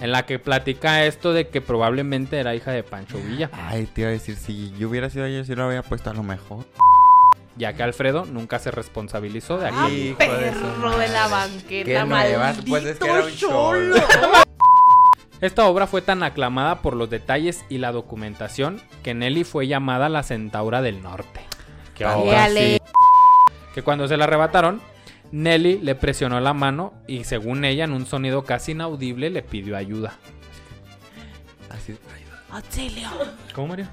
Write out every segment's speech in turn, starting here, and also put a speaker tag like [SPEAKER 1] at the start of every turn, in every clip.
[SPEAKER 1] en la que platica esto de que probablemente era hija de Pancho Villa,
[SPEAKER 2] Ay, te iba a decir, si yo hubiera sido ella, sí lo había puesto a lo mejor.
[SPEAKER 1] ya que Alfredo nunca se responsabilizó de
[SPEAKER 2] Ah,
[SPEAKER 1] aquello.
[SPEAKER 2] Hijo de su
[SPEAKER 3] Perro de la
[SPEAKER 2] madre.
[SPEAKER 3] banqueta,
[SPEAKER 2] Qué nuevas, pues es que era un
[SPEAKER 3] maldito
[SPEAKER 2] cholo.
[SPEAKER 1] Esta obra fue tan aclamada por los detalles y la documentación que Nelly fue llamada la Centaura del Norte. Que, ahora
[SPEAKER 3] Éale.
[SPEAKER 1] sí. que cuando se la arrebataron, Nelly le presionó la mano y según ella en un sonido casi inaudible le pidió ayuda.
[SPEAKER 2] Así.
[SPEAKER 3] Auxilio.
[SPEAKER 1] ¿Cómo María?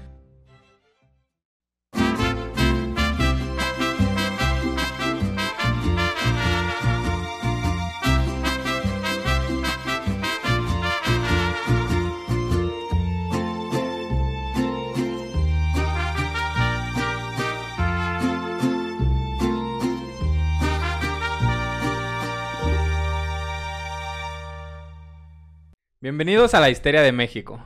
[SPEAKER 1] Bienvenidos a la Histeria de México.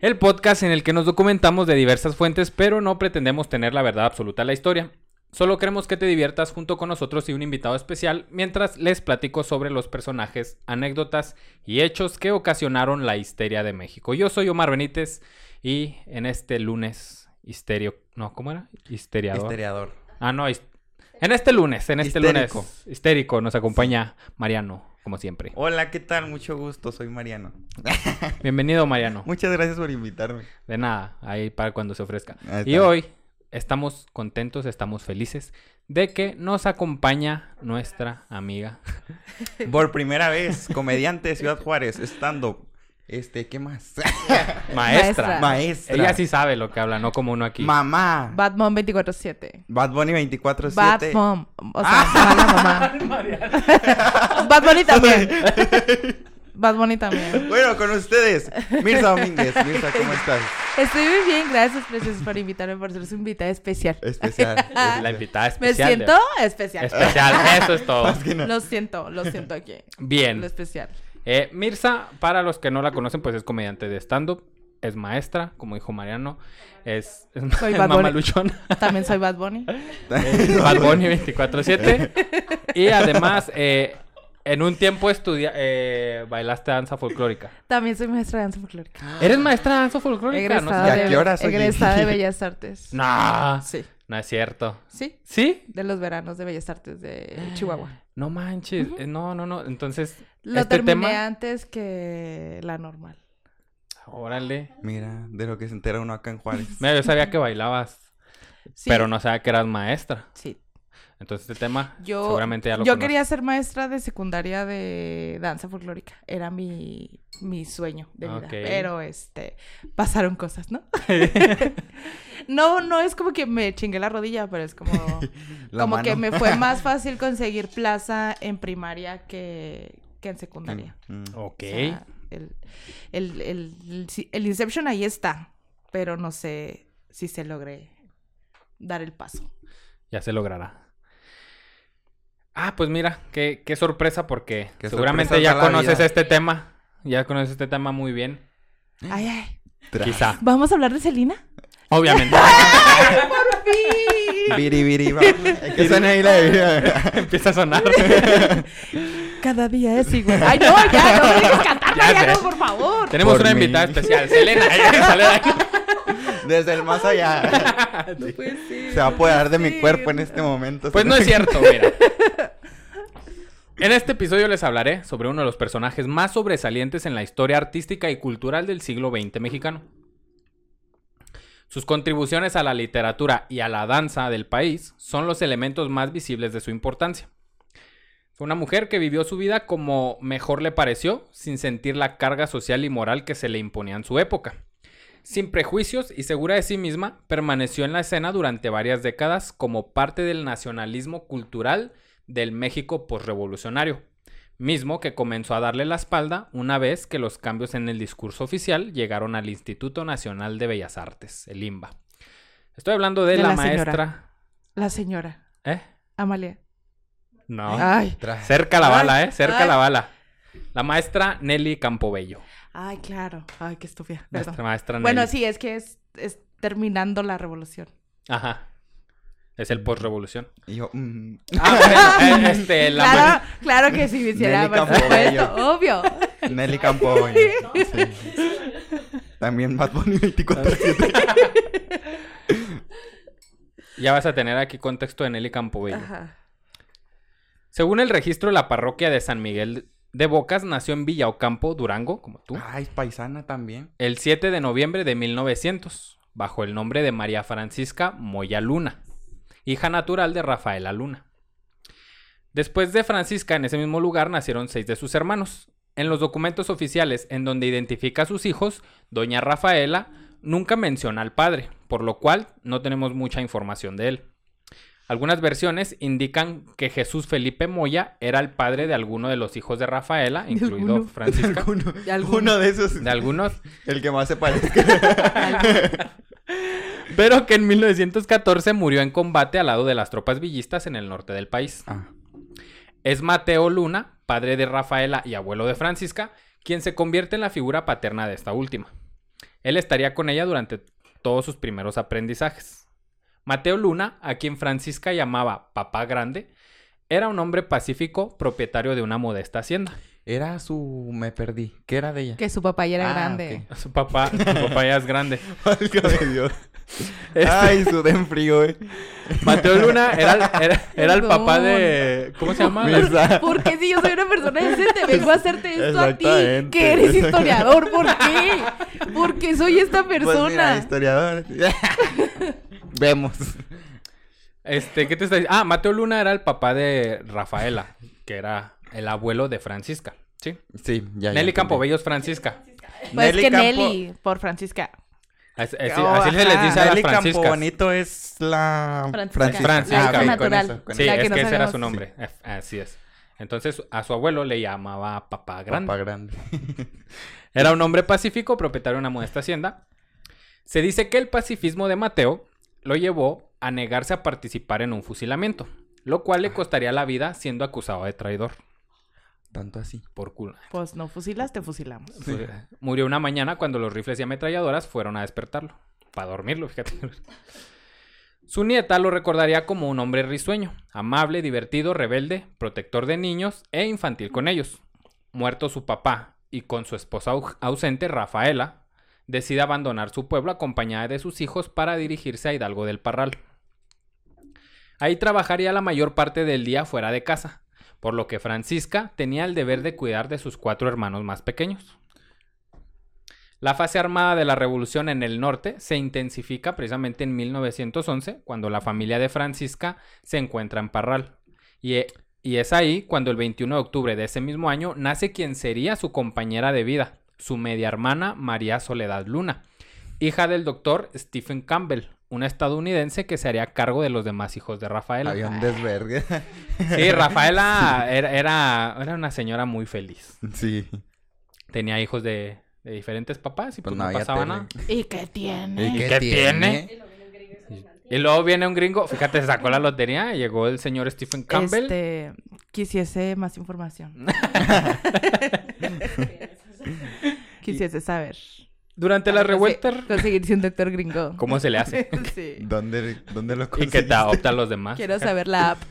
[SPEAKER 1] El podcast en el que nos documentamos de diversas fuentes, pero no pretendemos tener la verdad absoluta de la historia. Solo queremos que te diviertas junto con nosotros y un invitado especial mientras les platico sobre los personajes, anécdotas y hechos que ocasionaron la histeria de México. Yo soy Omar Benítez y en este lunes histerio... No, ¿cómo era? Histeriador.
[SPEAKER 2] Histeriador.
[SPEAKER 1] Ah, no, en este lunes, en este
[SPEAKER 2] Histérico.
[SPEAKER 1] lunes histérico nos acompaña Mariano, como siempre.
[SPEAKER 2] Hola, ¿qué tal? Mucho gusto, soy Mariano.
[SPEAKER 1] Bienvenido, Mariano.
[SPEAKER 2] Muchas gracias por invitarme.
[SPEAKER 1] De nada, ahí para cuando se ofrezca. Y hoy estamos contentos, estamos felices de que nos acompaña nuestra amiga.
[SPEAKER 2] Por primera vez, comediante de Ciudad Juárez, stand-up. Este, ¿qué más?
[SPEAKER 1] Maestra.
[SPEAKER 3] Maestra.
[SPEAKER 1] Ella sí sabe lo que habla, no como uno aquí.
[SPEAKER 2] Mamá.
[SPEAKER 3] Bad Mom 24-7.
[SPEAKER 2] Bad Bunny 24-7.
[SPEAKER 3] Bad Mom. O sea, mala mamá. Bad Bunny también. Bad Bunny también.
[SPEAKER 2] Bueno, con ustedes, Mirza Domínguez. Mirza, ¿cómo estás?
[SPEAKER 3] Estoy muy bien, gracias, gracias por invitarme, por ser su invitada especial.
[SPEAKER 2] Especial.
[SPEAKER 1] La invitada
[SPEAKER 3] Me
[SPEAKER 1] especial. de-
[SPEAKER 3] siento especial.
[SPEAKER 1] Especial, eso es todo.
[SPEAKER 2] Más que nada.
[SPEAKER 3] Lo siento, lo siento aquí. Lo
[SPEAKER 1] Bien.
[SPEAKER 3] especial.
[SPEAKER 1] Eh, Mirza, para los que no la conocen, pues es comediante de stand-up. Es maestra, como dijo Mariano. Es, es,
[SPEAKER 3] Soy
[SPEAKER 1] es
[SPEAKER 3] Bad Bunny.
[SPEAKER 1] mamaluchona.
[SPEAKER 3] También soy Bad Bunny.
[SPEAKER 1] Bad Bunny 24-7. Y además, eh, en un tiempo estudia, eh, bailaste danza folclórica.
[SPEAKER 3] También soy maestra de danza folclórica.
[SPEAKER 1] ¿Eres maestra de danza folclórica? No,
[SPEAKER 3] Egresada,
[SPEAKER 2] ¿Y a
[SPEAKER 3] de,
[SPEAKER 2] qué
[SPEAKER 3] egresada de Bellas Artes.
[SPEAKER 1] no,
[SPEAKER 3] Sí.
[SPEAKER 1] no es cierto.
[SPEAKER 3] Sí,
[SPEAKER 1] ¿Sí?
[SPEAKER 3] de los veranos de Bellas Artes de Chihuahua.
[SPEAKER 1] No manches. eh, No, no, no. Entonces,
[SPEAKER 3] Lo
[SPEAKER 1] este
[SPEAKER 3] terminé
[SPEAKER 1] tema...
[SPEAKER 3] antes que la normal.
[SPEAKER 1] Órale.
[SPEAKER 2] Mira, de lo que se entera uno acá en Juárez.
[SPEAKER 1] Mira, yo sabía que bailabas,
[SPEAKER 3] Sí,
[SPEAKER 1] pero no sabía que eras maestra.
[SPEAKER 3] Sí.
[SPEAKER 1] Entonces, este tema
[SPEAKER 3] Yo,
[SPEAKER 1] seguramente ya lo
[SPEAKER 3] yo
[SPEAKER 1] conoces.
[SPEAKER 3] quería ser maestra de secundaria de danza folclórica. Era mi, mi sueño de vida.
[SPEAKER 1] Ok.
[SPEAKER 3] Pero, este, pasaron cosas, ¿no? no, no es como que me chingué la rodilla, pero es como, como que me fue más fácil conseguir plaza en primaria que, que en secundaria.
[SPEAKER 2] Mm.
[SPEAKER 1] Ok.
[SPEAKER 3] O sea, el, el, el, el Inception ahí está, pero no sé si se logre dar el paso.
[SPEAKER 1] Ya se logrará. Ah, pues mira, qué, qué sorpresa porque
[SPEAKER 2] Qué
[SPEAKER 1] seguramente ya conoces
[SPEAKER 2] vida.
[SPEAKER 1] este tema. Ya conoces este tema muy bien.
[SPEAKER 3] Ay, ay.
[SPEAKER 1] Quizá.
[SPEAKER 3] ¿Vamos a hablar de Selena?
[SPEAKER 1] Obviamente.
[SPEAKER 2] Biri, biri, va. Es que suena ahí la bebida.
[SPEAKER 1] Empieza a sonar.
[SPEAKER 3] Cada día es igual. Ay, no, ya, no me dejes cantarla,
[SPEAKER 1] Ya
[SPEAKER 3] no, por favor.
[SPEAKER 1] Tenemos
[SPEAKER 2] Por
[SPEAKER 1] una
[SPEAKER 2] mí.
[SPEAKER 1] invitada especial, Selena. Sale de ahí.
[SPEAKER 2] Desde el más allá.
[SPEAKER 3] No puede ser,
[SPEAKER 2] Se va a
[SPEAKER 3] no
[SPEAKER 2] apoderar de
[SPEAKER 3] puede
[SPEAKER 2] mi cuerpo en este momento.
[SPEAKER 1] Pues no es cierto, mira. En este episodio les hablaré sobre uno de los personajes más sobresalientes en la historia artística y cultural del siglo XX mexicano. Sus contribuciones a la literatura y a la danza del país son los elementos más visibles de su importancia. Fue una mujer que vivió su vida como mejor le pareció, sin sentir la carga social y moral que se le imponía en su época. Sin prejuicios y segura de sí misma, permaneció en la escena durante varias décadas como parte del nacionalismo cultural del México posrevolucionario, mismo que comenzó a darle la espalda una vez que los cambios en el discurso oficial llegaron al Instituto Nacional de Bellas Artes, el IMBA. Estoy hablando de,
[SPEAKER 3] De
[SPEAKER 1] la, maestra.
[SPEAKER 3] La señora,
[SPEAKER 1] ¿Eh?
[SPEAKER 3] Amalia.
[SPEAKER 1] No.
[SPEAKER 3] Ay.
[SPEAKER 1] Cerca la
[SPEAKER 3] Ay,
[SPEAKER 1] bala, ¿eh? Cerca
[SPEAKER 3] ay.
[SPEAKER 1] la bala. La maestra Nelly Campobello.
[SPEAKER 3] Ay, claro. Ay, qué estúpida.
[SPEAKER 1] Nuestra
[SPEAKER 3] Perdón.
[SPEAKER 1] maestra Nelly.
[SPEAKER 3] Bueno, sí, es que es, es terminando la revolución.
[SPEAKER 1] Ajá. Es el postrevolución.
[SPEAKER 2] Y yo, mm,
[SPEAKER 1] Ah, bueno, eh, este, la ma-
[SPEAKER 3] Claro, claro que sí, me hiciera,
[SPEAKER 2] Nelly
[SPEAKER 3] por
[SPEAKER 2] Campobello.
[SPEAKER 3] supuesto, obvio.
[SPEAKER 2] Nelly Campoy. Sí. También Bad Bunny 24-7.
[SPEAKER 1] Ya vas a tener aquí contexto de Nelly Campobello.
[SPEAKER 3] Ajá.
[SPEAKER 1] Según el registro, la parroquia de San Miguel de Bocas nació en Villa Ocampo, Durango, como tú,
[SPEAKER 2] Ay, paisana también.
[SPEAKER 1] el 7 de noviembre de 1900, bajo el nombre de María Francisca Moya Luna, hija natural de Rafaela Luna. Después de Francisca, en ese mismo lugar nacieron seis de sus hermanos. En los documentos oficiales en donde identifica a sus hijos, doña Rafaela nunca menciona al padre, por lo cual no tenemos mucha información de él. Algunas versiones indican que Jesús Felipe Moya era el padre de alguno de los hijos de Rafaela, incluido
[SPEAKER 3] alguno.
[SPEAKER 1] Francisca.
[SPEAKER 2] Alguno,
[SPEAKER 3] De alguno.
[SPEAKER 2] uno de esos.
[SPEAKER 1] De algunos,
[SPEAKER 2] El que más se parezca.
[SPEAKER 1] pero que en 1914 murió en combate al lado de las tropas villistas en el norte del país.
[SPEAKER 2] Ah,
[SPEAKER 1] Es Mateo Luna, padre de Rafaela y abuelo de Francisca, quien se convierte en la figura paterna de esta última. Él estaría con ella durante todos sus primeros aprendizajes. Mateo Luna, a quien Francisca llamaba Papá Grande, era un hombre pacífico propietario de una modesta hacienda.
[SPEAKER 2] Era su... Me perdí. ¿Qué era de ella?
[SPEAKER 3] Que su papá ya era
[SPEAKER 2] Ah,
[SPEAKER 3] grande.
[SPEAKER 1] Su papá, su papá ya es grande.
[SPEAKER 2] Válgame Dios.
[SPEAKER 1] Este-
[SPEAKER 2] Ay, sudé en frío, eh.
[SPEAKER 1] Mateo Luna era, el- era, era el papá de... ¿Cómo se llama?
[SPEAKER 2] Misa.
[SPEAKER 3] ¿Por qué si yo soy una persona decente vengo a hacerte esto a ti? Que eres historiador, ¿por qué? Porque soy esta
[SPEAKER 2] Pues
[SPEAKER 3] persona.
[SPEAKER 2] mira, historiador. Vemos.
[SPEAKER 1] Este, ¿qué te está diciendo? Ah, Mateo Luna era el papá de Rafaela, que era el abuelo de Francisca. Sí.
[SPEAKER 2] Sí, ya.
[SPEAKER 1] Nelly. Campobello es Francisca.
[SPEAKER 3] pues
[SPEAKER 2] Nelly
[SPEAKER 3] que
[SPEAKER 2] Campo-
[SPEAKER 3] Nelly, por Francisca.
[SPEAKER 1] Así, así-
[SPEAKER 3] Oh,
[SPEAKER 1] así se les dice a las
[SPEAKER 2] Nelly Campo
[SPEAKER 1] franciscas.
[SPEAKER 2] Bonito es la...
[SPEAKER 3] Francisca.
[SPEAKER 1] Francisca.
[SPEAKER 2] Ah,
[SPEAKER 1] La hija
[SPEAKER 2] con
[SPEAKER 3] natural.
[SPEAKER 2] eso, con
[SPEAKER 1] Sí,
[SPEAKER 3] La
[SPEAKER 1] es
[SPEAKER 3] que
[SPEAKER 1] ese era su nombre. Eh, Así es. Entonces, a su abuelo le llamaba Papá Grande.
[SPEAKER 2] Papá grande.
[SPEAKER 1] Era un hombre pacífico, propietario de una modesta hacienda. Se dice que el pacifismo de Mateo lo llevó a negarse a participar en un fusilamiento, lo cual le costaría la vida siendo acusado de traidor.
[SPEAKER 2] Tanto así.
[SPEAKER 1] Por culo.
[SPEAKER 3] Pues no fusilas, te fusilamos.
[SPEAKER 1] Murió una mañana cuando los rifles y ametralladoras fueron a despertarlo. Para dormirlo, fíjate. Su nieta lo recordaría como un hombre risueño, amable, divertido, rebelde, protector de niños e infantil con ellos. Muerto su papá y con su esposa au- ausente, Rafaela, decide abandonar su pueblo acompañada de sus hijos para dirigirse a Hidalgo del Parral. Ahí trabajaría la mayor parte del día fuera de casa, por lo que Francisca tenía el deber de cuidar de sus cuatro hermanos más pequeños. La fase armada de la revolución en el norte se intensifica precisamente en 1911, cuando la familia de Francisca se encuentra en Parral. Y, e- y es ahí cuando el 21 de octubre de ese mismo año nace quien sería su compañera de vida, su media hermana María Soledad Luna, hija del doctor Stephen Campbell, una estadounidense que se haría cargo de los demás hijos de Rafaela.
[SPEAKER 2] Había un desvergue.
[SPEAKER 1] Sí, Rafaela era, era, era una señora muy feliz.
[SPEAKER 2] sí.
[SPEAKER 1] Tenía hijos de, de diferentes papás y pues,
[SPEAKER 2] Pues
[SPEAKER 1] no, pasaba nada.
[SPEAKER 3] ¿Y qué tiene?
[SPEAKER 2] ¿Y
[SPEAKER 1] qué tiene? Y luego viene un gringo, fíjate, se sacó la lotería, llegó el señor Stephen Campbell.
[SPEAKER 3] Este, quisiese más información. quisiese saber.
[SPEAKER 1] Durante la revuelta,
[SPEAKER 3] Conseguirse un doctor gringo.
[SPEAKER 1] ¿cómo se le hace?
[SPEAKER 3] sí.
[SPEAKER 2] ¿Dónde, ¿Dónde lo
[SPEAKER 1] Y que te adoptan los demás.
[SPEAKER 3] Quiero saber la app.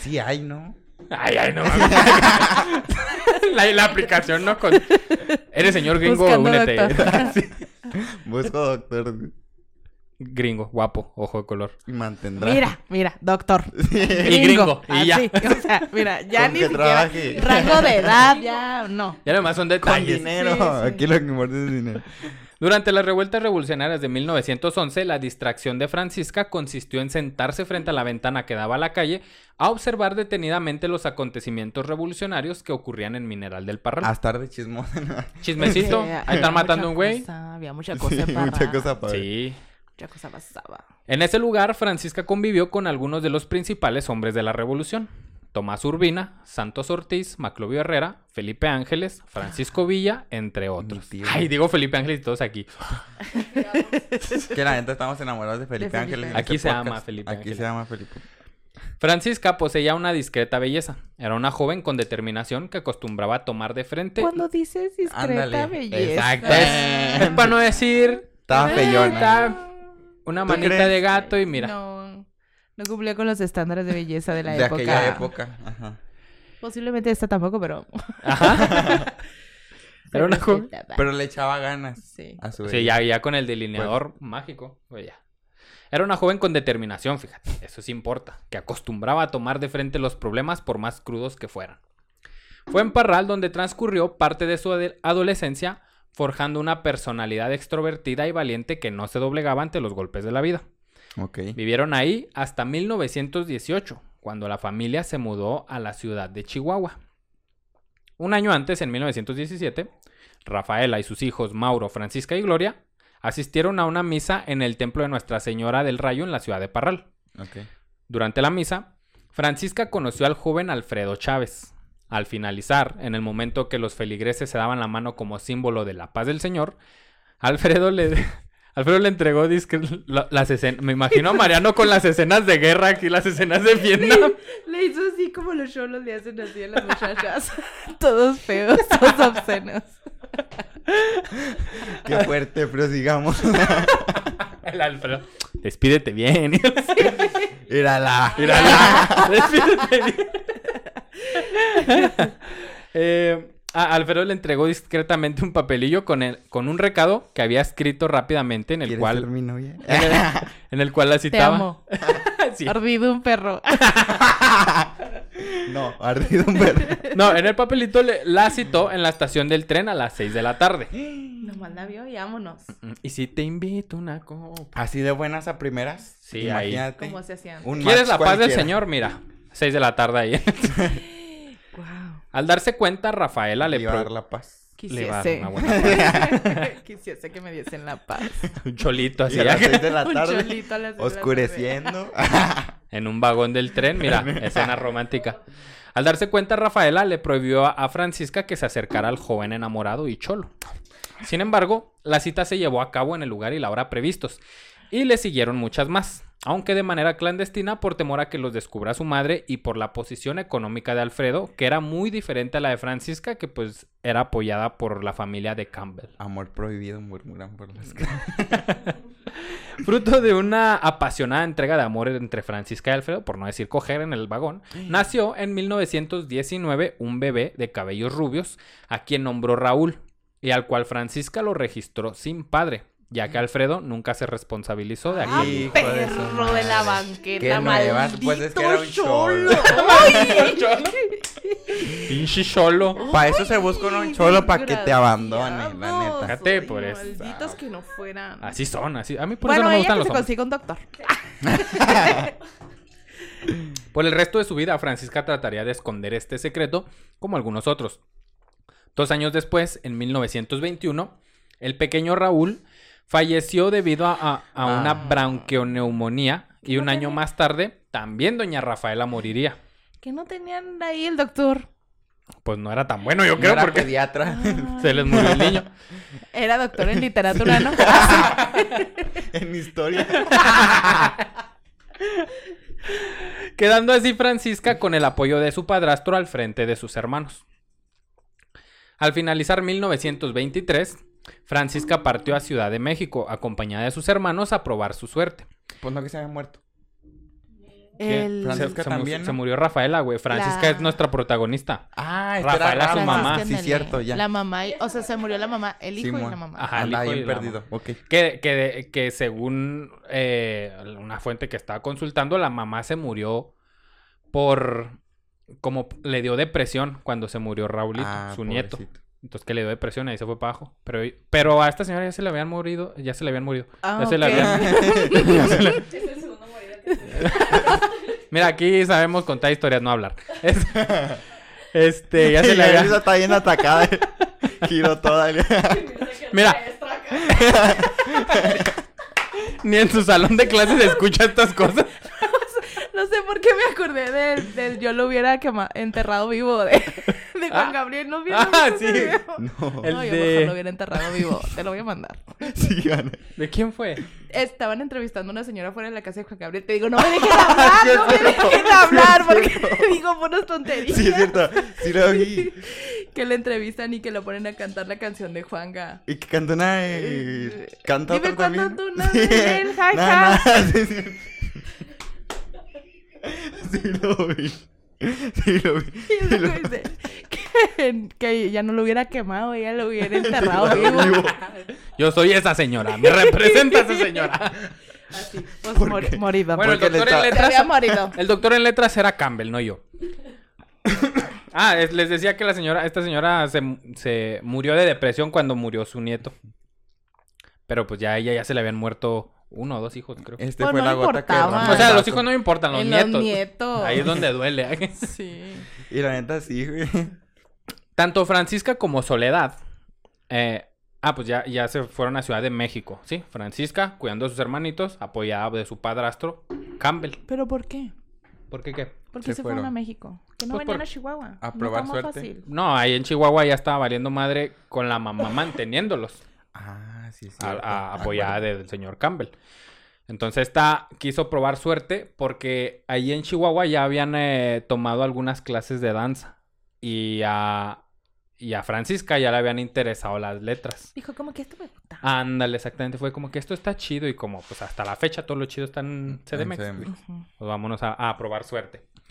[SPEAKER 2] Sí hay, ¿no?
[SPEAKER 1] Ay, ay, no mames. la, la aplicación no con. Eres señor gringo,
[SPEAKER 3] Buscando
[SPEAKER 1] únete.
[SPEAKER 3] doctor.
[SPEAKER 1] Sí.
[SPEAKER 2] Busco doctor
[SPEAKER 1] Gringo, guapo, ojo de color.
[SPEAKER 2] y mantendrá.
[SPEAKER 3] Mira, mira, doctor.
[SPEAKER 1] Y gringo, y ya.
[SPEAKER 3] Así, o sea, mira, ya
[SPEAKER 2] Con
[SPEAKER 3] ni siquiera
[SPEAKER 2] trabaje.
[SPEAKER 3] rango de edad, ya no.
[SPEAKER 1] Ya además son
[SPEAKER 2] Con
[SPEAKER 1] detalles.
[SPEAKER 2] dinero.
[SPEAKER 3] Sí, sí.
[SPEAKER 2] Aquí lo que importa es dinero.
[SPEAKER 1] Durante las revueltas revolucionarias de 1911, la distracción de Francisca consistió en sentarse frente a la ventana que daba a la calle a observar detenidamente los acontecimientos revolucionarios que ocurrían en Mineral del Parral.
[SPEAKER 2] A estar de chismoso.
[SPEAKER 1] Chismecito,
[SPEAKER 3] Sí,
[SPEAKER 1] ahí
[SPEAKER 3] había
[SPEAKER 1] están matando
[SPEAKER 3] mucha
[SPEAKER 1] un güey.
[SPEAKER 3] cosa, había mucha cosa
[SPEAKER 2] Sí,
[SPEAKER 3] para
[SPEAKER 2] mucha cosa para ver.
[SPEAKER 3] Cosa pasaba.
[SPEAKER 1] En ese lugar, Francisca convivió con algunos de los principales hombres de la revolución. Tomás Urbina, Santos Ortiz, Maclovio Herrera, Felipe Ángeles, Francisco Villa, entre otros. Ay, digo Felipe Ángeles y todos aquí.
[SPEAKER 2] Que la gente estamos enamorados de Felipe
[SPEAKER 3] De Felipe.
[SPEAKER 2] Ángeles.
[SPEAKER 1] Aquí
[SPEAKER 2] este
[SPEAKER 1] se llama
[SPEAKER 2] podcast.
[SPEAKER 1] Felipe
[SPEAKER 2] Aquí
[SPEAKER 1] Ángeles.
[SPEAKER 2] se llama Felipe.
[SPEAKER 1] Francisca poseía una discreta belleza. Era una joven con determinación que acostumbraba a tomar de frente.
[SPEAKER 3] Cuando dices discreta
[SPEAKER 2] Ándale,
[SPEAKER 3] belleza.
[SPEAKER 1] Exacto. Es, es para no decir.
[SPEAKER 2] Estaba
[SPEAKER 1] "Eh,
[SPEAKER 2] feyona".
[SPEAKER 1] Una
[SPEAKER 2] ¿Tú
[SPEAKER 1] manita
[SPEAKER 2] crees?
[SPEAKER 1] de gato y mira.
[SPEAKER 3] No, no cumplía con los estándares de belleza de la
[SPEAKER 2] de
[SPEAKER 3] época.
[SPEAKER 2] aquella época. Ajá.
[SPEAKER 3] Posiblemente esta tampoco, pero...
[SPEAKER 1] Ajá. Era una joven.
[SPEAKER 2] Pero le echaba ganas
[SPEAKER 3] Sí.
[SPEAKER 2] a su
[SPEAKER 1] Sí, ya, ya con el delineador mágico, pues ya. Era una joven con determinación, fíjate, eso sí importa, que acostumbraba a tomar de frente los problemas por más crudos que fueran. Fue en Parral donde transcurrió parte de su adolescencia, forjando una personalidad extrovertida y valiente que no se doblegaba ante los golpes de la vida. Vivieron ahí hasta 1918, cuando la familia se mudó a la ciudad de Chihuahua. Un año antes, en 1917, Rafaela y sus hijos Mauro, Francisca y Gloria asistieron a una misa en el templo de Nuestra Señora del Rayo en la ciudad de Parral. Durante la misa, Francisca conoció al joven Alfredo Chávez. Al finalizar, en el momento que los feligreses se daban la mano como símbolo de la paz del Señor, Alfredo le, Alfredo le entregó la- las escenas. Me imagino a Mariano con las escenas de guerra aquí, las escenas de Vietnam.
[SPEAKER 3] Le hizo así como los cholos le hacen así a las muchachas. todos feos, todos obscenos.
[SPEAKER 2] Qué fuerte, pero sigamos.
[SPEAKER 1] El Alfredo. Despídete bien.
[SPEAKER 2] Era la.
[SPEAKER 1] Mírala. Despídete bien. Eh, a Alfredo le entregó discretamente un papelillo con, el, con un recado que había escrito rápidamente en el
[SPEAKER 2] ¿Quieres
[SPEAKER 1] cual
[SPEAKER 2] ser mi novia?
[SPEAKER 1] en el, en el cual la
[SPEAKER 3] Te
[SPEAKER 1] citaba.
[SPEAKER 3] amo.
[SPEAKER 1] Sí.
[SPEAKER 3] Ardido un perro.
[SPEAKER 2] no, ardido un perro.
[SPEAKER 1] No, en el papelito le- la citó en la estación del tren a las 6 de la tarde.
[SPEAKER 3] Nomás la vio y vámonos.
[SPEAKER 1] Y si te invito una copa.
[SPEAKER 2] Así de buenas a primeras.
[SPEAKER 1] Sí, ahí.
[SPEAKER 2] Imagínate.
[SPEAKER 3] ¿Cómo se hacían?
[SPEAKER 2] Un
[SPEAKER 1] ¿Quieres la paz del. Señor? Mira, 6 de la tarde ahí.
[SPEAKER 3] Wow.
[SPEAKER 1] Al darse cuenta, Rafaela le
[SPEAKER 2] Llevar la paz.
[SPEAKER 3] Quisiese.
[SPEAKER 1] una buena
[SPEAKER 3] Quisiese que me diesen la paz.
[SPEAKER 1] un cholito así
[SPEAKER 2] Y a las
[SPEAKER 1] ya,
[SPEAKER 2] seis de la
[SPEAKER 3] Un
[SPEAKER 2] tarde.
[SPEAKER 3] cholito a las seis de la
[SPEAKER 2] Oscureciendo.
[SPEAKER 1] en un vagón del tren. Mira, escena romántica. Al darse cuenta, Rafaela le prohibió a- a Francisca que se acercara al joven enamorado y cholo. Sin embargo, la cita se llevó a cabo en el lugar y la hora previstos, y le siguieron muchas más, aunque de manera clandestina por temor a que los descubra su madre y por la posición económica de Alfredo, que era muy diferente a la de Francisca, que pues era apoyada por la familia de Campbell.
[SPEAKER 2] Amor prohibido murmuran por las
[SPEAKER 1] Fruto de una apasionada entrega de amor entre Francisca y Alfredo, por no decir coger en el vagón, nació en 1919 un bebé de cabellos rubios, a quien nombró Raúl, y al cual Francisca lo registró sin padre, ya que Alfredo nunca se responsabilizó de
[SPEAKER 3] Ah,
[SPEAKER 1] aquello.
[SPEAKER 2] Hijo de su
[SPEAKER 3] perro de la banqueta,
[SPEAKER 2] Qué
[SPEAKER 3] maldito
[SPEAKER 2] pues es que era un
[SPEAKER 3] cholo.
[SPEAKER 1] Pinche cholo.
[SPEAKER 2] Para eso se busca un cholo para que te abandone, la neta.
[SPEAKER 1] Fíjate por eso.
[SPEAKER 3] Malditos que no fueran.
[SPEAKER 1] Así son, así. A mí por
[SPEAKER 3] bueno,
[SPEAKER 1] eso no me gustan
[SPEAKER 3] que
[SPEAKER 1] los
[SPEAKER 3] se
[SPEAKER 1] hombres.
[SPEAKER 3] consiga un doctor.
[SPEAKER 1] Por el resto de su vida, Francisca trataría de esconder este secreto, como algunos otros. Dos años después, en 1921, el pequeño Raúl falleció debido a, a- a una
[SPEAKER 2] Ah.
[SPEAKER 1] bronquioneumonía y un
[SPEAKER 3] No
[SPEAKER 1] año
[SPEAKER 3] tenía-
[SPEAKER 1] más tarde, también doña Rafaela moriría.
[SPEAKER 3] Que no tenían ahí el doctor.
[SPEAKER 1] Pues no era tan bueno, yo
[SPEAKER 2] No
[SPEAKER 1] creo,
[SPEAKER 2] era
[SPEAKER 1] porque
[SPEAKER 2] pediatra
[SPEAKER 1] se les murió el niño.
[SPEAKER 3] Era doctor en literatura, ¿no?
[SPEAKER 2] en historia.
[SPEAKER 1] Quedando así Francisca con el apoyo de su padrastro al frente de sus hermanos. Al finalizar 1923, Francisca partió a Ciudad de México acompañada de sus hermanos a probar su suerte.
[SPEAKER 2] Pues no que se había muerto.
[SPEAKER 3] El...
[SPEAKER 2] Francisca
[SPEAKER 1] se,
[SPEAKER 2] también,
[SPEAKER 1] se murió Rafaela, güey. Francisca
[SPEAKER 3] La-
[SPEAKER 1] es nuestra protagonista.
[SPEAKER 2] Ah,
[SPEAKER 1] Rafaela,
[SPEAKER 2] era
[SPEAKER 1] su mamá.
[SPEAKER 2] Sí, cierto, ya.
[SPEAKER 3] La mamá, y- o sea, se murió la mamá, el hijo y la mamá.
[SPEAKER 1] Ajá, el hijo y
[SPEAKER 2] bien
[SPEAKER 1] la
[SPEAKER 2] perdido. Ok.
[SPEAKER 1] Que, que, que según eh, una fuente que estaba consultando, la mamá se murió por... Como le dio depresión cuando se murió Raulito,
[SPEAKER 2] Ah,
[SPEAKER 1] su nieto. Entonces que le dio depresión y ahí se fue para abajo. Pero, pero a esta señora ya se le habían morido, ya se le habían morido.
[SPEAKER 3] Ah,
[SPEAKER 1] ya se le habían... ya se le- Mira, aquí sabemos contar historias, no hablar. Es- Este, ya se le había...
[SPEAKER 2] Está bien atacada. Giro toda.
[SPEAKER 1] Mira. Ni en su salón de clases escucha estas cosas.
[SPEAKER 3] No sé por qué me acordé del, del yo lo hubiera quema- enterrado vivo de, de Juan
[SPEAKER 1] Ah.
[SPEAKER 3] Gabriel. ¿No vieron
[SPEAKER 1] Ah, sí.
[SPEAKER 2] No.
[SPEAKER 1] El
[SPEAKER 3] no, yo
[SPEAKER 1] de-
[SPEAKER 3] mejor lo hubiera enterrado vivo. Te lo voy a mandar.
[SPEAKER 2] Sí, gana.
[SPEAKER 1] ¿De quién fue?
[SPEAKER 3] Estaban entrevistando a una señora fuera de la casa de Juan Gabriel. Te digo, no me dejen hablar, no me dejen hablar, porque digo puras tonterías.
[SPEAKER 2] Sí, es cierto. Sí lo vi.
[SPEAKER 3] Que le entrevistan y que lo ponen a cantar la canción de Juanga.
[SPEAKER 2] Y que canta una... eh, Canta
[SPEAKER 3] Dime cuándo tú no el ja,
[SPEAKER 2] Nada,
[SPEAKER 3] ja.
[SPEAKER 2] nada, sí, sí. Sí lo vi. Sí, lo vi.
[SPEAKER 3] Y luego dice que, que ella no lo hubiera quemado, ella lo hubiera enterrado vivo.
[SPEAKER 1] Yo soy esa señora. Me representa esa señora.
[SPEAKER 3] Así, pues
[SPEAKER 2] ¿Por
[SPEAKER 3] mor-
[SPEAKER 2] qué?
[SPEAKER 3] morido.
[SPEAKER 1] Bueno, el doctor en letras...
[SPEAKER 3] morido.
[SPEAKER 1] El doctor en letras era Campbell, no yo. Ah, es- les decía que la señora, esta señora se, se murió de depresión cuando murió su nieto. Pero pues ya a ella ya se le habían muerto uno o dos hijos, creo.
[SPEAKER 2] Este
[SPEAKER 3] Pues
[SPEAKER 2] fue
[SPEAKER 3] no
[SPEAKER 2] la gota que
[SPEAKER 1] O sea, los hijos no me importan, los
[SPEAKER 3] En
[SPEAKER 1] nietos.
[SPEAKER 3] Los nietos.
[SPEAKER 1] Ahí es donde duele.
[SPEAKER 3] Sí.
[SPEAKER 2] Y la neta sí, güey.
[SPEAKER 1] Tanto Francisca como Soledad. eh, ah, pues ya, ya se fueron a Ciudad de México, ¿sí? Francisca, cuidando de sus hermanitos, apoyada de su padrastro, Campbell.
[SPEAKER 3] ¿Pero por qué?
[SPEAKER 1] ¿Por qué qué?
[SPEAKER 3] ¿Por
[SPEAKER 2] Se
[SPEAKER 3] qué se, fueron
[SPEAKER 2] fueron.
[SPEAKER 3] a México? Que no
[SPEAKER 1] Pues
[SPEAKER 3] venían
[SPEAKER 1] por-
[SPEAKER 3] a Chihuahua.
[SPEAKER 2] a probar suerte.
[SPEAKER 3] fácil.
[SPEAKER 1] No, ahí en Chihuahua ya estaba valiendo madre con la mamá manteniéndolos.
[SPEAKER 2] Ah, sí, sí.
[SPEAKER 1] a- a- apoyada del señor Campbell. Entonces esta quiso probar suerte porque ahí en Chihuahua ya habían eh, tomado algunas clases de danza y a, y a Francisca ya le habían interesado las letras.
[SPEAKER 3] Dijo, como que esto me gusta.
[SPEAKER 1] Ándale, exactamente, fue como que esto está chido y como pues hasta la fecha todo lo chido está en CDMX. Pues vámonos a, a probar suerte.
[SPEAKER 3] No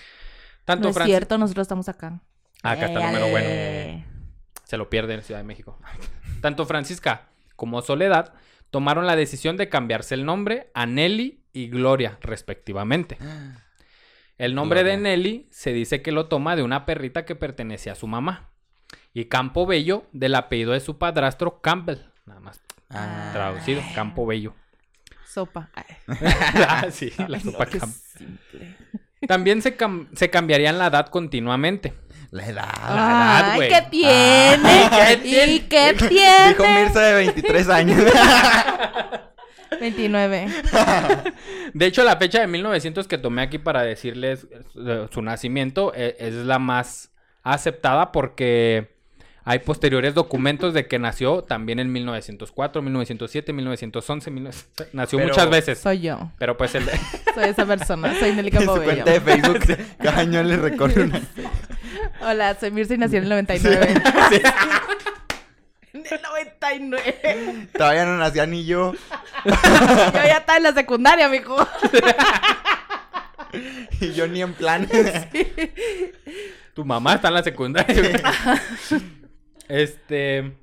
[SPEAKER 1] Tanto
[SPEAKER 3] es
[SPEAKER 1] Francis-
[SPEAKER 3] cierto, nosotros estamos acá.
[SPEAKER 1] Acá está el
[SPEAKER 3] Eh,
[SPEAKER 1] número bueno. Se lo pierde en Ciudad de México. Tanto Francisca como Soledad tomaron la decisión de cambiarse el nombre a Nelly y Gloria, respectivamente. El nombre de. Nelly se dice que lo toma de una perrita que pertenecía a su mamá. Y Campo Bello del apellido de su padrastro Campbell. Nada más
[SPEAKER 2] Ah.
[SPEAKER 1] traducido, Campo Bello.
[SPEAKER 3] Sopa.
[SPEAKER 1] Ah, sí, la
[SPEAKER 3] Ay,
[SPEAKER 1] sopa
[SPEAKER 3] no, qué
[SPEAKER 1] Camp-
[SPEAKER 3] simple.
[SPEAKER 1] También se, cam- se cambiarían la edad continuamente.
[SPEAKER 2] La edad.
[SPEAKER 1] La edad,
[SPEAKER 3] Ay,
[SPEAKER 1] güey.
[SPEAKER 3] ¿qué tiene?
[SPEAKER 1] ¿qué tiene?
[SPEAKER 3] ¿Y qué tiene?
[SPEAKER 2] Dijo Mirza de 23 años.
[SPEAKER 3] 29.
[SPEAKER 1] De hecho, la fecha de 1900 que tomé aquí para decirles eh, su nacimiento eh, es la más aceptada porque hay posteriores documentos de que nació también en 1904, 1907, 1911, 1900 nació
[SPEAKER 2] Pero-
[SPEAKER 1] muchas veces.
[SPEAKER 3] Soy yo.
[SPEAKER 1] Pero pues el de-
[SPEAKER 3] Soy esa persona. Soy Nelly
[SPEAKER 2] En su cuenta de Facebook, cada año le recorre una.
[SPEAKER 3] Hola, soy Mirza y nací en el 99. En el 99.
[SPEAKER 2] Todavía no nacía ni yo.
[SPEAKER 3] Yo ya estaba en la secundaria, mijo.
[SPEAKER 2] Y yo ni en plan.
[SPEAKER 1] tu mamá está en la secundaria. este,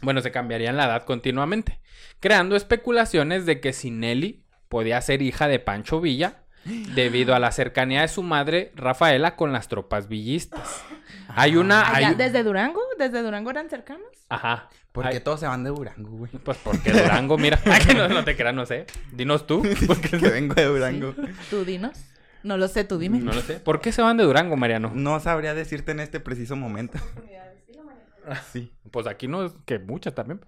[SPEAKER 1] bueno, se cambiarían la edad continuamente, creando especulaciones de que si Nelly podía ser hija de Pancho Villa debido a la cercanía de su madre Rafaela con las tropas villistas. Hay una, hay un-
[SPEAKER 3] ¿Desde Durango? ¿Desde Durango eran cercanos?
[SPEAKER 1] ajá.
[SPEAKER 2] ¿Por
[SPEAKER 1] Hay-
[SPEAKER 2] qué todos se van de Durango, güey?
[SPEAKER 1] Pues porque Durango, mira, Ay, que no, no te creas, no sé. Dinos tú, porque
[SPEAKER 2] Que vengo de Durango.
[SPEAKER 3] Tú dinos. No lo sé, tú dime.
[SPEAKER 1] no lo sé. ¿Por qué se van de Durango, Mariano?
[SPEAKER 2] No sabría decirte en este preciso momento. Sí.
[SPEAKER 1] Pues aquí no es que muchas también.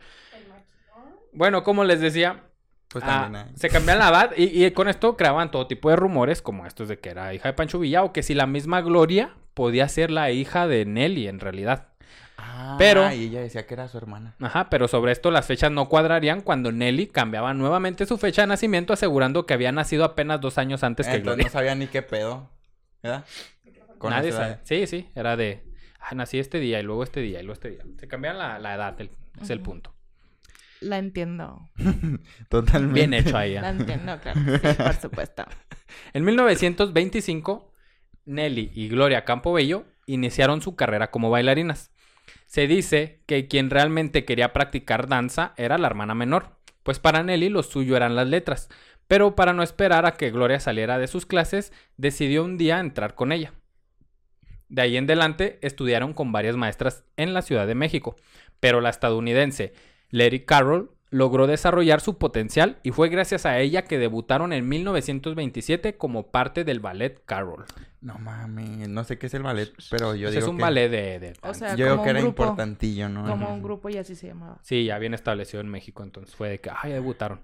[SPEAKER 1] Bueno, como les decía,
[SPEAKER 2] Pues
[SPEAKER 1] Ah,
[SPEAKER 2] también hay.
[SPEAKER 1] se cambian la edad y, y con esto creaban todo tipo de rumores como estos de que era hija de Pancho Villa o que si la misma Gloria podía ser la hija de Nelly en realidad.
[SPEAKER 2] Ah,
[SPEAKER 1] pero-
[SPEAKER 2] Y ella decía que era su hermana.
[SPEAKER 1] Ajá, pero sobre esto las fechas no cuadrarían cuando Nelly cambiaba nuevamente su fecha de nacimiento asegurando que había nacido apenas dos años antes que
[SPEAKER 2] Entonces
[SPEAKER 1] Gloria.
[SPEAKER 2] no sabía ni qué pedo. ¿Verdad? Con
[SPEAKER 1] Nadie sabe. Sí, sí, era de, ah, nací este día y luego este día y luego este día. Se cambian la, la edad, el- es el punto.
[SPEAKER 3] La entiendo.
[SPEAKER 2] Totalmente.
[SPEAKER 1] Bien hecho ahí.
[SPEAKER 3] La
[SPEAKER 1] ¿eh?
[SPEAKER 3] entiendo, claro. Sí, por supuesto.
[SPEAKER 1] En 1925, Nelly y Gloria Campobello iniciaron su carrera como bailarinas. Se dice que quien realmente quería practicar danza era la hermana menor, pues para Nelly lo suyo eran las letras, pero para no esperar a que Gloria saliera de sus clases, decidió un día entrar con ella. De ahí en adelante estudiaron con varias maestras en la Ciudad de México, pero la estadounidense Letty Carroll logró desarrollar su potencial y fue gracias a ella que debutaron en 1927 como parte del ballet Carroll.
[SPEAKER 2] No mames, no sé qué es el ballet, pero yo
[SPEAKER 1] Pues
[SPEAKER 2] digo
[SPEAKER 1] es un
[SPEAKER 2] que...
[SPEAKER 1] ballet de... de
[SPEAKER 3] O sea,
[SPEAKER 2] Yo digo
[SPEAKER 3] como
[SPEAKER 2] que
[SPEAKER 3] un
[SPEAKER 2] era
[SPEAKER 3] grupo.
[SPEAKER 2] importantillo, ¿no?
[SPEAKER 3] Como un grupo y así se llamaba.
[SPEAKER 1] Sí, ya bien establecido en México, entonces fue de que, ay, ya debutaron.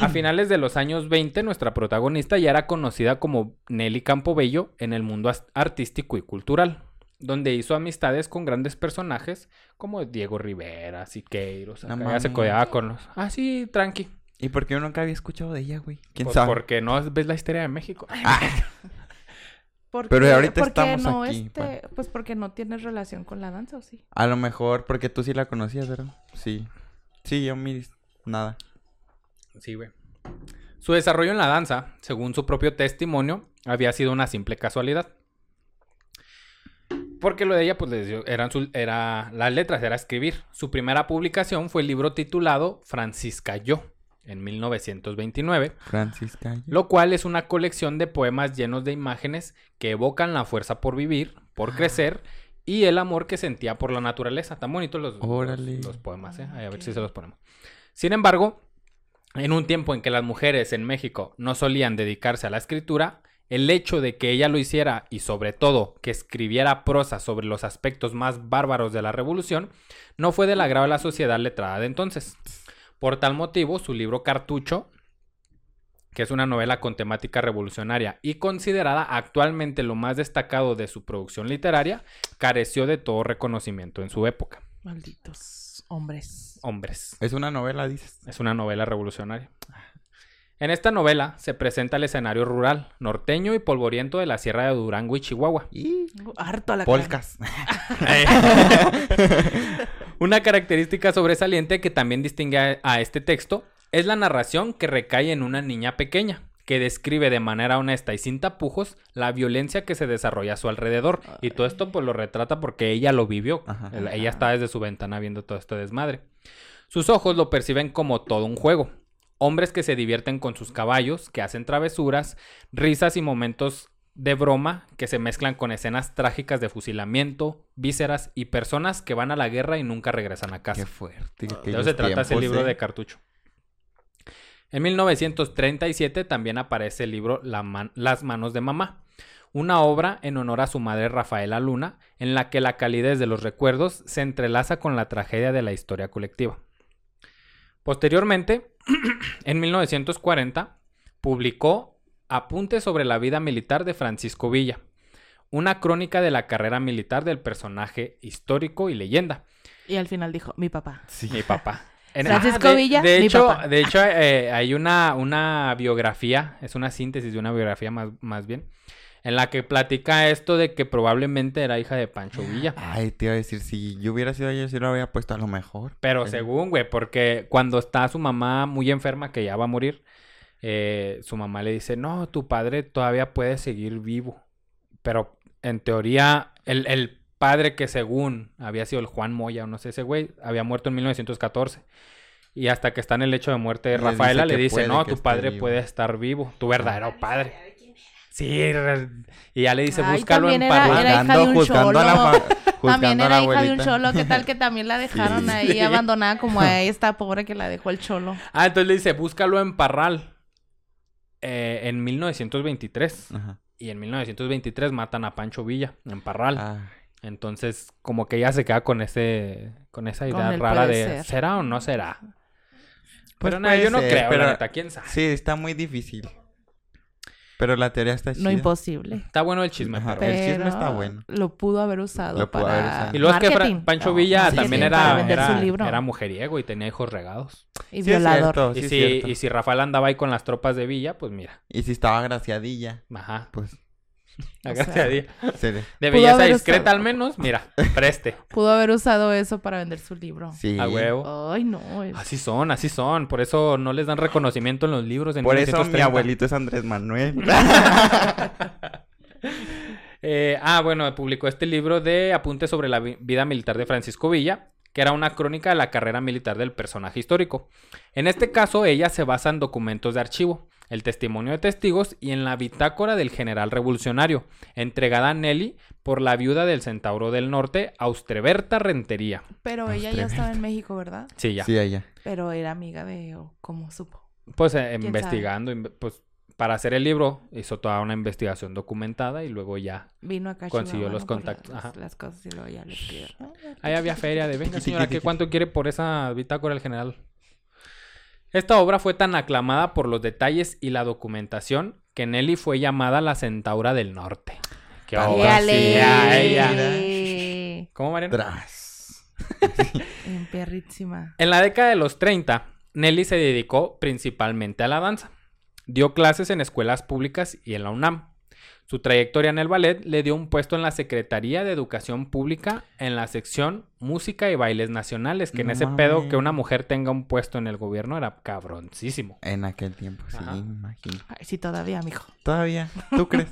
[SPEAKER 1] A finales de los años 20, nuestra protagonista ya era conocida como Nelly Campobello en el mundo artístico y cultural, donde hizo amistades con grandes personajes como Diego Rivera, Siqueiros,
[SPEAKER 2] No
[SPEAKER 1] acá se codeaba con los... Ah, sí, tranqui.
[SPEAKER 2] ¿Y por qué yo nunca había escuchado de ella, güey? ¿Quién
[SPEAKER 1] Pues
[SPEAKER 2] sabe?
[SPEAKER 1] porque no ves la historia de México.
[SPEAKER 3] ¿Por
[SPEAKER 2] Pero
[SPEAKER 3] qué-
[SPEAKER 2] ahorita estamos
[SPEAKER 3] no,
[SPEAKER 2] aquí,
[SPEAKER 3] este, Pues porque no tienes relación con la danza, ¿o sí?
[SPEAKER 2] A lo mejor porque tú sí la conocías, ¿verdad? Sí. Sí, yo mi... Nada.
[SPEAKER 1] Sí, güey. Su desarrollo en la danza, según su propio testimonio, había sido una simple casualidad. Porque lo de ella, pues, les dio- eran su- era, las letras, era escribir. Su primera publicación fue el libro titulado Francisca Yo, en 1929,
[SPEAKER 2] Francisca.
[SPEAKER 1] lo cual es una colección de poemas llenos de imágenes que evocan la fuerza por vivir, por crecer y el amor que sentía por la naturaleza. Tan bonitos los, los- los poemas, ¿eh? A ver si se los ponemos. Sin embargo, en un tiempo en que las mujeres en México no solían dedicarse a la escritura, el hecho de que ella lo hiciera y sobre todo que escribiera prosa sobre los aspectos más bárbaros de la revolución no fue del agrado de la sociedad letrada de entonces. Por tal motivo, su libro Cartucho, que es una novela con temática revolucionaria y considerada actualmente lo más destacado de su producción literaria, careció de todo reconocimiento en su época.
[SPEAKER 3] Malditos hombres.
[SPEAKER 1] Hombres.
[SPEAKER 2] Es una novela, dices.
[SPEAKER 1] Es una novela revolucionaria. En esta novela se presenta el escenario rural, norteño y polvoriento de la Sierra de Durango y Chihuahua.
[SPEAKER 2] Y
[SPEAKER 3] Harto a la cara.
[SPEAKER 2] polcas.
[SPEAKER 1] Una característica sobresaliente que también distingue a, este texto es la narración que recae en una niña pequeña, que describe de manera honesta y sin tapujos la violencia que se desarrolla a su alrededor. Y todo esto pues lo retrata porque ella lo vivió.
[SPEAKER 2] Ajá.
[SPEAKER 1] Ella está desde su ventana viendo todo este desmadre. Sus ojos lo perciben como todo un juego. Hombres que se divierten con sus caballos, que hacen travesuras, risas y momentos de broma que se mezclan con escenas trágicas de fusilamiento, vísceras y personas que van a la guerra y nunca regresan a casa.
[SPEAKER 2] Qué fuerte.
[SPEAKER 1] De eso se trata ese libro
[SPEAKER 2] ¿eh?
[SPEAKER 1] de cartucho. En 1937 también aparece el libro La man- Las manos de mamá, una obra en honor a su madre Rafaela Luna, en la que la calidez de los recuerdos se entrelaza con la tragedia de la historia colectiva. Posteriormente, en 1940, publicó Apuntes sobre la vida militar de Francisco Villa, una crónica de la carrera militar del personaje histórico y leyenda.
[SPEAKER 3] Y al final dijo, mi papá.
[SPEAKER 2] Sí.
[SPEAKER 1] Mi papá. En-
[SPEAKER 3] Francisco
[SPEAKER 1] Ah, de,
[SPEAKER 3] Villa,
[SPEAKER 1] De
[SPEAKER 3] mi
[SPEAKER 1] hecho,
[SPEAKER 3] papá.
[SPEAKER 1] de hecho eh, hay una, una biografía, es una síntesis de una biografía más, más bien, en la que platica esto de que probablemente era hija de Pancho Villa.
[SPEAKER 2] Ay, te iba a decir, si yo hubiera sido ella, sí lo había puesto a lo mejor.
[SPEAKER 1] Pero
[SPEAKER 2] Eh,
[SPEAKER 1] según, güey, porque cuando está su mamá muy enferma, que ya va a morir, eh, su mamá le dice, no, tu padre todavía puede seguir vivo. Pero en teoría, el, el padre que según había sido el Juan Moya, o no sé, ese güey, había muerto en 1914. Y hasta que está en el hecho de muerte de
[SPEAKER 2] Le dice
[SPEAKER 1] Rafaela, le dice, no, tu padre
[SPEAKER 2] vivo".
[SPEAKER 1] puede estar vivo, tu verdadero padre. Sí, y ya le dice,
[SPEAKER 3] Ay,
[SPEAKER 1] búscalo en
[SPEAKER 3] hija
[SPEAKER 2] Juzgando,
[SPEAKER 3] de un
[SPEAKER 2] juzgando a la,
[SPEAKER 3] También era hija de un cholo. ¿Qué tal que también la dejaron ahí
[SPEAKER 1] Sí.
[SPEAKER 3] abandonada como a esta pobre que la dejó el cholo?
[SPEAKER 1] Ah, entonces le dice, búscalo en Parral. eh, en 1923.
[SPEAKER 2] Ajá.
[SPEAKER 1] Y en 1923 matan a Pancho Villa en Parral.
[SPEAKER 2] Ah,
[SPEAKER 1] Entonces, como que ella se queda con ese con esa idea rara de
[SPEAKER 3] ser.
[SPEAKER 1] ¿será o no será?
[SPEAKER 2] Pues
[SPEAKER 1] pero no,
[SPEAKER 2] puede
[SPEAKER 1] yo no
[SPEAKER 2] ser,
[SPEAKER 1] creo,
[SPEAKER 2] pero-
[SPEAKER 1] la neta, quién sabe.
[SPEAKER 2] sí, está muy difícil. Pero la teoría está chida.
[SPEAKER 3] No imposible.
[SPEAKER 1] Está bueno el chisme,
[SPEAKER 2] Ajá,
[SPEAKER 1] pero...
[SPEAKER 2] el chisme está bueno.
[SPEAKER 3] Lo pudo haber usado
[SPEAKER 2] Lo pudo
[SPEAKER 3] para
[SPEAKER 2] haber usado.
[SPEAKER 1] Y luego es que. Pancho Villa también era, era, mujeriego y tenía hijos regados.
[SPEAKER 3] Y
[SPEAKER 2] Sí es
[SPEAKER 3] violador.
[SPEAKER 2] cierto,
[SPEAKER 1] y, si, y si Rafael andaba ahí con las tropas de Villa, pues mira.
[SPEAKER 2] Y si estaba graciadilla,
[SPEAKER 1] Ajá.
[SPEAKER 2] pues
[SPEAKER 1] La
[SPEAKER 3] O sea,
[SPEAKER 1] gracia de, belleza discreta
[SPEAKER 3] usado.
[SPEAKER 1] al menos, mira, preste.
[SPEAKER 3] Pudo haber usado eso para vender su libro.
[SPEAKER 2] Sí.
[SPEAKER 1] A huevo.
[SPEAKER 3] Ay, no. es-
[SPEAKER 1] Así son, así son. Por eso no les dan reconocimiento en los libros. En
[SPEAKER 2] Por eso mi
[SPEAKER 1] 1930.
[SPEAKER 2] abuelito es Andrés Manuel.
[SPEAKER 1] Eh, ah, bueno, publicó este libro de Apuntes sobre la vi- vida militar de Francisco Villa, que era una crónica de la carrera militar del personaje histórico. En este caso, ella se basa en documentos de archivo, el testimonio de testigos y en la bitácora del general revolucionario, entregada a Nelly por la viuda del centauro del norte, Austreberta Rentería.
[SPEAKER 3] Pero ella ya estaba en México, ¿verdad?
[SPEAKER 1] Sí, ya.
[SPEAKER 2] Sí, ella.
[SPEAKER 3] Pero era amiga de... o ¿Cómo supo?
[SPEAKER 1] Pues eh,
[SPEAKER 3] ¿Quién
[SPEAKER 1] investigando, inve- pues para hacer el libro hizo toda una investigación documentada y luego ya.
[SPEAKER 3] Vino acá a
[SPEAKER 1] Consiguió los contactos,
[SPEAKER 3] Las,
[SPEAKER 1] ajá.
[SPEAKER 3] las cosas y luego ya. Ah,
[SPEAKER 1] Ahí había feria de, venga señora, ¿qué cuánto quiere por esa bitácora el general? Esta obra fue tan aclamada por los detalles y la documentación que Nelly fue llamada la Centaura del Norte. ¡Qué obra!
[SPEAKER 2] sí,
[SPEAKER 1] ella. ¿Cómo, Mariano?
[SPEAKER 2] Tras.
[SPEAKER 3] En
[SPEAKER 1] la década de los 30, Nelly se dedicó principalmente a la danza. Dio clases en escuelas públicas y en la UNAM. Su trayectoria en el ballet le dio un puesto en la Secretaría de Educación Pública en la sección Música y Bailes Nacionales, que en ese pedo que una mujer tenga un puesto en el gobierno era cabroncísimo.
[SPEAKER 2] En aquel tiempo, sí,
[SPEAKER 1] Ajá.
[SPEAKER 2] me imagino.
[SPEAKER 3] Ay, sí, todavía, mijo.
[SPEAKER 2] Todavía, ¿tú crees?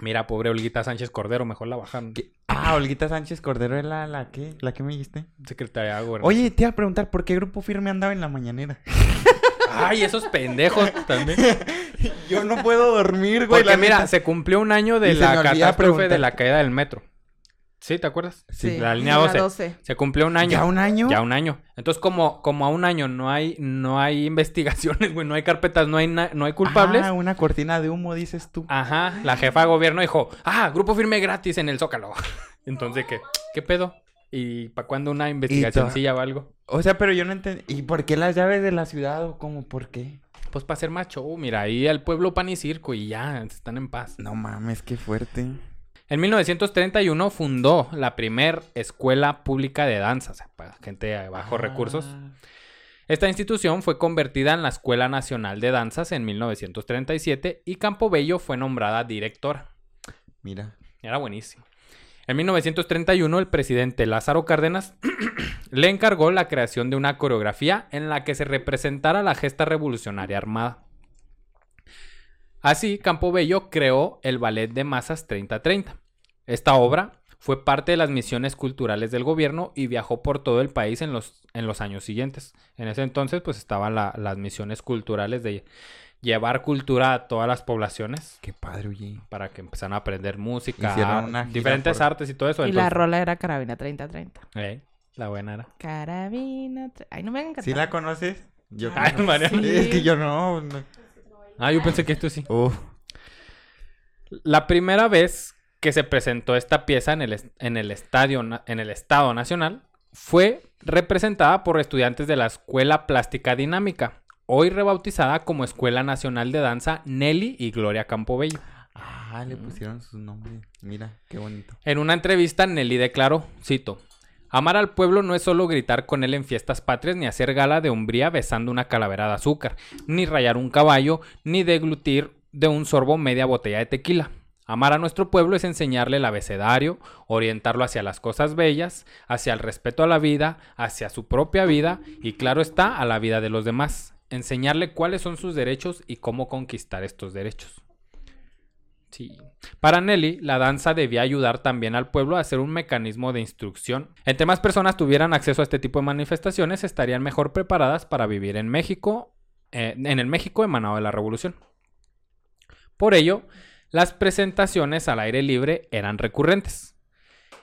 [SPEAKER 1] Mira, pobre Olguita Sánchez Cordero, mejor la bajan.
[SPEAKER 2] ¿Qué? Ah, Olguita Sánchez Cordero es la, la que, la que me dijiste.
[SPEAKER 1] Secretaria de.
[SPEAKER 2] Oye, te iba a preguntar, ¿por qué Grupo Firme andaba en la mañanera?
[SPEAKER 1] Ay, esos pendejos también.
[SPEAKER 2] Yo no puedo dormir, güey.
[SPEAKER 1] Porque mira,
[SPEAKER 2] neta.
[SPEAKER 1] se cumplió un año de
[SPEAKER 2] Y
[SPEAKER 1] la catástrofe de la caída del metro. ¿Sí? ¿Te acuerdas?
[SPEAKER 2] Sí.
[SPEAKER 1] La línea 12. Se cumplió un año.
[SPEAKER 2] ¿Ya un año?
[SPEAKER 1] Ya un año. Entonces, como, como a un año no hay, no hay investigaciones, güey, no hay carpetas, no hay, no hay culpables.
[SPEAKER 2] Ah, una cortina de humo, dices tú.
[SPEAKER 1] Ajá, la jefa de gobierno dijo, ah, grupo firme gratis en el Zócalo. Entonces, ¿qué? ¿Qué pedo? ¿Y para cuándo una investigacióncilla o algo?
[SPEAKER 2] O sea, pero yo no entendí. ¿Y por qué las llaves de la ciudad o cómo? ¿Por qué?
[SPEAKER 1] Pues para ser macho, mira, ahí al pueblo pan y circo y ya, están en paz.
[SPEAKER 2] No mames, qué fuerte.
[SPEAKER 1] En 1931 fundó la primer escuela pública de danza, o sea, para gente de bajos recursos.
[SPEAKER 2] Ah.
[SPEAKER 1] Esta institución fue convertida en la Escuela Nacional de Danzas en 1937 y Campobello fue nombrada directora.
[SPEAKER 2] Mira.
[SPEAKER 1] Era buenísimo. En 1931 el presidente Lázaro Cárdenas le encargó la creación de una coreografía en la que se representara la gesta revolucionaria armada. Así, Campobello creó el Ballet de Masas 3030. Esta obra fue parte de las misiones culturales del gobierno y viajó por todo el país en los, en los años siguientes. En ese entonces, pues estaban la- las misiones culturales de llevar cultura a todas las poblaciones
[SPEAKER 2] Qué padre, oye.
[SPEAKER 1] para que empezaran a aprender música,
[SPEAKER 2] una
[SPEAKER 1] diferentes
[SPEAKER 2] por-
[SPEAKER 1] artes y todo eso.
[SPEAKER 3] Y la rola era Carabina 3030.
[SPEAKER 1] Eh, la buena era.
[SPEAKER 3] Carabina. Ay, no me vengan
[SPEAKER 2] ¿Sí la conoces? Yo
[SPEAKER 1] Ay,
[SPEAKER 2] no.
[SPEAKER 1] María.
[SPEAKER 3] Sí.
[SPEAKER 2] Es que yo no. no.
[SPEAKER 1] Ah, yo pensé que esto sí.
[SPEAKER 2] Uf.
[SPEAKER 1] La primera vez que se presentó esta pieza en el, en el estadio en el Estado Nacional fue representada por estudiantes de la Escuela Plástica Dinámica, hoy rebautizada como Escuela Nacional de Danza Nelly y Gloria Campobello.
[SPEAKER 2] Ah, le pusieron sus nombres. Mira, qué bonito.
[SPEAKER 1] En una entrevista, Nelly declaró, cito, Amar al pueblo no es solo gritar con él en fiestas patrias, ni hacer gala de hombría besando una calavera de azúcar, ni rayar un caballo, ni deglutir de un sorbo media botella de tequila. Amar a nuestro pueblo es enseñarle el abecedario, orientarlo hacia las cosas bellas, hacia el respeto a la vida, hacia su propia vida y claro está, a la vida de los demás. Enseñarle cuáles son sus derechos y cómo conquistar estos derechos. Sí. Para Nelly, la danza debía ayudar también al pueblo a ser un mecanismo de instrucción. Entre más personas tuvieran acceso a este tipo de manifestaciones, estarían mejor preparadas para vivir en México, eh, en el México emanado de la Revolución. Por ello, las presentaciones al aire libre eran recurrentes.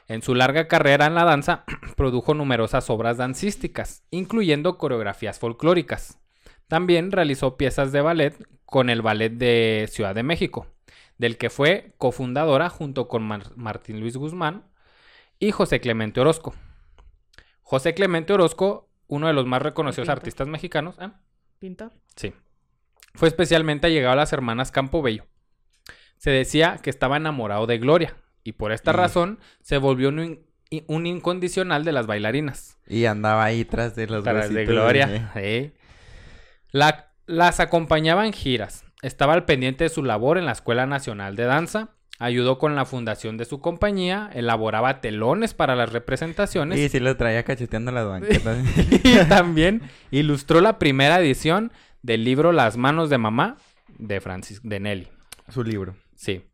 [SPEAKER 1] En su larga carrera en la danza, produjo numerosas obras dancísticas, incluyendo coreografías folclóricas. También realizó piezas de ballet con el Ballet de Ciudad de México, del que fue cofundadora junto con Mar- Martín Luis Guzmán y José Clemente Orozco. José Clemente Orozco, uno de los más reconocidos
[SPEAKER 3] Pintor.
[SPEAKER 1] artistas mexicanos, ¿eh?
[SPEAKER 3] Pintor.
[SPEAKER 1] Sí. Fue especialmente allegado a las hermanas Campobello. Se decía que estaba enamorado de Gloria y por esta
[SPEAKER 2] Y-
[SPEAKER 1] razón se volvió un, in- un incondicional de las bailarinas.
[SPEAKER 2] Y andaba ahí tras de los
[SPEAKER 1] Tras de Gloria. sí. La- las acompañaba en giras. Estaba al pendiente de su labor en la Escuela Nacional de Danza. Ayudó con la fundación de su compañía. Elaboraba telones para las representaciones.
[SPEAKER 2] Y sí lo traía cacheteando las banquetas.
[SPEAKER 1] y también ilustró la primera edición del libro Las manos de mamá de Francis de Nelly.
[SPEAKER 2] Su libro.
[SPEAKER 1] Sí.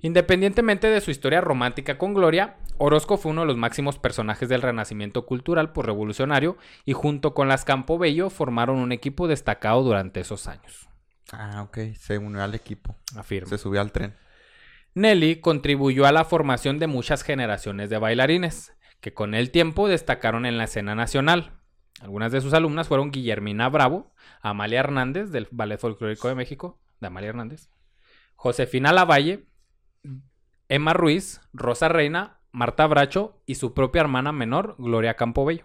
[SPEAKER 1] Independientemente de su historia romántica con Gloria, Orozco fue uno de los máximos personajes del renacimiento cultural por revolucionario y junto con las Campobello formaron un equipo destacado durante esos años.
[SPEAKER 2] Ah, ok. Se unió al equipo.
[SPEAKER 1] Afirma.
[SPEAKER 2] Se subió al tren.
[SPEAKER 1] Nelly contribuyó a la formación de muchas generaciones de bailarines, que con el tiempo destacaron en la escena nacional. Algunas de sus alumnas fueron Guillermina Bravo, Amalia Hernández del Ballet Folclórico de México, de Amalia Hernández, Josefina Lavalle, Emma Ruiz, Rosa Reina, Marta Bracho y su propia hermana menor, Gloria Campobello.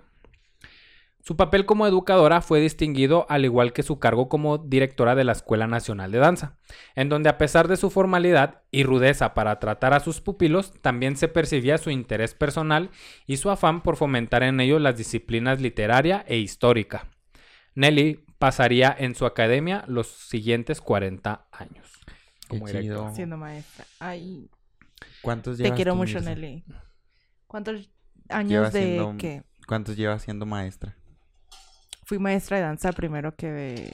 [SPEAKER 1] Su papel como educadora fue distinguido al igual que su cargo como directora de la Escuela Nacional de Danza, en donde a pesar de su formalidad y rudeza para tratar a sus pupilos, también se percibía su interés personal y su afán por fomentar en ellos las disciplinas literaria e histórica. Nelly pasaría en su academia los siguientes 40 años.
[SPEAKER 2] Qué
[SPEAKER 1] Como directora.
[SPEAKER 2] chido.
[SPEAKER 3] Siendo maestra. Ay,
[SPEAKER 2] ¿Cuántos
[SPEAKER 3] te
[SPEAKER 2] llevas
[SPEAKER 3] quiero
[SPEAKER 2] tú,
[SPEAKER 3] mucho,
[SPEAKER 2] Mirza?
[SPEAKER 3] Nelly. ¿Cuántos años de
[SPEAKER 2] siendo-
[SPEAKER 3] qué?
[SPEAKER 2] ¿Cuántos llevas siendo maestra?
[SPEAKER 3] Fui maestra de danza primero que de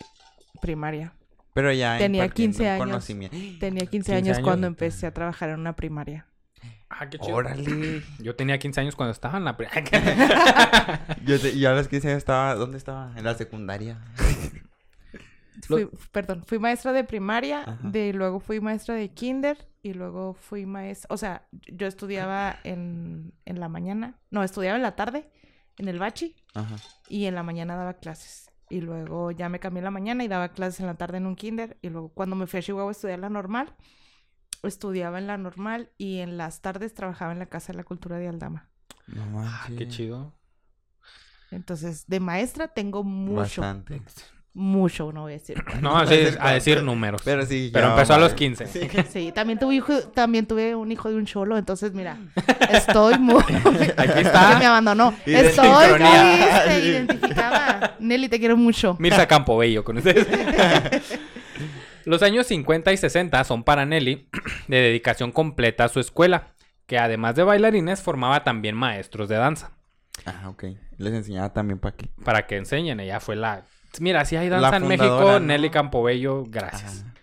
[SPEAKER 3] primaria.
[SPEAKER 2] Pero ya
[SPEAKER 3] Tenía
[SPEAKER 2] impartiendo
[SPEAKER 3] 15 años.
[SPEAKER 2] conocimiento.
[SPEAKER 3] Tenía 15,
[SPEAKER 1] 15
[SPEAKER 3] años,
[SPEAKER 1] años.
[SPEAKER 3] cuando empecé a trabajar en una primaria.
[SPEAKER 1] Ah, qué chido.
[SPEAKER 2] Órale.
[SPEAKER 1] Yo tenía 15 años cuando estaba en la... pri-
[SPEAKER 2] Yo, te- yo a los 15 años estaba... ¿Dónde estaba? En la secundaria.
[SPEAKER 1] Lo-
[SPEAKER 3] Fui, perdón, fui maestra de primaria,
[SPEAKER 2] Ajá.
[SPEAKER 3] de luego fui maestra de kinder y luego fui maestra, o sea, yo estudiaba en, en la mañana, no, estudiaba en la tarde en el bachi
[SPEAKER 2] Ajá.
[SPEAKER 3] y en la mañana daba clases. Y luego ya me cambié en la mañana y daba clases en la tarde en un kinder. Y luego cuando me fui a Chihuahua a estudiar la normal, estudiaba en la normal y en las tardes trabajaba en la Casa de la Cultura de Aldama.
[SPEAKER 2] No
[SPEAKER 1] Ah, qué chido.
[SPEAKER 3] Entonces, de maestra tengo mucho,
[SPEAKER 2] Bastante.
[SPEAKER 3] Mucho, no voy a decir.
[SPEAKER 1] No, así a decir números. Pero,
[SPEAKER 2] Pero sí.
[SPEAKER 1] empezó a los
[SPEAKER 2] madre.
[SPEAKER 1] 15.
[SPEAKER 2] Sí.
[SPEAKER 3] Sí, también tuve hijo, también tuve un hijo de un cholo, entonces mira, estoy muy
[SPEAKER 1] Aquí está.
[SPEAKER 3] que me abandonó. Estoy muy te identificaba. Nelly, te quiero mucho.
[SPEAKER 1] Mirza Campobello con ustedes. Los años 50 y 60 son para Nelly de dedicación completa a su escuela, que además de bailarines formaba también maestros de danza.
[SPEAKER 2] Ah, ok. Les enseñaba también para qué.
[SPEAKER 1] Para que enseñen, ella fue la... Mira, si hay danza en México,
[SPEAKER 2] ¿no?
[SPEAKER 1] Nelly Campobello, gracias.
[SPEAKER 2] Ajá.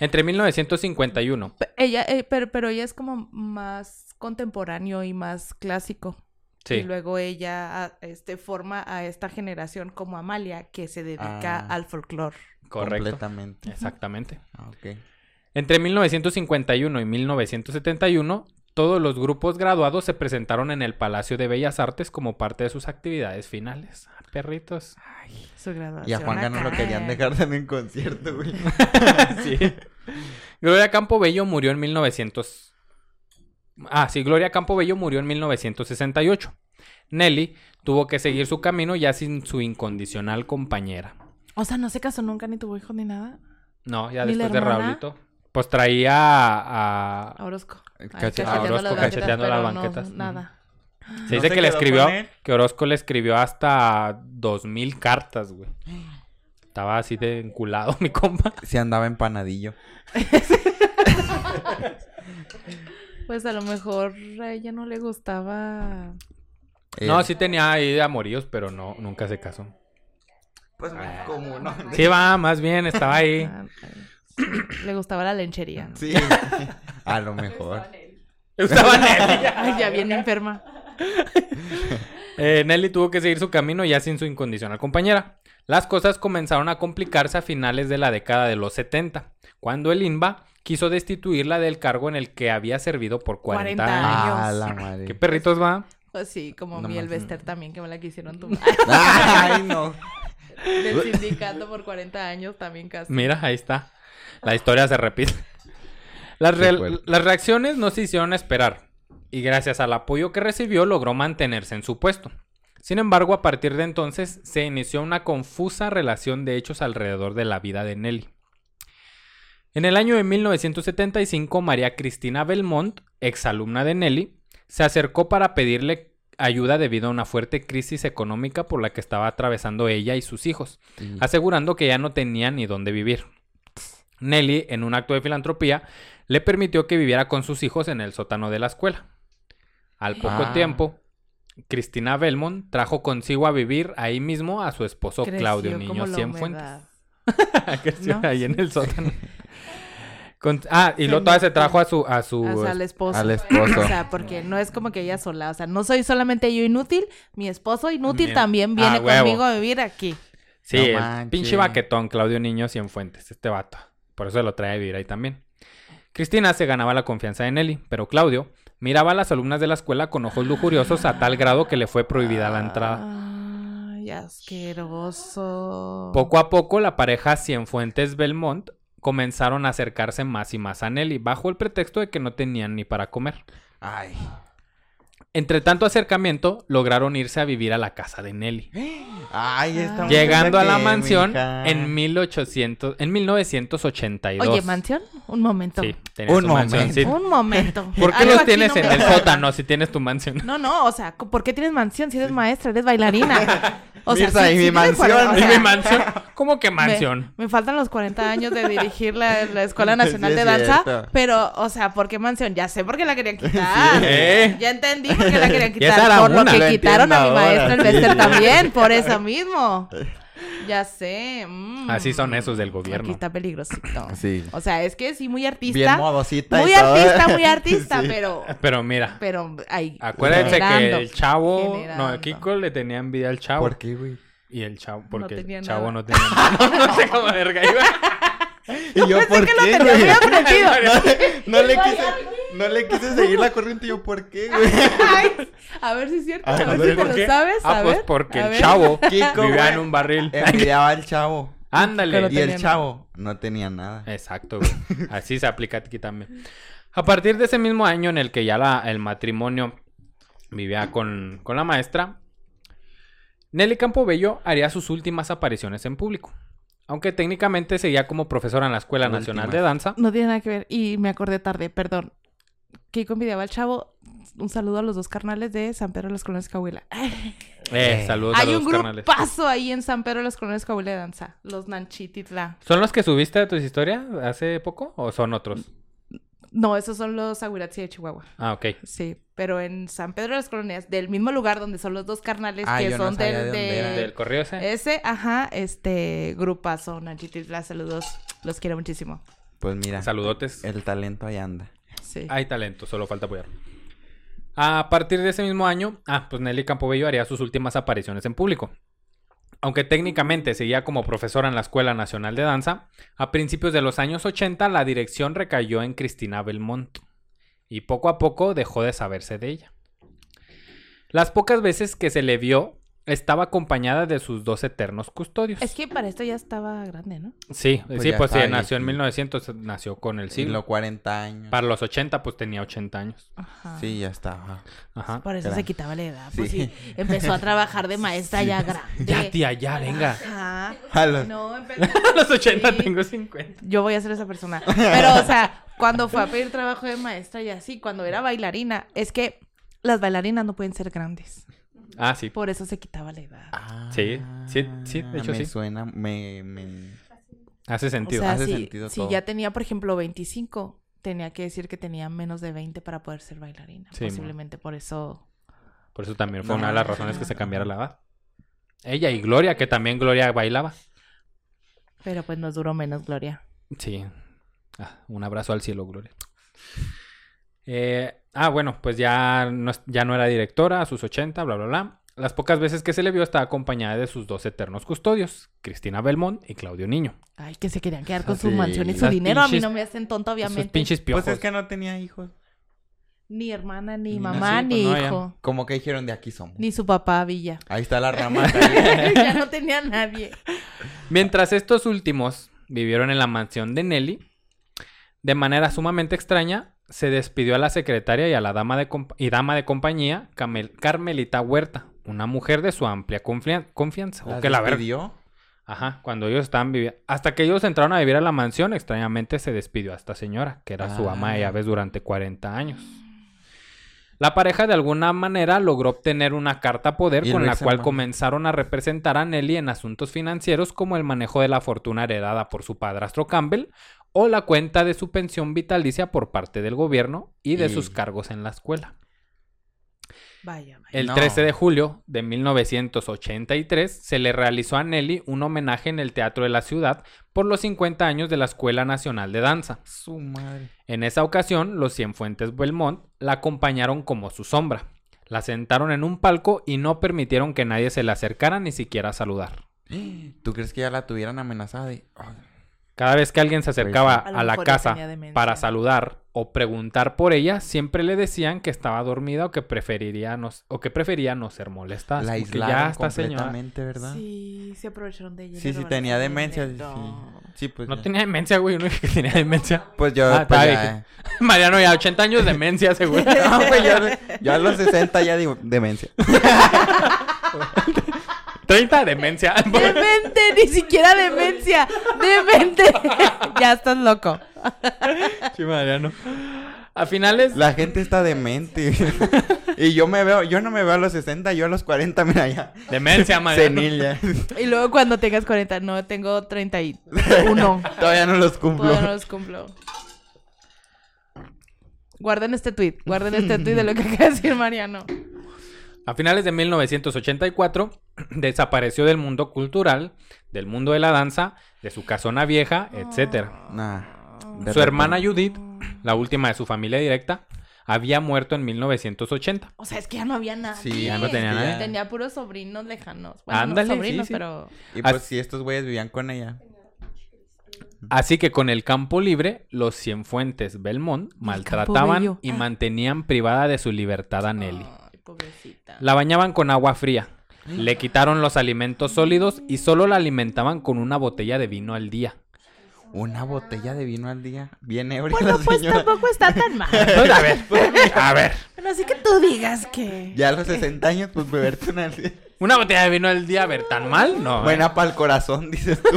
[SPEAKER 1] Entre 1951.
[SPEAKER 3] Pe- Ella, eh, pero, pero ella es como más contemporáneo y más clásico. Y
[SPEAKER 1] Sí,
[SPEAKER 3] luego ella este, forma a esta generación como Amalia, que se dedica
[SPEAKER 2] Ah.
[SPEAKER 3] al folclore.
[SPEAKER 1] correcto.
[SPEAKER 2] Completamente.
[SPEAKER 1] Exactamente.
[SPEAKER 2] Ah, ok.
[SPEAKER 1] Entre 1951 y 1971, todos los grupos graduados se presentaron en el Palacio de Bellas Artes como parte de sus actividades finales. Perritos.
[SPEAKER 3] Su graduación.
[SPEAKER 2] Y a Juan no lo querían dejar también en concierto, güey.
[SPEAKER 1] sí. Gloria Campobello murió en 1900. Ah, sí, Gloria Campobello murió en 1968. Nelly tuvo que seguir su camino ya sin su incondicional compañera.
[SPEAKER 3] O sea, no se casó nunca ni tuvo hijos ni nada.
[SPEAKER 1] No, ya
[SPEAKER 3] ¿Ni la
[SPEAKER 1] después de? Raulito. Pues traía a...
[SPEAKER 3] A Orozco. Ay,
[SPEAKER 2] Cache-
[SPEAKER 1] a Orozco cacheteando las
[SPEAKER 3] pero no,
[SPEAKER 1] banquetas.
[SPEAKER 3] nada.
[SPEAKER 1] Se
[SPEAKER 2] ¿No
[SPEAKER 1] dice
[SPEAKER 2] se
[SPEAKER 1] que le escribió, que Orozco le escribió hasta dos mil cartas, güey. Estaba así de enculado mi compa.
[SPEAKER 2] Se andaba empanadillo.
[SPEAKER 3] Pues a lo mejor a ella no le gustaba.
[SPEAKER 1] No,
[SPEAKER 2] Eh,
[SPEAKER 1] sí tenía ahí amoríos, pero no, nunca se casó.
[SPEAKER 2] Pues como no.
[SPEAKER 1] Sí, va, más bien, estaba ahí.
[SPEAKER 3] Ah, le gustaba la lenchería. ¿no?
[SPEAKER 2] Sí. A lo mejor.
[SPEAKER 1] Estaba Nelly.
[SPEAKER 3] Ay, ya viene enferma.
[SPEAKER 1] Eh, Nelly tuvo que seguir su camino ya sin su incondicional compañera. Las cosas comenzaron a complicarse a finales de la década de los 70, cuando el INBA quiso destituirla del cargo en el que había servido por 40,
[SPEAKER 3] 40
[SPEAKER 1] años.
[SPEAKER 2] Ah, la madre.
[SPEAKER 1] ¿Qué perritos va?
[SPEAKER 3] Pues sí, como
[SPEAKER 2] No
[SPEAKER 3] mi
[SPEAKER 2] más.
[SPEAKER 3] Elvester también, que me la quisieron tumbar.
[SPEAKER 2] Ay, no.
[SPEAKER 3] Del sindicato por 40 años también casi.
[SPEAKER 1] Mira, ahí está. La historia se repite. Re- las reacciones no se hicieron esperar. Y gracias al apoyo que recibió logró mantenerse en su puesto. Sin embargo, a partir de entonces se inició una confusa relación de hechos alrededor de la vida de Nelly. En el año de 1975, María Cristina Belmont, exalumna de Nelly, se acercó para pedirle ayuda debido a una fuerte crisis económica por la que estaba atravesando ella y sus hijos
[SPEAKER 2] Sí.
[SPEAKER 1] asegurando que ya no tenía ni dónde vivir. Nelly, en un acto de filantropía, le permitió que viviera con sus hijos en el sótano de la escuela. Al poco
[SPEAKER 2] Ah.
[SPEAKER 1] tiempo, Cristina Belmont trajo consigo a vivir ahí mismo a su esposo
[SPEAKER 3] Creció
[SPEAKER 1] Claudio Niño Cienfuentes. Creció
[SPEAKER 3] ¿No?
[SPEAKER 1] ahí en el sótano. Con- ah, y luego todavía se trajo a su... A su
[SPEAKER 3] O sea, al esposo.
[SPEAKER 2] Al esposo.
[SPEAKER 3] O sea, porque no es como que ella sola. O sea, no soy solamente yo inútil. Mi esposo inútil
[SPEAKER 1] Bien.
[SPEAKER 3] también viene
[SPEAKER 1] Ah, huevo.
[SPEAKER 3] conmigo a vivir aquí.
[SPEAKER 1] Sí,
[SPEAKER 2] No
[SPEAKER 1] el
[SPEAKER 2] manches.
[SPEAKER 1] pinche baquetón, Claudio Niño Cienfuentes, este vato. Por eso lo trae a vivir ahí también. Cristina se ganaba la confianza de Nelly, pero Claudio miraba a las alumnas de la escuela con ojos lujuriosos a tal grado que le fue prohibida la entrada.
[SPEAKER 3] Ay, asqueroso.
[SPEAKER 1] Poco a poco, la pareja Cienfuentes Belmont comenzaron a acercarse más y más a Nelly, bajo el pretexto de que no tenían ni para comer.
[SPEAKER 2] Ay.
[SPEAKER 1] Entre tanto acercamiento, lograron irse a vivir a la casa de Nelly.
[SPEAKER 2] Ay, esta
[SPEAKER 1] Llegando a la
[SPEAKER 2] que,
[SPEAKER 1] mansión
[SPEAKER 2] mija.
[SPEAKER 1] en 1800, en 1982.
[SPEAKER 3] Oye, mansión, un momento.
[SPEAKER 1] Sí, tenía
[SPEAKER 2] Un
[SPEAKER 1] mansión,
[SPEAKER 2] momento.
[SPEAKER 1] sí.
[SPEAKER 3] Un momento.
[SPEAKER 1] ¿Por qué
[SPEAKER 3] Algo
[SPEAKER 1] los
[SPEAKER 3] aquí
[SPEAKER 1] tienes
[SPEAKER 3] no me
[SPEAKER 1] en el sótano si tienes tu mansión?
[SPEAKER 3] No, no, o sea, ¿por qué tienes mansión si eres maestra, eres bailarina? O sea,
[SPEAKER 2] Mirza,
[SPEAKER 3] sí-
[SPEAKER 2] y
[SPEAKER 3] sí
[SPEAKER 2] mi
[SPEAKER 3] tienes
[SPEAKER 2] mansión.
[SPEAKER 3] cuarenta- o
[SPEAKER 1] ¿Y
[SPEAKER 3] sea,
[SPEAKER 1] mi mansión? ¿Cómo que
[SPEAKER 3] me-
[SPEAKER 1] mansión?
[SPEAKER 3] Me, faltan los 40 años de dirigir la, la Escuela Nacional
[SPEAKER 2] Sí,
[SPEAKER 3] de
[SPEAKER 2] es
[SPEAKER 3] Danza,
[SPEAKER 2] cierto.
[SPEAKER 3] pero, o sea, ¿por qué mansión? Ya sé por qué la querían quitar.
[SPEAKER 1] ¿Eh?
[SPEAKER 3] Ya entendí por qué la querían quitar. Por lo
[SPEAKER 1] una.
[SPEAKER 3] que
[SPEAKER 2] Lo
[SPEAKER 3] quitaron a mi
[SPEAKER 2] ahora,
[SPEAKER 3] maestra el Bester
[SPEAKER 2] sí.
[SPEAKER 3] también, por eso mismo. Ya sé. mm.
[SPEAKER 1] Así son esos del
[SPEAKER 3] Aquí
[SPEAKER 1] gobierno.
[SPEAKER 3] está peligrosito.
[SPEAKER 2] Sí.
[SPEAKER 3] O sea, es que sí, muy artista.
[SPEAKER 2] Bien modosita
[SPEAKER 3] muy
[SPEAKER 2] y todo.
[SPEAKER 3] artista, muy artista,
[SPEAKER 2] Sí.
[SPEAKER 3] pero...
[SPEAKER 1] Pero mira,
[SPEAKER 3] Pero ahí...
[SPEAKER 1] acuérdense que
[SPEAKER 3] generando.
[SPEAKER 1] el chavo, no,
[SPEAKER 3] generando.
[SPEAKER 1] Kiko le tenía envidia al chavo.
[SPEAKER 2] ¿Por qué, güey?
[SPEAKER 1] Y el chavo, porque
[SPEAKER 3] tenía
[SPEAKER 1] el chavo
[SPEAKER 3] nada.
[SPEAKER 1] no tenía nada. No, sé cómo verga iba.
[SPEAKER 2] ¿Y yo por
[SPEAKER 3] que lo tenía muy
[SPEAKER 2] güey?
[SPEAKER 3] aprendido.
[SPEAKER 2] No le quise, no le quise seguir la corriente. ¿Y yo por qué, güey?
[SPEAKER 3] Ay, a ver si es cierto. A,
[SPEAKER 2] Ay,
[SPEAKER 3] ver, si te
[SPEAKER 1] ¿por
[SPEAKER 3] lo
[SPEAKER 1] qué?
[SPEAKER 3] sabes.
[SPEAKER 1] Ah,
[SPEAKER 3] a
[SPEAKER 1] pues
[SPEAKER 3] ver,
[SPEAKER 1] porque
[SPEAKER 3] a
[SPEAKER 1] el
[SPEAKER 3] ver.
[SPEAKER 1] chavo
[SPEAKER 2] Kiko,
[SPEAKER 1] vivía en un barril.
[SPEAKER 2] Envidiaba al chavo.
[SPEAKER 1] Ándale.
[SPEAKER 2] Y el
[SPEAKER 3] nada.
[SPEAKER 2] chavo no tenía nada.
[SPEAKER 1] Exacto, güey. Así se aplica aquí también. A partir de ese mismo año en el que ya la- el matrimonio vivía con, con la maestra, Nelly Campobello haría sus últimas apariciones en público. Aunque técnicamente seguía como profesora en la Escuela Nacional de. Danza.
[SPEAKER 3] No tiene nada que ver. Y me acordé tarde, perdón. Kiko envidiaba al chavo. Un saludo a los dos carnales de San Pedro de las Colonias Coahuila.
[SPEAKER 1] Eh, saludos a
[SPEAKER 3] Hay
[SPEAKER 1] los
[SPEAKER 3] un
[SPEAKER 1] carnales.
[SPEAKER 3] grupazo ahí en San Pedro de las Colonias Coahuila de danza. Los Nanchititla.
[SPEAKER 1] ¿Son los que subiste a tus historias hace poco o son otros?
[SPEAKER 3] No, esos son los Aguiratsi de Chihuahua.
[SPEAKER 1] Ah, ok.
[SPEAKER 3] Sí, pero en San Pedro de las Colonias, del mismo lugar donde son los dos carnales
[SPEAKER 2] Ah,
[SPEAKER 3] que
[SPEAKER 2] yo
[SPEAKER 3] son del,
[SPEAKER 2] de dónde
[SPEAKER 3] de-
[SPEAKER 2] eran.
[SPEAKER 1] ¿Del correo ese?
[SPEAKER 3] Ese, ajá, este grupazo, Nanchititla, saludos. Los quiero muchísimo.
[SPEAKER 2] Pues mira,
[SPEAKER 1] Saludotes.
[SPEAKER 2] el talento ahí anda.
[SPEAKER 1] Hay talento, solo falta apoyar. A partir de ese mismo año, ah, pues Nelly Campobello haría sus últimas apariciones en público. Aunque técnicamente seguía como profesora en la Escuela Nacional de Danza, a principios de los años 80 la dirección recayó en Cristina Belmont y poco a poco dejó de saberse de ella. Las pocas veces que se le vio, estaba acompañada de sus dos eternos custodios.
[SPEAKER 3] Es que para esto ya estaba grande, ¿no?
[SPEAKER 1] Sí,
[SPEAKER 2] Pues
[SPEAKER 1] sí,
[SPEAKER 2] ya
[SPEAKER 1] pues sí, nació en
[SPEAKER 2] viejito.
[SPEAKER 1] 1900, nació con el siglo.
[SPEAKER 2] los 40 años.
[SPEAKER 1] Para los 80, pues tenía 80 años.
[SPEAKER 3] Ajá.
[SPEAKER 2] Sí, ya estaba.
[SPEAKER 1] Ajá.
[SPEAKER 3] Por eso se quitaba la edad. Pues
[SPEAKER 2] Sí.
[SPEAKER 3] sí. Empezó a trabajar de maestra ya grande.
[SPEAKER 1] Ya, tía, ya, venga.
[SPEAKER 3] Ajá.
[SPEAKER 2] A los-
[SPEAKER 3] No, empezó.
[SPEAKER 1] A los 80
[SPEAKER 3] Sí.
[SPEAKER 1] tengo 50.
[SPEAKER 3] Yo voy a ser esa persona. Pero, o sea, cuando fue a pedir trabajo de maestra y así, cuando era bailarina, es que las bailarinas no pueden ser grandes.
[SPEAKER 1] Ah, sí.
[SPEAKER 3] Por eso se quitaba la edad.
[SPEAKER 1] Sí, sí, sí, de hecho
[SPEAKER 2] Ah, me
[SPEAKER 1] sí.
[SPEAKER 2] suena, me, me...
[SPEAKER 1] Hace
[SPEAKER 3] O
[SPEAKER 1] sentido.
[SPEAKER 3] sea,
[SPEAKER 2] Hace
[SPEAKER 3] si,
[SPEAKER 2] sentido
[SPEAKER 3] si
[SPEAKER 2] todo.
[SPEAKER 3] ya tenía, por ejemplo, 25, tenía que decir que tenía menos de 20 para poder ser bailarina.
[SPEAKER 1] Sí.
[SPEAKER 3] Posiblemente por eso.
[SPEAKER 1] Por eso también fue
[SPEAKER 2] No.
[SPEAKER 1] una de las razones que se cambiara la edad. Ella y Gloria, que también Gloria bailaba.
[SPEAKER 3] Pero pues nos duró menos, Gloria.
[SPEAKER 1] Sí. Ah, un abrazo al cielo, Gloria. Eh, ah, bueno, pues ya no, es- ya no era directora a sus 80, bla, bla, bla. Las pocas veces que se le vio estaba acompañada de sus dos eternos custodios, Cristina Belmont y Claudio Niño.
[SPEAKER 3] Ay, que se querían quedar con su
[SPEAKER 2] Sí.
[SPEAKER 3] mansión y su
[SPEAKER 1] Las
[SPEAKER 3] dinero. A mí no me hacen tonta,
[SPEAKER 1] Esos
[SPEAKER 3] obviamente.
[SPEAKER 1] pinches piojos.
[SPEAKER 2] Pues es que no tenía hijos.
[SPEAKER 3] Ni hermana, ni
[SPEAKER 2] Ni
[SPEAKER 3] mamá,
[SPEAKER 1] pues
[SPEAKER 3] ni
[SPEAKER 1] no, ya.
[SPEAKER 3] hijo.
[SPEAKER 2] Como que dijeron de aquí somos.
[SPEAKER 3] Ni su papá, Villa.
[SPEAKER 2] Ahí está la rama.
[SPEAKER 3] ya no tenía nadie.
[SPEAKER 1] Mientras estos últimos vivieron en la mansión de Nelly, de manera sumamente extraña, se despidió a la secretaria y a la dama de, y dama de compañía, Camel- Carmelita Huerta, una mujer de su amplia confia- confianza. O
[SPEAKER 2] ¿Las
[SPEAKER 1] que la
[SPEAKER 2] despidió?
[SPEAKER 1] Ajá, cuando ellos estaban viviendo. Hasta que ellos entraron a vivir a la mansión, extrañamente se despidió a esta señora, que era su ama de
[SPEAKER 2] Ah.
[SPEAKER 1] llaves durante 40 años. La pareja de alguna manera logró obtener una carta poder con la cual comenzaron a representar a Nelly en asuntos financieros como el manejo de la fortuna heredada por su padrastro Campbell o la cuenta de su pensión vitalicia por parte del gobierno y de
[SPEAKER 2] Y-
[SPEAKER 1] sus cargos en la escuela.
[SPEAKER 3] Vaya, vaya.
[SPEAKER 1] El
[SPEAKER 2] No.
[SPEAKER 1] 13 de julio de 1983 se le realizó a Nelly un homenaje en el Teatro de la Ciudad por los 50 años de la Escuela Nacional de Danza.
[SPEAKER 2] Su madre.
[SPEAKER 1] En esa ocasión, los Cienfuentes Belmont la acompañaron como su sombra. La sentaron en un palco y no permitieron que nadie se le acercara ni siquiera a saludar.
[SPEAKER 2] ¿Tú crees que ya la tuvieran amenazada? de-
[SPEAKER 1] Cada vez que alguien se acercaba
[SPEAKER 3] A
[SPEAKER 1] la casa para saludar o preguntar por ella, siempre le decían que estaba dormida o que preferiría no, o que prefería no ser molestada.
[SPEAKER 2] la aislaron
[SPEAKER 1] ya esta señora
[SPEAKER 2] completamente, ¿verdad?
[SPEAKER 3] Sí, se aprovecharon de ella.
[SPEAKER 2] Sí, sí, tenía demencia. Sí, sí, pues
[SPEAKER 1] No
[SPEAKER 2] ya.
[SPEAKER 1] tenía demencia, güey. No dije que tenía demencia.
[SPEAKER 2] Pues yo,
[SPEAKER 1] Ah,
[SPEAKER 2] pues.
[SPEAKER 1] Mariano, ya 80 años de demencia, seguro.
[SPEAKER 2] No, pues yo, yo a los 60 ya digo, demencia.
[SPEAKER 1] 30 demencia.
[SPEAKER 3] Demente, ni siquiera demencia. Demente. ya estás loco.
[SPEAKER 1] Sí, Mariano. A finales.
[SPEAKER 2] La gente está demente. y yo me veo, yo no me veo a los 60, yo a los 40, mira ya.
[SPEAKER 1] Demencia, Mariano.
[SPEAKER 2] Senil ya.
[SPEAKER 3] Y luego cuando tengas 40, no, tengo 31.
[SPEAKER 2] Todavía no los cumplo.
[SPEAKER 3] Todavía no los cumplo. Guarden este tweet, guarden este tweet de lo que acaba de decir Mariano.
[SPEAKER 1] A finales de 1984 desapareció del mundo cultural, del mundo de la danza, de su casona vieja, etc.
[SPEAKER 2] Nah. De
[SPEAKER 1] Su hermana. Judith, la última de su familia directa, había muerto en 1980.
[SPEAKER 3] O sea, es que ya no había nada.
[SPEAKER 2] Sí,
[SPEAKER 1] ya no tenía
[SPEAKER 2] nada.
[SPEAKER 3] Tenía puros sobrinos lejanos. Bueno,
[SPEAKER 1] Ándale,
[SPEAKER 3] no
[SPEAKER 1] sí,
[SPEAKER 3] sobrinos,
[SPEAKER 1] sí.
[SPEAKER 3] pero...
[SPEAKER 2] Y pues si estos güeyes vivían con ella.
[SPEAKER 1] Así que con el campo libre, los Cienfuentes Belmont maltrataban y
[SPEAKER 3] Ah.
[SPEAKER 1] mantenían privada de su libertad a Nelly.
[SPEAKER 3] Pobrecita.
[SPEAKER 1] La bañaban con agua fría, le quitaron los alimentos sólidos y solo la alimentaban con una botella de vino al día.
[SPEAKER 2] Una botella de vino al día. Bien ebria
[SPEAKER 3] Bueno,
[SPEAKER 2] la
[SPEAKER 3] pues
[SPEAKER 2] señora.
[SPEAKER 3] tampoco está tan mal.
[SPEAKER 1] Pues, a ver, a ver.
[SPEAKER 3] Pero así que tú digas que...
[SPEAKER 2] Ya a los 60 años, pues beberte una...
[SPEAKER 1] Una botella de vino al día, a ver, ¿tan mal? No. ¿eh?
[SPEAKER 2] Buena para el corazón, dices tú.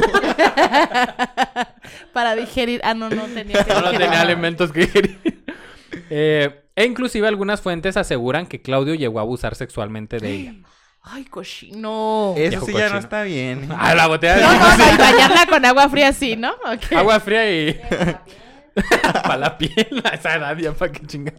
[SPEAKER 3] Para digerir... Ah, no, no tenía que
[SPEAKER 1] No, no tenía alimentos que digerir. Eh, e inclusive algunas fuentes aseguran que Claudio llegó a abusar sexualmente de ella.
[SPEAKER 3] Ay, cochino.
[SPEAKER 2] Eso sí ya no
[SPEAKER 1] cochino.
[SPEAKER 2] está bien.
[SPEAKER 1] Ah, la botella de
[SPEAKER 3] No, no, no, y bañarla con agua fría sí, ¿no? Ok.
[SPEAKER 1] Agua fría y. para la piel, a esa edad ya para qué.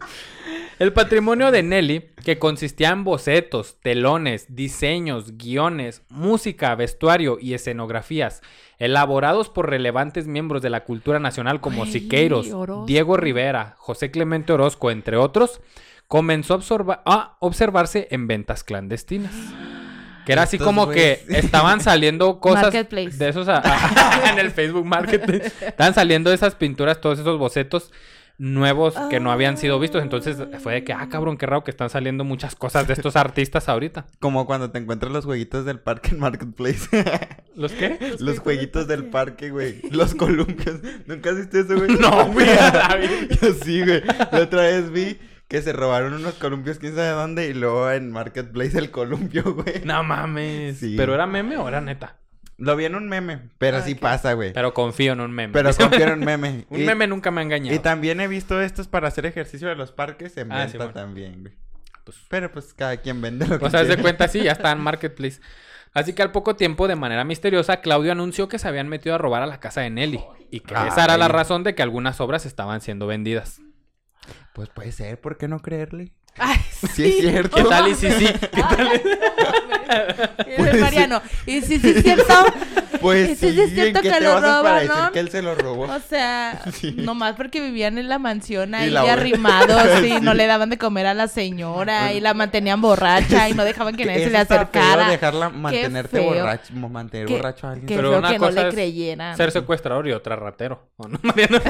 [SPEAKER 1] El patrimonio de Nelly, que consistía en bocetos, telones, diseños, guiones, música, vestuario y escenografías, elaborados por relevantes miembros de la cultura nacional como Siqueiros,
[SPEAKER 3] Orozco.
[SPEAKER 1] Diego Rivera, José Clemente Orozco, entre otros, comenzó a, observa- a observarse en ventas clandestinas. Que era así
[SPEAKER 2] Estos
[SPEAKER 1] como que estaban saliendo cosas de esos a- a- en el Facebook Marketplace. Estaban saliendo esas pinturas, todos esos bocetos nuevos que no habían sido vistos. Entonces fue de que, ah, cabrón, qué raro que están saliendo muchas cosas de estos artistas ahorita.
[SPEAKER 2] Como cuando te encuentras los jueguitos del parque en Marketplace.
[SPEAKER 1] ¿Los qué?
[SPEAKER 2] los jueguitos del parque, güey. Los columpios. ¿Nunca has visto eso, güey?
[SPEAKER 1] No, güey.
[SPEAKER 2] Yo sí, güey. La otra vez vi que se robaron unos columpios, quién sabe dónde, y luego en Marketplace el columpio, güey.
[SPEAKER 1] No mames.
[SPEAKER 2] Sí.
[SPEAKER 1] ¿Pero era meme o era neta?
[SPEAKER 2] Lo vi en un meme, pero sí
[SPEAKER 3] Ok.
[SPEAKER 2] pasa, güey.
[SPEAKER 1] Pero confío en un meme.
[SPEAKER 2] Pero confío en un meme.
[SPEAKER 1] un
[SPEAKER 2] Y-
[SPEAKER 1] meme nunca me ha engañado.
[SPEAKER 2] Y también he visto estos para hacer ejercicio de los parques en
[SPEAKER 1] Ah,
[SPEAKER 2] venta
[SPEAKER 1] sí, bueno.
[SPEAKER 2] también, güey.
[SPEAKER 1] Pues-
[SPEAKER 2] Pero pues cada quien vende lo que
[SPEAKER 1] O sea, haz de
[SPEAKER 2] quiere.
[SPEAKER 1] cuenta, sí, ya está en Marketplace. Así que al poco tiempo, de manera misteriosa, Claudio anunció que se habían metido a robar a la casa de Nelly. Y que esa era la razón de que algunas obras estaban siendo vendidas.
[SPEAKER 2] Pues puede ser, ¿por qué no creerle?
[SPEAKER 3] Ay,
[SPEAKER 2] Sí es cierto.
[SPEAKER 1] ¿Qué tal y sí, sí? ¿Qué tal?
[SPEAKER 2] Pues
[SPEAKER 3] El Mariano. Y sí, sí, es cierto.
[SPEAKER 2] Pues
[SPEAKER 3] ¿Y
[SPEAKER 2] sí,
[SPEAKER 3] sí es cierto
[SPEAKER 2] ¿en qué
[SPEAKER 3] que lo
[SPEAKER 2] decir
[SPEAKER 3] no?
[SPEAKER 2] que él se lo robó?
[SPEAKER 3] O sea,
[SPEAKER 2] Sí.
[SPEAKER 3] nomás porque vivían en la mansión ahí
[SPEAKER 2] la
[SPEAKER 3] arrimados y
[SPEAKER 2] Sí.
[SPEAKER 3] no le daban de comer a la señora y la mantenían borracha y no dejaban que nadie se le
[SPEAKER 2] está feo,
[SPEAKER 3] acercara.
[SPEAKER 2] dejarla mantenerte
[SPEAKER 3] feo.
[SPEAKER 2] borracho, mantener
[SPEAKER 3] Qué-
[SPEAKER 2] borracho a alguien.
[SPEAKER 3] Qué
[SPEAKER 1] Pero una
[SPEAKER 3] que no
[SPEAKER 1] cosa
[SPEAKER 3] le
[SPEAKER 1] es
[SPEAKER 3] creyeran.
[SPEAKER 1] Ser secuestrador y otra ratero. ¿o no, Mariano?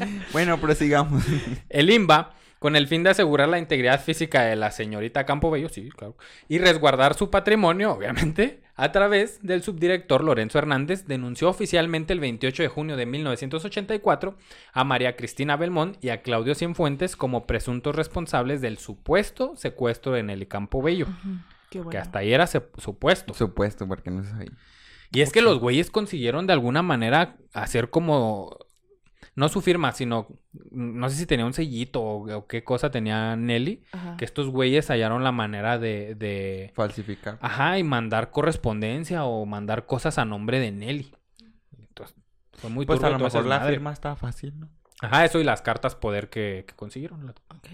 [SPEAKER 2] Bueno, prosigamos.
[SPEAKER 1] El IMBA, con el fin de asegurar la integridad física de la señorita Campobello, sí, claro, y resguardar su patrimonio, obviamente, a través del subdirector Lorenzo Hernández, denunció oficialmente el 28 de junio de 1984 a María Cristina Belmont y a Claudio Cienfuentes como presuntos responsables del supuesto secuestro de Nelly Campobello,
[SPEAKER 3] Ujú, Qué bueno.
[SPEAKER 1] que hasta ahí era supuesto.
[SPEAKER 2] Supuesto, porque no sabía.
[SPEAKER 1] Y es que los güeyes consiguieron de alguna manera hacer como. No su firma, sino. No sé si tenía un sellito o, o qué cosa tenía Nelly.
[SPEAKER 3] Ajá.
[SPEAKER 1] Que estos güeyes hallaron la manera de. de...
[SPEAKER 2] Falsificar.
[SPEAKER 1] Ajá, y mandar correspondencia o mandar cosas a nombre de Nelly. Entonces, fue muy
[SPEAKER 2] pues a lo mejor la firma está fácil, ¿no?
[SPEAKER 1] Ajá, eso y las cartas poder que, que consiguieron.
[SPEAKER 3] Ok.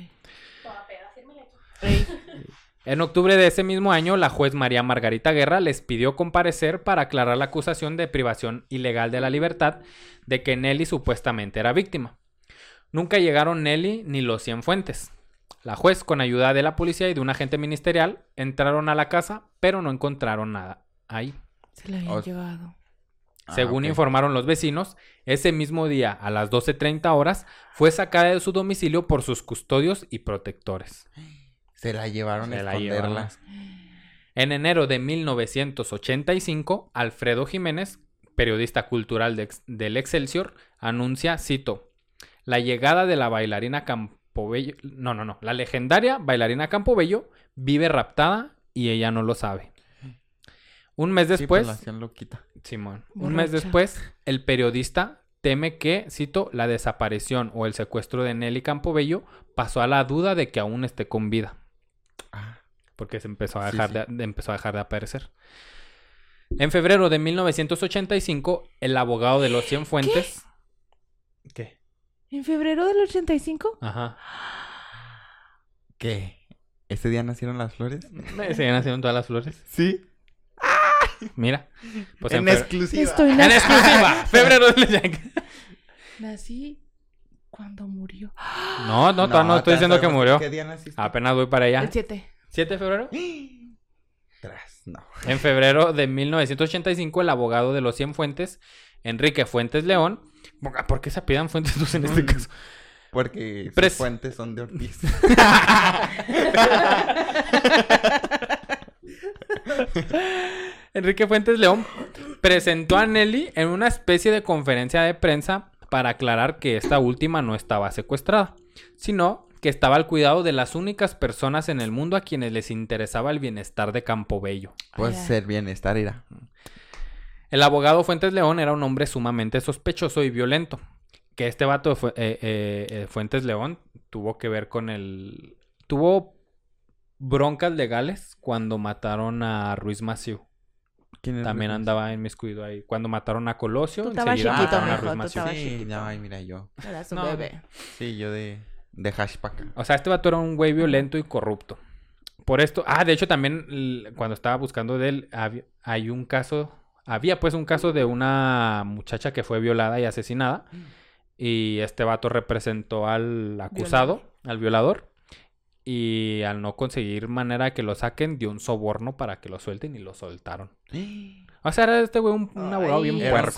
[SPEAKER 1] En octubre de ese mismo año, la juez María Margarita Guerra les pidió comparecer para aclarar la acusación de privación ilegal de la libertad de que Nelly supuestamente era víctima. Nunca llegaron Nelly ni los Cienfuentes. La juez, con ayuda de la policía y de un agente ministerial, entraron a la casa, pero no encontraron nada ahí.
[SPEAKER 3] Se la habían llevado.
[SPEAKER 2] Ah,
[SPEAKER 1] Según informaron los vecinos, ese mismo día, a las 12.30 horas, fue sacada de su domicilio por sus custodios y protectores.
[SPEAKER 2] Se la llevaron a
[SPEAKER 1] Se la
[SPEAKER 2] esconderla.
[SPEAKER 1] En enero de 1985, Alfredo Jiménez, periodista cultural de del Excelsior, anuncia, cito, la llegada de la bailarina Campobello, no, no, no, la legendaria bailarina Campobello vive raptada y ella no lo sabe. Un mes
[SPEAKER 2] Sí, pues,
[SPEAKER 1] después,
[SPEAKER 2] loquita.
[SPEAKER 1] Simón, un mes después, el periodista teme que, cito, la desaparición o el secuestro de Nelly Campobello pasó a la duda de que aún esté con vida porque se empezó a dejar,
[SPEAKER 2] sí.
[SPEAKER 1] De, de- empezó a dejar de aparecer. En febrero de 1985, el abogado de los Cienfuentes... ¿Qué?
[SPEAKER 3] ¿En febrero del 85?
[SPEAKER 1] Ajá.
[SPEAKER 2] ¿Qué? ¿Ese día nacieron las flores?
[SPEAKER 1] Se nacieron todas las flores.
[SPEAKER 2] Sí.
[SPEAKER 1] Mira. Pues
[SPEAKER 2] en exclusiva.
[SPEAKER 3] Estoy
[SPEAKER 1] En exclusiva. Febrero del
[SPEAKER 3] Nací cuando murió.
[SPEAKER 1] No, no, todavía no estoy diciendo que murió.
[SPEAKER 2] ¿Qué día naciste?
[SPEAKER 1] Apenas voy para allá.
[SPEAKER 3] El 7.
[SPEAKER 1] ¿7 de febrero?
[SPEAKER 2] Tras, no.
[SPEAKER 1] En febrero de 1985, el abogado de los 100 Fuentes, Enrique Fuentes León. ¿Por qué se apidan Fuentes dos en este
[SPEAKER 2] Mm.
[SPEAKER 1] caso?
[SPEAKER 2] Porque
[SPEAKER 1] Pres-
[SPEAKER 2] sus fuentes son de Ortiz.
[SPEAKER 1] Enrique Fuentes León presentó a Nelly en una especie de conferencia de prensa para aclarar que esta última no estaba secuestrada, sino que estaba al cuidado de las únicas personas en el mundo a quienes les interesaba el bienestar de Campobello.
[SPEAKER 2] Pues ser bienestar irá.
[SPEAKER 1] El abogado Fuentes León era un hombre sumamente sospechoso y violento. Que este vato de Fu- eh, eh, eh, Fuentes León tuvo que ver con el... Tuvo broncas legales cuando mataron a Ruiz Maciú.
[SPEAKER 2] ¿Quién es
[SPEAKER 1] También
[SPEAKER 2] Luis?
[SPEAKER 1] andaba inmiscuido ahí. Cuando mataron a Colosio,
[SPEAKER 3] Tú estabas
[SPEAKER 1] enseguida
[SPEAKER 3] chiquito,
[SPEAKER 1] mataron a Ruiz Maciú.
[SPEAKER 2] Sí, ay, mira yo.
[SPEAKER 3] Eras un
[SPEAKER 1] No,
[SPEAKER 3] bebé.
[SPEAKER 2] Sí, yo de, de hash pa' acá.
[SPEAKER 1] O sea, este vato era un güey violento y corrupto. Por esto... Ah, de hecho también cuando estaba buscando de él, había- hay un caso... Había pues un caso de una muchacha que fue violada y asesinada. Y este vato representó al acusado, al violador. Y al no conseguir manera de que lo saquen, dio un soborno para que lo suelten y lo soltaron. O sea, era este güey un, un abogado bien puerco.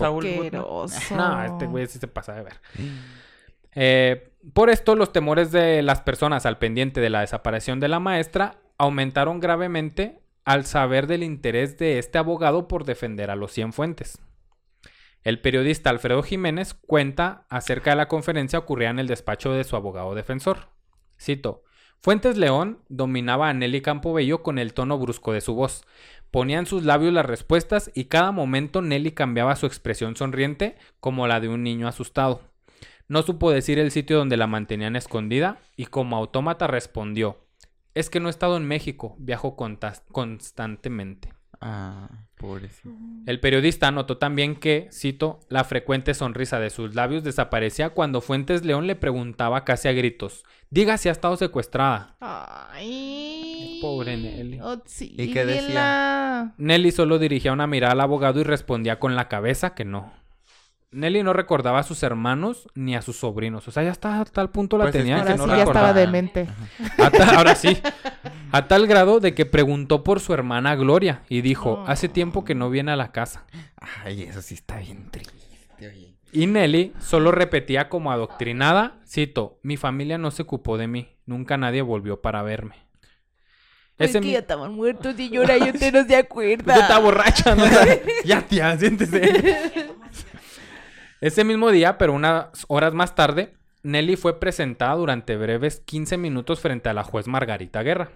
[SPEAKER 1] No, este güey sí se pasa de ver. Eh, por esto, los temores de las personas al pendiente de la desaparición de la maestra aumentaron gravemente al saber del interés de este abogado por defender a los Cienfuentes. El periodista Alfredo Jiménez cuenta acerca de la conferencia ocurrida en el despacho de su abogado defensor. Cito: Fuentes León dominaba a Nelly Campobello con el tono brusco de su voz. Ponía en sus labios las respuestas y cada momento Nelly cambiaba su expresión sonriente como la de un niño asustado. No supo decir el sitio donde la mantenían escondida y como autómata respondió: Es que no he estado en México, viajo constantemente.
[SPEAKER 2] Ah, pobrecito.
[SPEAKER 1] El periodista notó también que, cito, la frecuente sonrisa de sus labios desaparecía cuando Fuentes León le preguntaba casi a gritos: Diga si ha estado secuestrada.
[SPEAKER 3] Ay.
[SPEAKER 1] Pobre Nelly.
[SPEAKER 2] ¿Y qué decía?
[SPEAKER 1] Nelly solo dirigía una mirada al abogado y respondía con la cabeza que no. Nelly no recordaba a sus hermanos ni a sus sobrinos. O sea, ya hasta a tal punto la
[SPEAKER 2] Pues es
[SPEAKER 1] tenía
[SPEAKER 2] que
[SPEAKER 1] que
[SPEAKER 3] Ahora
[SPEAKER 1] no
[SPEAKER 3] sí ya estaba demente.
[SPEAKER 1] A ta- ahora sí. A tal grado de que preguntó por su hermana Gloria y dijo, hace tiempo que no viene a la casa.
[SPEAKER 2] Ay, eso sí está bien triste, oye.
[SPEAKER 1] Y Nelly solo repetía como adoctrinada, cito, mi familia no se ocupó de mí, nunca nadie volvió para verme.
[SPEAKER 3] Es
[SPEAKER 1] Ese
[SPEAKER 3] que
[SPEAKER 1] mi-
[SPEAKER 3] ya estaban muertos y llora y usted no se acuerda.
[SPEAKER 1] Tú estás borracha, ¿no? ya, tía, siéntese. Ese mismo día, pero unas horas más tarde, Nelly fue presentada durante breves 15 minutos frente a la juez Margarita Guerra.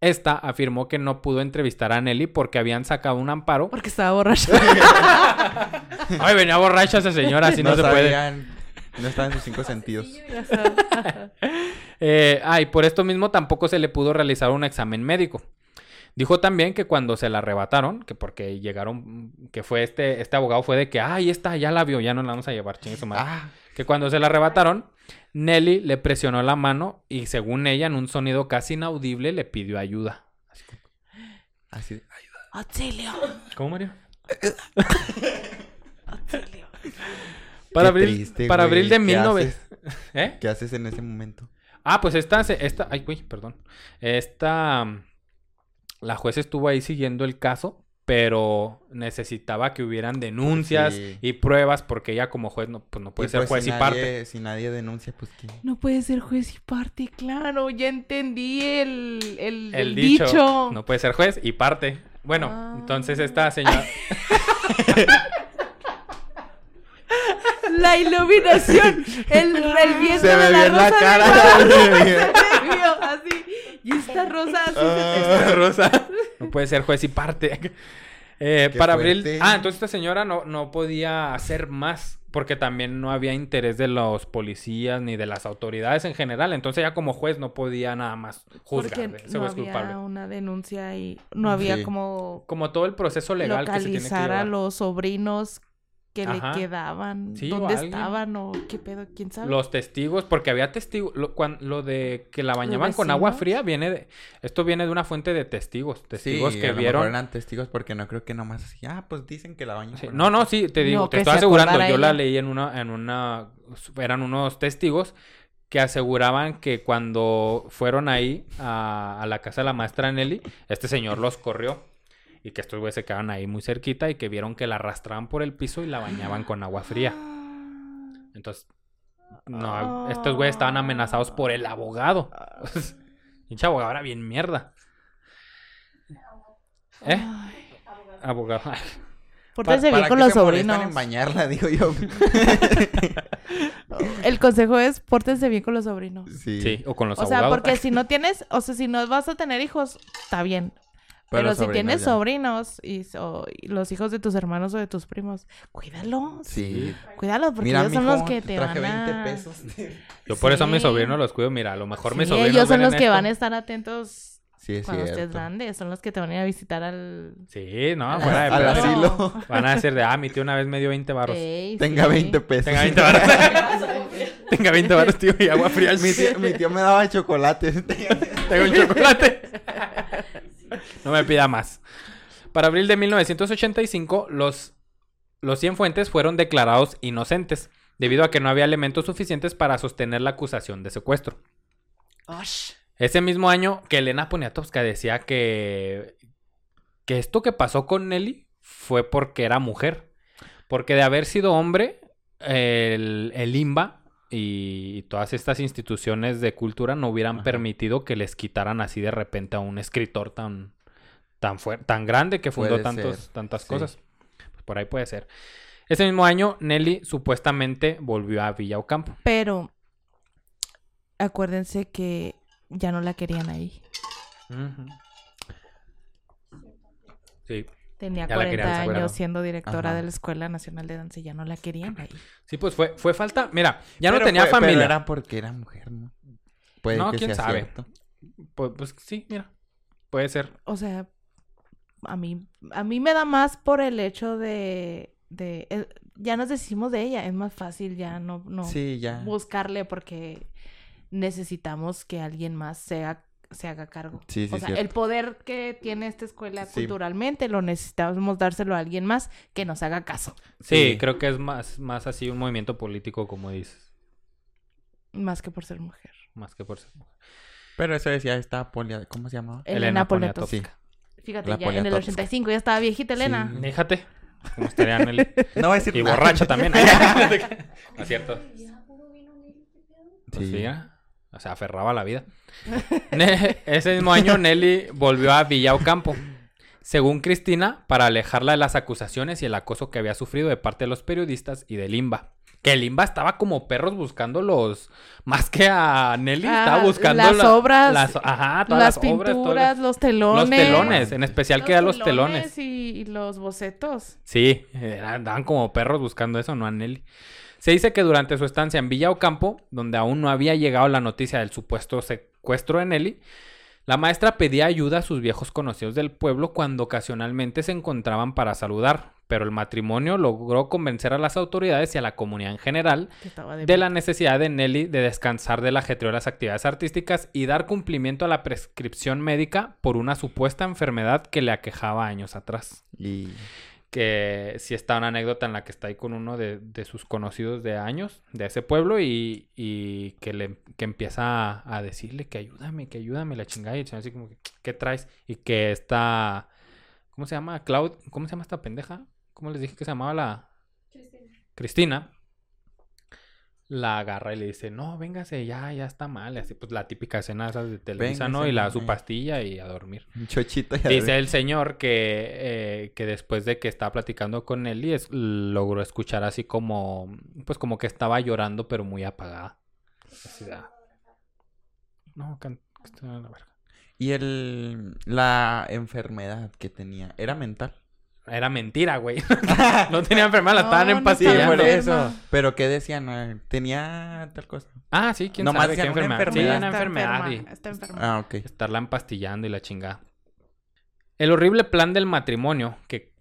[SPEAKER 1] Esta afirmó que no pudo entrevistar a Nelly porque habían sacado un amparo.
[SPEAKER 3] Porque estaba borracho.
[SPEAKER 1] Ay, venía borracha esa señora, así no, se puede.
[SPEAKER 2] No estaba en sus cinco sentidos.
[SPEAKER 1] Eh, ah, y por esto mismo tampoco se le pudo realizar un examen médico. Dijo también que cuando se la arrebataron, que porque llegaron, que fue este, este abogado fue de que, ay, esta ya la vio, ya no la vamos a llevar, chingue su madre.
[SPEAKER 2] Ah,
[SPEAKER 1] Que cuando se la arrebataron, Nelly le presionó la mano y según ella, en un sonido casi inaudible, le pidió ayuda.
[SPEAKER 2] así. de-
[SPEAKER 3] Auxilio.
[SPEAKER 1] ¿Cómo, Mario?
[SPEAKER 3] Auxilio.
[SPEAKER 1] Para
[SPEAKER 2] Qué
[SPEAKER 1] abril,
[SPEAKER 2] triste,
[SPEAKER 1] para abril de
[SPEAKER 2] ¿Qué
[SPEAKER 1] 1900. ¿Eh?
[SPEAKER 2] ¿Qué haces en ese momento?
[SPEAKER 1] Ah, pues esta, se- esta, ay, güey, perdón. Esta, la juez estuvo ahí siguiendo el caso, pero necesitaba que hubieran denuncias
[SPEAKER 2] Sí.
[SPEAKER 1] y pruebas porque ella como juez no, pues no puede
[SPEAKER 2] Y
[SPEAKER 1] ser
[SPEAKER 2] pues,
[SPEAKER 1] juez
[SPEAKER 2] si
[SPEAKER 1] y
[SPEAKER 2] nadie-
[SPEAKER 1] parte.
[SPEAKER 2] Si nadie denuncia, pues ¿qué?
[SPEAKER 3] No puede ser juez y parte, claro. Ya entendí el, el,
[SPEAKER 1] El
[SPEAKER 3] el
[SPEAKER 1] dicho,
[SPEAKER 3] dicho.
[SPEAKER 1] no puede ser juez y parte. Bueno,
[SPEAKER 3] Ah.
[SPEAKER 1] entonces esta señora,
[SPEAKER 3] La iluminación. El, el viento
[SPEAKER 2] Se
[SPEAKER 3] de la
[SPEAKER 2] la
[SPEAKER 3] rosa de. Guadalupe. Se me vio así. Y esta rosa
[SPEAKER 2] Ah.
[SPEAKER 1] Rosa, no puede ser juez y parte. Eh, para abril,
[SPEAKER 2] fuerte.
[SPEAKER 1] ah, entonces esta señora no, no podía hacer más porque también no había interés de los policías ni de las autoridades en general. Entonces ella como juez no podía nada más juzgar.
[SPEAKER 3] Porque no había
[SPEAKER 1] culpable.
[SPEAKER 3] una denuncia y no había
[SPEAKER 2] Sí.
[SPEAKER 3] como
[SPEAKER 1] Como todo el proceso legal que se tiene que
[SPEAKER 3] localizar a
[SPEAKER 1] llevar.
[SPEAKER 3] los sobrinos que
[SPEAKER 1] Ajá.
[SPEAKER 3] le quedaban,
[SPEAKER 1] Sí,
[SPEAKER 3] dónde estaban o qué pedo, quién sabe.
[SPEAKER 1] Los testigos, porque había testigos, lo, lo de que la bañaban con agua fría viene de, esto viene de una fuente de testigos, testigos
[SPEAKER 2] sí,
[SPEAKER 1] que
[SPEAKER 2] a lo
[SPEAKER 1] vieron.
[SPEAKER 2] mejor eran testigos porque no creo que nomás así, ah, pues dicen que la bañan
[SPEAKER 1] Sí,
[SPEAKER 2] con
[SPEAKER 1] No,
[SPEAKER 2] agua".
[SPEAKER 1] no, sí, te digo,
[SPEAKER 3] No,
[SPEAKER 1] te estoy
[SPEAKER 3] se
[SPEAKER 1] asegurando. Yo la leí en una, en una, eran unos testigos que aseguraban que cuando fueron ahí a, a la casa de la maestra Nelly, este señor los corrió y que estos güeyes se quedaban ahí muy cerquita y que vieron que la arrastraban por el piso y la bañaban con agua fría. Entonces, no, estos güeyes estaban amenazados por el abogado. Pinche abogado era bien mierda. ¿Eh?
[SPEAKER 3] Ay,
[SPEAKER 1] Abogado.
[SPEAKER 3] Pórtense
[SPEAKER 2] ¿Para
[SPEAKER 3] bien con los sobrinos.
[SPEAKER 2] en bañarla, digo yo.
[SPEAKER 3] El consejo es pórtense bien con los sobrinos.
[SPEAKER 2] sí.
[SPEAKER 1] Sí, o con los
[SPEAKER 3] O sea,
[SPEAKER 1] abogados.
[SPEAKER 3] porque si no tienes, o sea, si no vas a tener hijos, está bien. Pero, si tienes
[SPEAKER 2] ya.
[SPEAKER 3] sobrinos y, y los hijos de tus hermanos o de tus primos, cuídalos.
[SPEAKER 2] Sí.
[SPEAKER 3] Cuídalos porque
[SPEAKER 2] Mira,
[SPEAKER 3] ellos son los que te
[SPEAKER 2] traje
[SPEAKER 3] van a...
[SPEAKER 2] 20 pesos.
[SPEAKER 1] Yo por eso a mis sobrinos los cuido. Mira, a lo mejor mis
[SPEAKER 3] Sí,
[SPEAKER 1] sobrinos
[SPEAKER 3] ellos son los que
[SPEAKER 1] esto.
[SPEAKER 3] van a estar atentos
[SPEAKER 2] Sí, es
[SPEAKER 3] cuando estés grande. Son los que te van a ir a visitar al...
[SPEAKER 1] Sí, no, fuera de
[SPEAKER 2] Al asilo.
[SPEAKER 1] Van a decir de, ah, mi tío una vez me dio 20 baros.
[SPEAKER 3] Ey,
[SPEAKER 2] Tenga
[SPEAKER 3] sí.
[SPEAKER 2] 20 pesos.
[SPEAKER 1] Tenga 20 baros. Tenga 20 baros, tío, y agua fría.
[SPEAKER 2] mi, tío, mi tío me daba chocolates.
[SPEAKER 1] Tengo un chocolate. No me pida más. Para abril de 1985, los, los Cienfuentes fueron declarados inocentes, debido a que no había elementos suficientes para sostener la acusación de secuestro.
[SPEAKER 3] Osh.
[SPEAKER 1] Ese mismo año que Elena Poniatowska decía que, que esto que pasó con Nelly fue porque era mujer. Porque de haber sido hombre, el, el IMBA y todas estas instituciones de cultura no hubieran
[SPEAKER 2] Ajá. permitido
[SPEAKER 1] permitido que les quitaran así de repente a un escritor tan, tan, tan grande que fundó tantos, tantas
[SPEAKER 2] sí.
[SPEAKER 1] cosas. Pues por ahí puede ser. Ese mismo año, Nelly supuestamente volvió a Villa Ocampo.
[SPEAKER 3] Pero acuérdense que ya no la querían ahí.
[SPEAKER 1] Sí.
[SPEAKER 3] Tenía
[SPEAKER 1] Ya la querían,
[SPEAKER 3] 40
[SPEAKER 1] ¿se acuerdan?
[SPEAKER 3] años siendo directora
[SPEAKER 2] Ajá.
[SPEAKER 3] de la Escuela Nacional de Danza y ya no la querían ahí.
[SPEAKER 1] Sí, pues fue, fue falta. Mira, ya no
[SPEAKER 2] Pero
[SPEAKER 1] tenía
[SPEAKER 2] fue- pero
[SPEAKER 1] familia.
[SPEAKER 2] era porque era mujer, ¿no? Puede
[SPEAKER 1] No,
[SPEAKER 2] que
[SPEAKER 1] quién
[SPEAKER 2] sea
[SPEAKER 1] sabe.
[SPEAKER 2] cierto.
[SPEAKER 1] Pues, pues sí, mira. Puede ser.
[SPEAKER 3] O sea, a mí, a mí me da más por el hecho de, de eh, ya nos decimos de ella, es más fácil ya no, no
[SPEAKER 2] Sí, ya.
[SPEAKER 3] buscarle porque necesitamos que alguien más sea, se haga cargo.
[SPEAKER 2] Sí, sí,
[SPEAKER 3] o sea,
[SPEAKER 2] cierto.
[SPEAKER 3] el poder que tiene esta escuela
[SPEAKER 2] Sí.
[SPEAKER 3] culturalmente lo necesitamos dárselo a alguien más que nos haga caso,
[SPEAKER 1] Sí,
[SPEAKER 2] Sí.
[SPEAKER 1] creo que es más, más así un movimiento político, como dices.
[SPEAKER 3] más que por ser mujer.
[SPEAKER 1] Más que por ser mujer.
[SPEAKER 2] Pero eso decía esta polia... ¿Cómo se llamaba?
[SPEAKER 1] Elena
[SPEAKER 3] Elena
[SPEAKER 1] Poniatowska.
[SPEAKER 3] Fíjate,
[SPEAKER 2] La
[SPEAKER 3] ya en el
[SPEAKER 2] Poniatowska.
[SPEAKER 3] 85 ya estaba viejita Elena.
[SPEAKER 2] Sí.
[SPEAKER 1] Fíjate. ¿Cómo estaría Nelly?
[SPEAKER 2] No voy a decir
[SPEAKER 1] Y
[SPEAKER 2] nada.
[SPEAKER 1] borracha también. ¿No es cierto? Pues
[SPEAKER 2] Sí.
[SPEAKER 1] O sea, aferraba a la vida. Ese mismo año Nelly volvió a Villa Ocampo. Según Cristina, para alejarla de las acusaciones y el acoso que había sufrido de parte de los periodistas y del IMBA. Que el IMBA estaba como perros buscando los... Más que a Nelly,
[SPEAKER 3] Ah,
[SPEAKER 1] estaba buscando...
[SPEAKER 3] las
[SPEAKER 1] la-
[SPEAKER 3] obras,
[SPEAKER 1] las- ajá, todas
[SPEAKER 3] Las
[SPEAKER 1] las, obras, todas
[SPEAKER 3] pinturas, los telones.
[SPEAKER 1] Los telones, en especial que a los telones.
[SPEAKER 3] Y, y los bocetos.
[SPEAKER 1] Sí, andaban como perros buscando eso, no a Nelly. Se dice que durante su estancia en Villa Ocampo, donde aún no había llegado la noticia del supuesto secuestro de Nelly, la maestra pedía ayuda a sus viejos conocidos del pueblo cuando ocasionalmente se encontraban para saludar, pero el matrimonio logró convencer a las autoridades y a la comunidad en general de la necesidad de Nelly de descansar del ajetreo de las actividades artísticas y dar cumplimiento a la prescripción médica por una supuesta enfermedad que le aquejaba años atrás
[SPEAKER 2] Y...
[SPEAKER 1] que sí está una anécdota en la que está ahí con uno de, de sus conocidos de años de ese pueblo y, y que le que empieza a, a decirle que ayúdame, que ayúdame la chingada y el señor así como que ¿qué traes? Y que está ¿cómo se llama? Cloud, ¿cómo se llama esta pendeja? ¿Cómo les dije que se llamaba la Cristina? La agarra y le dice, no, véngase, ya, ya está mal. Así pues la típica escena esas de Televisa, ¿no? Y la, su pastilla y a dormir.
[SPEAKER 2] Un chochito ya
[SPEAKER 1] Dice el señor que, eh, que después de que estaba platicando con él y es- logró escuchar así como, pues como que estaba llorando pero muy apagada. Así de, ah. No, can- que está de la verga.
[SPEAKER 2] Y el... La enfermedad que tenía, ¿era mental?
[SPEAKER 1] Era mentira, güey. no tenía enfermedad, la
[SPEAKER 3] No,
[SPEAKER 1] estaban
[SPEAKER 3] no
[SPEAKER 2] Sí,
[SPEAKER 1] empastillando.
[SPEAKER 2] por
[SPEAKER 3] enferma.
[SPEAKER 2] eso. Pero ¿qué decían? Ah, ¿Tenía tal cosa?
[SPEAKER 1] Ah, sí, quién
[SPEAKER 2] Nomás
[SPEAKER 1] sabe qué
[SPEAKER 2] una
[SPEAKER 1] enfermedad. Sí,
[SPEAKER 2] enfermedad.
[SPEAKER 1] una
[SPEAKER 3] Está
[SPEAKER 1] enfermedad y
[SPEAKER 3] Está enferma.
[SPEAKER 2] Ah, ok.
[SPEAKER 1] estarla empastillando y la chingada. El horrible plan del matrimonio que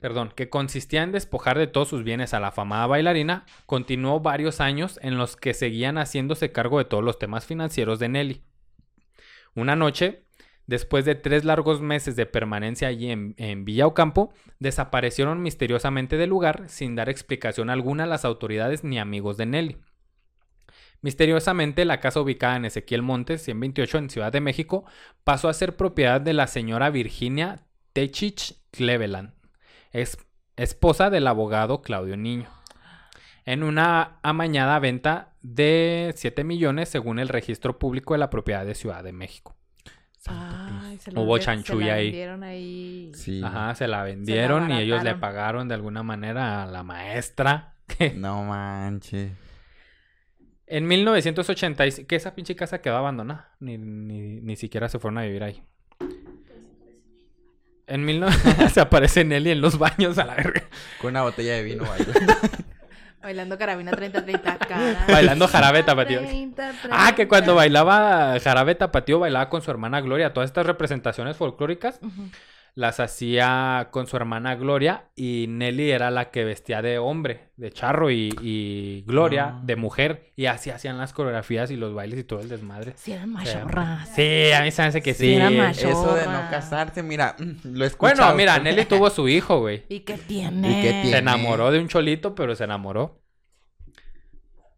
[SPEAKER 1] perdón, que consistía en despojar de todos sus bienes a la afamada bailarina, continuó varios años en los que seguían haciéndose cargo de todos los temas financieros de Nelly. Una noche, después de tres largos meses de permanencia allí en, en Villa Ocampo, desaparecieron misteriosamente del lugar sin dar explicación alguna a las autoridades ni amigos de Nelly. Misteriosamente, la casa ubicada en Ezequiel Montes, 128, en Ciudad de México, pasó a ser propiedad de la señora Virginia Techich Cleveland, es- esposa del abogado Claudio Niño, en una amañada venta de 7 millones según el registro público de la propiedad de Ciudad de México.
[SPEAKER 3] Ay, se
[SPEAKER 1] Hubo
[SPEAKER 3] ve- se
[SPEAKER 1] chanchulla
[SPEAKER 3] la
[SPEAKER 1] ahí.
[SPEAKER 3] vendieron ahí.
[SPEAKER 2] Sí.
[SPEAKER 1] Ajá, se la vendieron y ellos le pagaron de alguna manera a la maestra.
[SPEAKER 2] No manches.
[SPEAKER 1] En 1985, que esa pinche casa quedó abandonada. Ni, ni, ni siquiera se fueron a vivir ahí. En 19... se aparece Nelly en los baños a la verga.
[SPEAKER 2] Con una botella de vino bailando.
[SPEAKER 3] Bailando carabina 30-30 cara.
[SPEAKER 1] Bailando jarabe tapatío.
[SPEAKER 3] 30,
[SPEAKER 1] Ah, que cuando
[SPEAKER 3] 30.
[SPEAKER 1] bailaba jarabe tapatío bailaba con su hermana Gloria. Todas estas representaciones folclóricas
[SPEAKER 3] Ujú.
[SPEAKER 1] Las hacía con su hermana Gloria y Nelly era la que vestía de hombre, de charro y, y Gloria
[SPEAKER 2] Ah.
[SPEAKER 1] de mujer y así hacían las coreografías y los bailes y todo el desmadre.
[SPEAKER 3] Sí eran machorras.
[SPEAKER 1] Sí, a mí se me hace que
[SPEAKER 3] Sí,
[SPEAKER 1] sí.
[SPEAKER 3] era.
[SPEAKER 2] Eso de no casarse, mira, lo escuchado.
[SPEAKER 1] Bueno, mira, Nelly tuvo su hijo, güey.
[SPEAKER 3] ¿Y qué tiene?
[SPEAKER 2] ¿Y qué tiene?
[SPEAKER 1] Se enamoró de un cholito, pero se enamoró.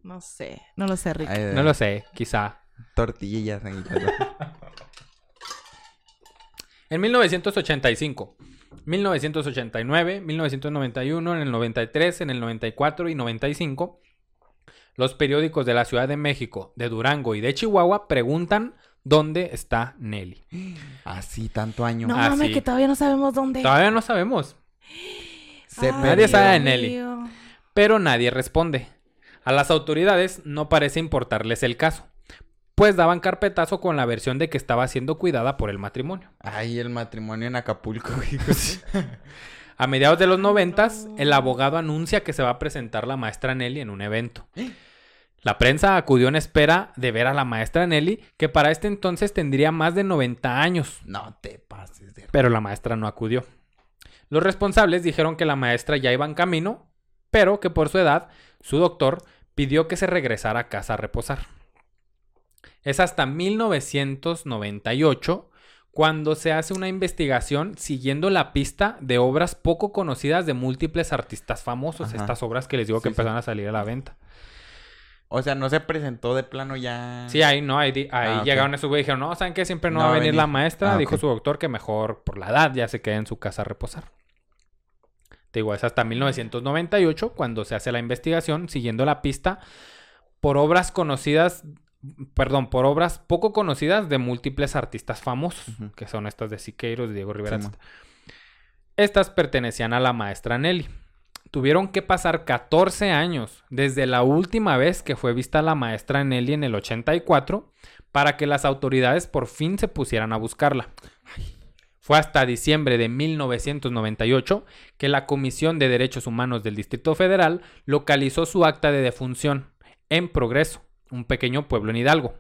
[SPEAKER 3] No sé. No lo sé, Rick.
[SPEAKER 2] Ay,
[SPEAKER 1] No lo sé, quizá.
[SPEAKER 2] Tortillas en el
[SPEAKER 1] En 1985, 1989, 1991, en el 93, en el 94 y 95, los periódicos de la Ciudad de México, de Durango y de Chihuahua preguntan dónde está Nelly.
[SPEAKER 2] Así, tanto año.
[SPEAKER 3] no mames, que todavía no sabemos dónde.
[SPEAKER 1] Todavía no sabemos,
[SPEAKER 2] Se
[SPEAKER 3] Ay,
[SPEAKER 1] Nadie sabe de Nelly.
[SPEAKER 3] mío.
[SPEAKER 1] pero nadie responde. A las autoridades no parece importarles el caso, pues daban carpetazo con la versión de que estaba siendo cuidada por el matrimonio.
[SPEAKER 2] Ay, el matrimonio en Acapulco, güey.
[SPEAKER 1] A mediados de los noventas, el abogado anuncia que se va a presentar la maestra Nelly en un evento. La prensa acudió en espera de ver a la maestra Nelly, que para este entonces tendría más de 90 años,
[SPEAKER 2] No te pases de...
[SPEAKER 1] pero la maestra no acudió. Los responsables dijeron que la maestra ya iba en camino, pero que por su edad, su doctor pidió que se regresara a casa a reposar. Es hasta 1998 cuando se hace una investigación siguiendo la pista de obras poco conocidas de múltiples artistas famosos,
[SPEAKER 2] Ajá.
[SPEAKER 1] estas obras que les digo que
[SPEAKER 2] Sí, sí.
[SPEAKER 1] empezaron a salir a la venta.
[SPEAKER 2] O sea, no se presentó de plano ya...
[SPEAKER 1] Sí, ahí no, ahí,
[SPEAKER 2] Ah,
[SPEAKER 1] llegaron esos güeyes y dijeron, no, ¿saben qué? Siempre no,
[SPEAKER 2] No
[SPEAKER 1] va a
[SPEAKER 2] a
[SPEAKER 1] venir,
[SPEAKER 2] venir.
[SPEAKER 1] la maestra.
[SPEAKER 2] Ah,
[SPEAKER 1] Dijo su doctor que mejor por la edad ya se quede en su casa a reposar. Te digo, es hasta 1998 cuando se hace la investigación siguiendo la pista por obras conocidas, perdón, por obras poco conocidas de múltiples artistas famosos, que son estas de Siqueiros, Diego Rivera. Estas pertenecían a la maestra Nelly. Tuvieron que pasar 14 años desde la última vez que fue vista la maestra Nelly en el 84 para que las autoridades por fin se pusieran a buscarla. Fue hasta diciembre de 1998 que la Comisión de Derechos Humanos del Distrito Federal localizó su acta de defunción en Progreso, un pequeño pueblo en Hidalgo.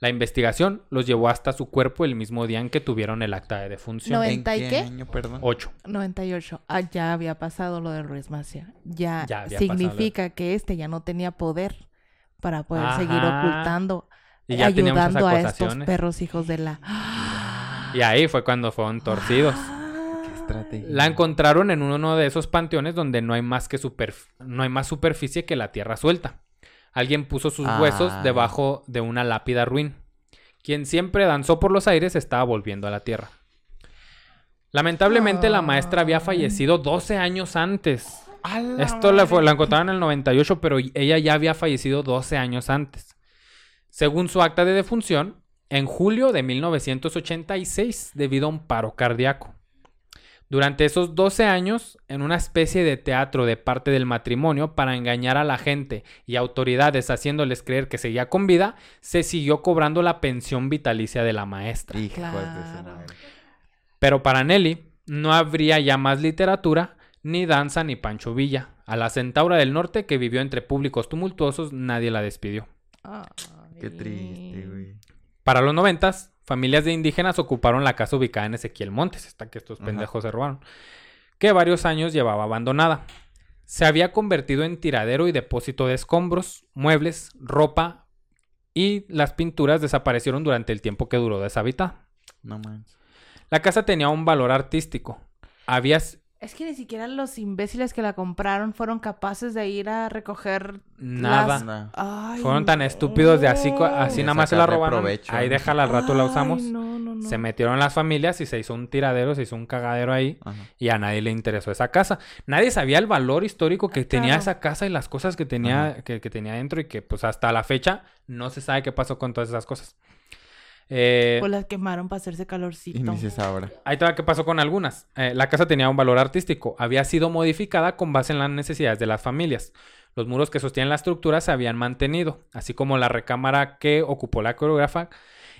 [SPEAKER 1] La investigación los llevó hasta su cuerpo el mismo día en que tuvieron el acta de defunción.
[SPEAKER 3] No,
[SPEAKER 2] ¿En
[SPEAKER 3] ¿Noventa y
[SPEAKER 2] qué
[SPEAKER 3] qué?
[SPEAKER 2] año, perdón?
[SPEAKER 1] 8.
[SPEAKER 3] 98. Ah, ya había pasado lo de Ruiz Macia. Ya,
[SPEAKER 1] Ya había
[SPEAKER 3] significa que este ya no tenía poder para poder seguir ocultando,
[SPEAKER 1] Y ya tenía muchas
[SPEAKER 3] ayudando a estos
[SPEAKER 1] acusaciones.
[SPEAKER 3] perros hijos de la...
[SPEAKER 1] Y ahí fue cuando fueron torcidos.
[SPEAKER 2] Qué estrategia.
[SPEAKER 1] La encontraron en uno de esos panteones donde no hay más que superf- no hay más superficie que la tierra suelta. Alguien puso sus huesos
[SPEAKER 2] Ah.
[SPEAKER 1] debajo de una lápida ruin. Quien siempre danzó por los aires estaba volviendo a la tierra. Lamentablemente la maestra había fallecido 12 años antes.
[SPEAKER 2] ¡A la
[SPEAKER 1] Esto la, fue- la encontraron en el 98, pero ella ya había fallecido 12 años antes. Según su acta de defunción, en julio de 1986, debido a un paro cardíaco. Durante esos 12 años, en una especie de teatro de parte del matrimonio para engañar a la gente y autoridades haciéndoles creer que seguía con vida, se siguió cobrando la pensión vitalicia de la maestra.
[SPEAKER 3] Claro.
[SPEAKER 1] Pero para Nelly no habría ya más literatura, ni danza, ni Pancho Villa. A la centaura del norte, que vivió entre públicos tumultuosos, nadie la despidió.
[SPEAKER 2] Qué triste, güey.
[SPEAKER 1] Para los noventas, familias de indígenas ocuparon la casa ubicada en Ezequiel Montes, esta que estos
[SPEAKER 2] Ajá.
[SPEAKER 1] pendejos se robaron. que varios años llevaba abandonada. Se había convertido en tiradero y depósito de escombros, muebles, ropa y las pinturas desaparecieron durante el tiempo que duró deshabitada.
[SPEAKER 2] No manches.
[SPEAKER 1] La casa tenía un valor artístico. Había
[SPEAKER 3] Es que ni siquiera los imbéciles que la compraron fueron capaces de ir a recoger
[SPEAKER 1] nada.
[SPEAKER 3] las-
[SPEAKER 2] Nada.
[SPEAKER 3] Ay,
[SPEAKER 1] Fueron tan estúpidos de así, así nada más se la robaron.
[SPEAKER 2] provecho.
[SPEAKER 1] Ahí déjala al rato la usamos.
[SPEAKER 3] no, no, no.
[SPEAKER 1] Se metieron las familias y se hizo un tiradero, se hizo un cagadero ahí.
[SPEAKER 2] Ajá.
[SPEAKER 1] Y a nadie le interesó esa casa. Nadie sabía el valor histórico que tenía
[SPEAKER 3] Claro.
[SPEAKER 1] esa casa y las cosas que tenía, que, que tenía dentro y que pues hasta la fecha no se sabe qué pasó con todas esas cosas. Eh,
[SPEAKER 3] Pues las quemaron para hacerse
[SPEAKER 2] Y
[SPEAKER 3] calorcito.
[SPEAKER 1] ahí te va qué pasó con algunas. Eh, la casa tenía un valor artístico. Había sido modificada con base en las necesidades de las familias. Los muros que sostienen la estructura se habían mantenido, así como la recámara que ocupó la coreógrafa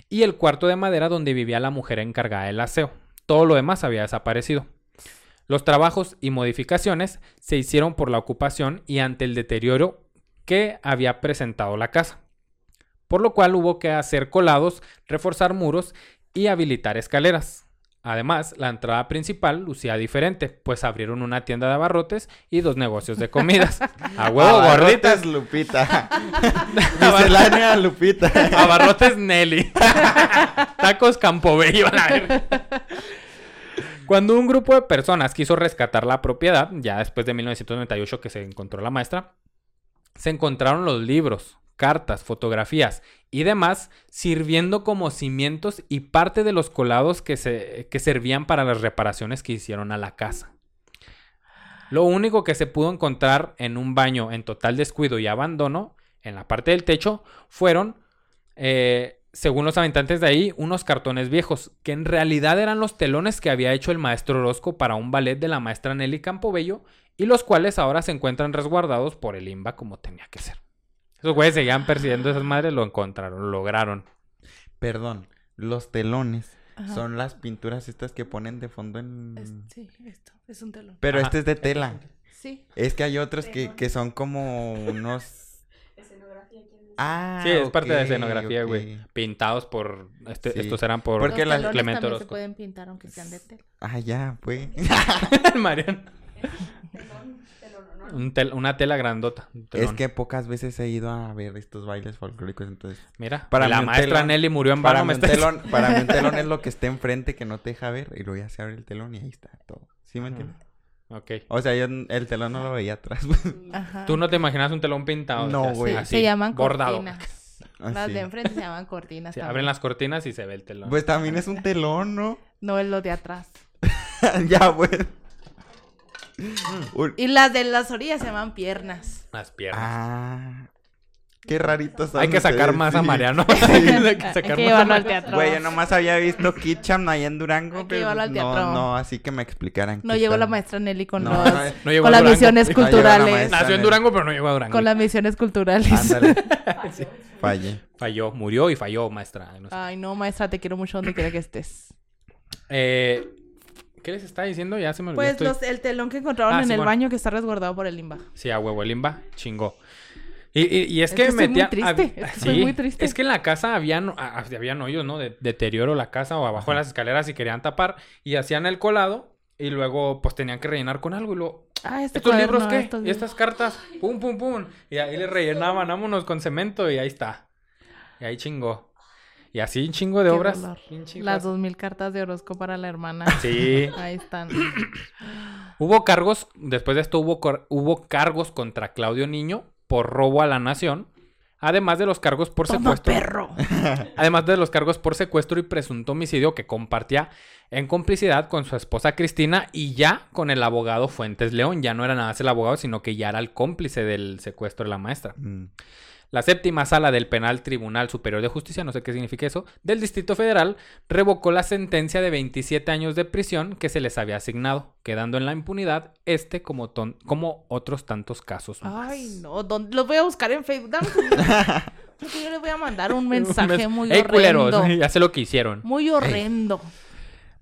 [SPEAKER 1] y el cuarto de madera donde vivía la mujer encargada del aseo. Todo lo demás había desaparecido. Los trabajos y modificaciones se hicieron por la ocupación y ante el deterioro que había presentado la casa. Por lo cual hubo que hacer colados, reforzar muros y habilitar escaleras. Además, la entrada principal lucía diferente, pues abrieron una tienda de abarrotes y dos negocios de comidas. A huevo, gorditas.
[SPEAKER 2] Abarrotes Lupita. Miscelánea Lupita.
[SPEAKER 1] Abarrotes Nelly. Tacos Campobello. Cuando un grupo de personas quiso rescatar la propiedad, ya después de 1998 que se encontró la maestra, se encontraron los libros, cartas, fotografías y demás sirviendo como cimientos y parte de los colados que, se, que servían para las reparaciones que hicieron a la casa. Lo único que se pudo encontrar en un baño en total descuido y abandono, en la parte del techo, fueron, eh, según los habitantes de ahí, unos cartones viejos, que en realidad eran los telones que había hecho el maestro Orozco para un ballet de la maestra Nelly Campobello, y los cuales ahora se encuentran resguardados por el IMBA como tenía que ser. Esos güeyes seguían persiguiendo a esas madres, lo encontraron, lo lograron.
[SPEAKER 2] Perdón. Los telones
[SPEAKER 3] Ajá.
[SPEAKER 2] son las pinturas estas que ponen de fondo en...
[SPEAKER 3] Es- sí, esto es un telón.
[SPEAKER 2] Pero
[SPEAKER 1] Ajá.
[SPEAKER 2] este es de tela.
[SPEAKER 3] Sí.
[SPEAKER 2] Es que hay otros que, que son como unos... Ah,
[SPEAKER 1] Sí, es parte de la escenografía, güey. Pintados por... este-
[SPEAKER 2] Sí.
[SPEAKER 1] Estos eran por...
[SPEAKER 2] Porque
[SPEAKER 3] Los
[SPEAKER 2] la-
[SPEAKER 3] telones
[SPEAKER 1] Clemente
[SPEAKER 3] también se pueden pintar aunque sean de tela.
[SPEAKER 2] Ah, ya, pues.
[SPEAKER 1] Mariano. Un tel- una tela grandota. un
[SPEAKER 2] es que pocas veces he ido a ver estos bailes folclóricos, entonces...
[SPEAKER 1] Mira,
[SPEAKER 2] Para
[SPEAKER 1] la maestra
[SPEAKER 2] telón-
[SPEAKER 1] Nelly murió en
[SPEAKER 2] Para un telón, para mí un telón es lo que está enfrente que no te deja ver y luego ya se abre el telón y ahí está todo. ¿Sí me entiendes?
[SPEAKER 1] Ok.
[SPEAKER 2] O sea, yo el telón no lo veía atrás.
[SPEAKER 3] Ajá.
[SPEAKER 1] Tú no te imaginas un telón pintado.
[SPEAKER 2] No, güey.
[SPEAKER 3] Sí,
[SPEAKER 1] así,
[SPEAKER 3] se llaman
[SPEAKER 1] bordado.
[SPEAKER 3] cortinas. Las
[SPEAKER 2] Así.
[SPEAKER 3] de enfrente se llaman cortinas.
[SPEAKER 1] Sí,
[SPEAKER 3] también.
[SPEAKER 1] abren las cortinas y se ve el telón.
[SPEAKER 2] Pues también es un telón, ¿no?
[SPEAKER 3] No es lo de atrás.
[SPEAKER 2] ya, pues.
[SPEAKER 1] Mm.
[SPEAKER 2] Un-
[SPEAKER 3] Y las de las orillas se llaman piernas.
[SPEAKER 1] Las piernas.
[SPEAKER 2] Ah. Qué raritos son
[SPEAKER 1] Hay que sacar
[SPEAKER 2] ustedes,
[SPEAKER 1] más a
[SPEAKER 2] sí.
[SPEAKER 1] Mariano. Hay que
[SPEAKER 3] Hay
[SPEAKER 1] sacar
[SPEAKER 3] que
[SPEAKER 1] más a
[SPEAKER 3] llevarlo al
[SPEAKER 1] Mariano.
[SPEAKER 3] teatro.
[SPEAKER 2] Güey, yo nomás había visto Kitcham ahí en Durango,
[SPEAKER 3] Hay que
[SPEAKER 2] pero
[SPEAKER 3] llevarlo al
[SPEAKER 2] no,
[SPEAKER 3] teatro.
[SPEAKER 2] no, así que me explicaran.
[SPEAKER 3] No llegó la maestra Nelly con,
[SPEAKER 2] No,
[SPEAKER 3] los-
[SPEAKER 2] no,
[SPEAKER 1] No llegó
[SPEAKER 3] con las misiones
[SPEAKER 2] No llegó la
[SPEAKER 3] culturales.
[SPEAKER 1] Nació en Durango, pero no llegó a Durango.
[SPEAKER 3] con las misiones culturales.
[SPEAKER 2] Ándale. Fallé.
[SPEAKER 1] Falló, murió y falló, maestra. No sé.
[SPEAKER 3] Ay, no, maestra, te quiero mucho donde quiera que estés.
[SPEAKER 1] Eh, ¿Qué les está diciendo? Ya se me olvidó.
[SPEAKER 3] Pues
[SPEAKER 1] Estoy-
[SPEAKER 3] los, el telón que encontraron
[SPEAKER 1] Ah,
[SPEAKER 3] en
[SPEAKER 1] sí,
[SPEAKER 3] el
[SPEAKER 1] bueno.
[SPEAKER 3] baño que está resguardado por el limba.
[SPEAKER 1] Sí, a huevo, el Imba, chingó. Y, y- y es,
[SPEAKER 3] Es
[SPEAKER 1] que,
[SPEAKER 3] que estoy muy
[SPEAKER 1] metía...
[SPEAKER 3] triste,
[SPEAKER 1] hab-
[SPEAKER 3] es que estoy
[SPEAKER 1] sí,
[SPEAKER 3] muy triste.
[SPEAKER 1] Es que en la casa habían, habían hoyos, ¿no? De deterioro la casa o abajo de las escaleras y querían tapar. Y hacían el colado y luego pues tenían que rellenar con algo y luego...
[SPEAKER 3] Ah, este
[SPEAKER 1] ¿Estos libros qué?
[SPEAKER 3] estos
[SPEAKER 1] ¿Y
[SPEAKER 3] libros.
[SPEAKER 1] estas cartas? Pum, pum, pum. Y ahí le rellenaban, vámonos con cemento y ahí está. Y ahí chingó. Y así un chingo de
[SPEAKER 3] Qué
[SPEAKER 1] obras.
[SPEAKER 3] Las dos mil cartas de Orozco para la hermana.
[SPEAKER 1] Sí.
[SPEAKER 3] Ahí están.
[SPEAKER 1] Hubo cargos, después de esto hubo, hubo cargos contra Claudio Niño por robo a la nación. Además de los cargos por
[SPEAKER 3] Toma,
[SPEAKER 1] secuestro.
[SPEAKER 3] perro.
[SPEAKER 1] Además de los cargos por secuestro y presunto homicidio que compartía en complicidad con su esposa Cristina y ya con el abogado Fuentes León. Ya no era nada más el abogado, sino que ya era el cómplice del secuestro de la maestra.
[SPEAKER 2] Mm.
[SPEAKER 1] La séptima sala del Penal Tribunal Superior de Justicia, no sé qué significa eso, del Distrito Federal, revocó la sentencia de 27 años de prisión que se les había asignado, quedando en la impunidad este como, ton- como otros tantos casos. más.
[SPEAKER 3] Ay, no. ¿dónde- Los voy a buscar en Facebook. Dame yo le voy a mandar un mensaje muy
[SPEAKER 1] ¡Ey, culeros!
[SPEAKER 3] horrendo.
[SPEAKER 1] Ya sé lo que hicieron.
[SPEAKER 3] Muy horrendo.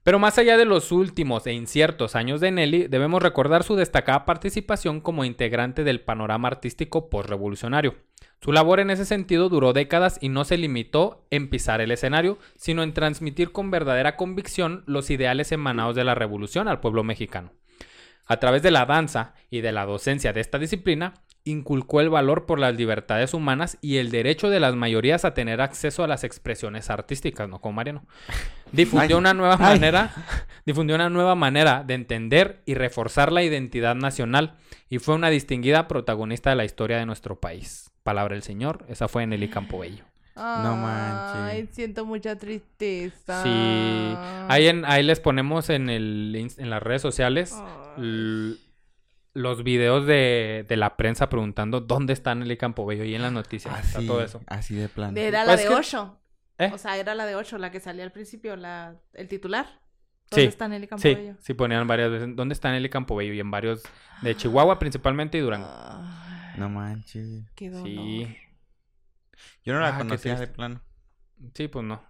[SPEAKER 1] Pero más allá de los últimos e inciertos años de Nelly, debemos recordar su destacada participación como integrante del panorama artístico postrevolucionario. Su labor en ese sentido duró décadas y no se limitó en pisar el escenario, sino en transmitir con verdadera convicción los ideales emanados de la revolución al pueblo mexicano. A través de la danza y de la docencia de esta disciplina, inculcó el valor por las libertades humanas y el derecho de las mayorías a tener acceso a las expresiones artísticas, no como Mariano. Difundió
[SPEAKER 2] Ay,
[SPEAKER 1] una nueva
[SPEAKER 2] ay.
[SPEAKER 1] manera, difundió una nueva manera de entender y reforzar la identidad nacional y fue una distinguida protagonista de la historia de nuestro país. Palabra del Señor, esa fue Nelly Campobello.
[SPEAKER 2] No manches.
[SPEAKER 3] Ay, siento mucha tristeza.
[SPEAKER 1] Sí, ahí, en, ahí les ponemos en, el, en las redes sociales
[SPEAKER 3] Ay.
[SPEAKER 1] Los videos de, de la prensa preguntando dónde está Nelly Campobello y en las noticias está
[SPEAKER 2] Así,
[SPEAKER 1] todo eso.
[SPEAKER 2] así de plano.
[SPEAKER 3] Era la
[SPEAKER 1] Pues
[SPEAKER 3] de
[SPEAKER 1] que-
[SPEAKER 3] 8.
[SPEAKER 1] ¿Eh?
[SPEAKER 3] O sea, era la de 8, la que salía al principio, la, el titular. ¿Dónde
[SPEAKER 1] Sí,
[SPEAKER 3] está Nelly Campobello?
[SPEAKER 1] sí ponían varias veces. ¿Dónde está Nelly Campobello? Y en varios de Chihuahua principalmente y Durango.
[SPEAKER 2] No manches.
[SPEAKER 3] qué dolor.
[SPEAKER 1] Sí,
[SPEAKER 2] Yo no la
[SPEAKER 1] Ah,
[SPEAKER 2] conocía de plano.
[SPEAKER 1] sí, pues no.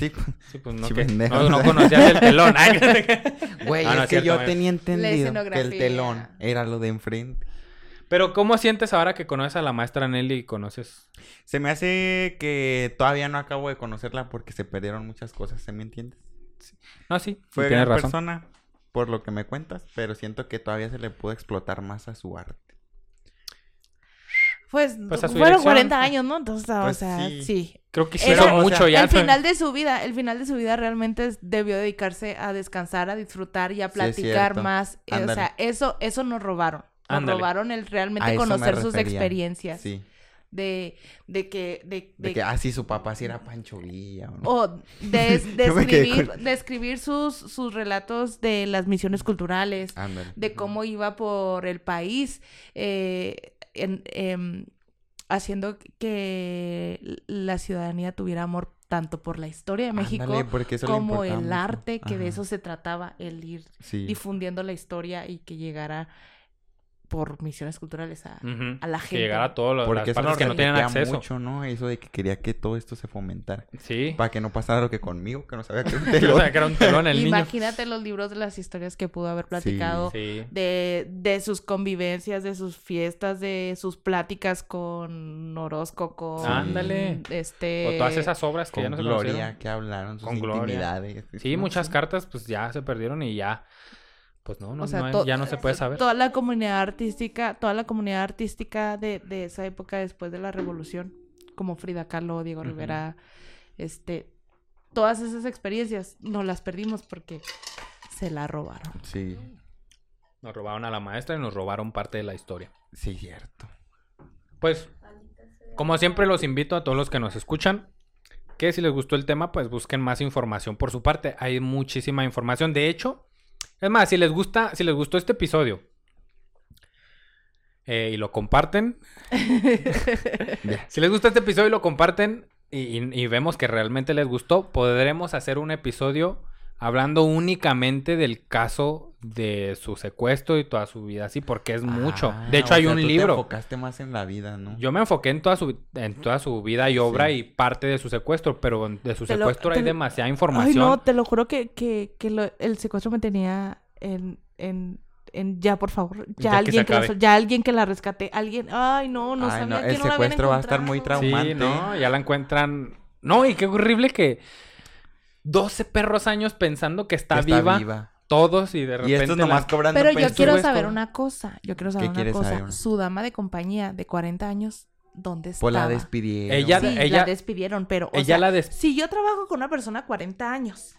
[SPEAKER 2] Sí,
[SPEAKER 1] Sí, pues no.
[SPEAKER 2] Sí,
[SPEAKER 1] que-
[SPEAKER 2] pendejo.
[SPEAKER 1] no, no conocías el telón.
[SPEAKER 2] Güey,
[SPEAKER 1] Ah, no,
[SPEAKER 2] es
[SPEAKER 1] es
[SPEAKER 2] que
[SPEAKER 1] cierto,
[SPEAKER 2] yo tenía entendido que el telón era lo de enfrente.
[SPEAKER 1] Pero ¿cómo sientes ahora que conoces a la maestra Nelly y conoces?
[SPEAKER 2] Se me hace que todavía no acabo de conocerla porque se perdieron muchas cosas, ¿se me entiende?
[SPEAKER 1] No, sí,
[SPEAKER 2] Fue
[SPEAKER 1] razón.
[SPEAKER 2] persona, por lo que me cuentas, pero siento que todavía se le pudo explotar más a su arte.
[SPEAKER 3] Pues,
[SPEAKER 1] Pues a su
[SPEAKER 3] fueron
[SPEAKER 1] dirección.
[SPEAKER 3] 40 años, ¿no? Entonces, o
[SPEAKER 2] Pues
[SPEAKER 3] sea,
[SPEAKER 2] sí.
[SPEAKER 3] sí.
[SPEAKER 1] Creo que sí
[SPEAKER 3] Era-
[SPEAKER 1] hizo
[SPEAKER 2] o
[SPEAKER 1] mucho
[SPEAKER 2] sea,
[SPEAKER 1] ya.
[SPEAKER 3] el final de su vida, el final de su vida realmente es- debió dedicarse a descansar, a disfrutar y a platicar más. Eh, o sea, eso, eso nos robaron. Nos
[SPEAKER 1] Ándale.
[SPEAKER 3] robaron el realmente conocer sus experiencias.
[SPEAKER 2] Sí,
[SPEAKER 3] De, de que, de,
[SPEAKER 2] de
[SPEAKER 3] de-
[SPEAKER 2] que así su papá sí era Pancho Villa. ¿o no?
[SPEAKER 3] o de, escribir,
[SPEAKER 2] con-
[SPEAKER 3] de escribir sus, sus relatos de las misiones culturales,
[SPEAKER 2] Ándale.
[SPEAKER 3] de cómo iba por el país, eh, en- em, haciendo que la ciudadanía tuviera amor tanto por la historia de México
[SPEAKER 2] Ándale,
[SPEAKER 3] como el arte, que de eso se trataba, el ir
[SPEAKER 2] Sí.
[SPEAKER 3] difundiendo la historia y que llegara por misiones culturales a, la
[SPEAKER 1] Que
[SPEAKER 3] gente.
[SPEAKER 1] llegara a todas las
[SPEAKER 2] Porque eso
[SPEAKER 1] partes que no
[SPEAKER 2] repetía
[SPEAKER 1] acceso.
[SPEAKER 2] mucho, ¿no? Eso de que quería que todo esto se fomentara.
[SPEAKER 1] Sí.
[SPEAKER 2] Para que no pasara lo que conmigo, que no sabía que era un
[SPEAKER 1] O
[SPEAKER 2] telón.
[SPEAKER 1] sea, que era un telón el niño.
[SPEAKER 3] Imagínate los libros de las historias que pudo haber platicado.
[SPEAKER 1] Sí.
[SPEAKER 3] De, de sus convivencias, de sus fiestas, de sus pláticas con Orozco, con...
[SPEAKER 1] Ándale.
[SPEAKER 3] Este...
[SPEAKER 1] O todas esas obras que
[SPEAKER 2] Con
[SPEAKER 1] ya no se
[SPEAKER 2] Gloria,
[SPEAKER 1] conocieron.
[SPEAKER 2] que hablaron, sus
[SPEAKER 1] Con Gloria.
[SPEAKER 2] intimidades.
[SPEAKER 1] Sí,
[SPEAKER 2] No,
[SPEAKER 1] muchas cartas pues ya se perdieron y ya. Pues no, no,
[SPEAKER 3] O sea,
[SPEAKER 1] no hay-
[SPEAKER 3] to-
[SPEAKER 1] ya no se puede saber.
[SPEAKER 3] Toda la comunidad artística, toda la comunidad artística de, de esa época después de la revolución, como Frida Kahlo, Diego. Rivera, este, todas esas experiencias no las perdimos porque se la robaron.
[SPEAKER 2] Sí,
[SPEAKER 1] Nos robaron a la maestra y nos robaron parte de la historia.
[SPEAKER 2] sí, cierto.
[SPEAKER 1] Pues, como siempre los invito a todos los que nos escuchan, que si les gustó el tema, pues busquen más información por su parte. Hay muchísima información. De hecho, es más, si les gusta, si les gustó este episodio eh, y lo comparten, si les gusta este episodio y lo comparten y, y- y vemos que realmente les gustó, podremos hacer un episodio hablando únicamente del caso de su secuestro y toda su vida así, porque es mucho.
[SPEAKER 2] Ah,
[SPEAKER 1] De hecho,
[SPEAKER 2] o
[SPEAKER 1] hay
[SPEAKER 2] sea,
[SPEAKER 1] un
[SPEAKER 2] tú te
[SPEAKER 1] libro.
[SPEAKER 2] enfocaste más en la vida, ¿no?
[SPEAKER 1] Yo me enfoqué en toda su, en toda su vida y obra
[SPEAKER 2] Sí.
[SPEAKER 1] y parte de su secuestro, pero de su
[SPEAKER 3] Te
[SPEAKER 1] secuestro
[SPEAKER 3] te
[SPEAKER 1] hay demasiada
[SPEAKER 3] Ay,
[SPEAKER 1] información.
[SPEAKER 3] no, te lo juro que, que, que lo- el secuestro me tenía en, en, en ya, por favor, ya, alguien que, la, ya alguien que la rescate, alguien, ay, no, no
[SPEAKER 2] Ay,
[SPEAKER 3] sabía
[SPEAKER 2] no,
[SPEAKER 3] que
[SPEAKER 2] el
[SPEAKER 3] no la habían
[SPEAKER 2] secuestro va a estar muy traumante.
[SPEAKER 1] Sí, no, ya la encuentran. No, y qué horrible que 12 perros años pensando que está,
[SPEAKER 2] Que
[SPEAKER 1] viva, todos y de repente
[SPEAKER 2] Y estos nomás
[SPEAKER 1] la-
[SPEAKER 2] cobrando
[SPEAKER 3] Pero yo quiero saber una cosa, yo quiero saber
[SPEAKER 2] ¿Qué
[SPEAKER 3] una cosa,
[SPEAKER 2] saber?
[SPEAKER 3] su dama de compañía de 40 años, ¿dónde
[SPEAKER 2] Pues la despidieron.
[SPEAKER 1] Ella-
[SPEAKER 3] Sí,
[SPEAKER 1] ella-
[SPEAKER 3] la despidieron, pero, o
[SPEAKER 1] ella
[SPEAKER 3] sea,
[SPEAKER 1] la des-
[SPEAKER 3] si yo trabajo con una persona 40 años,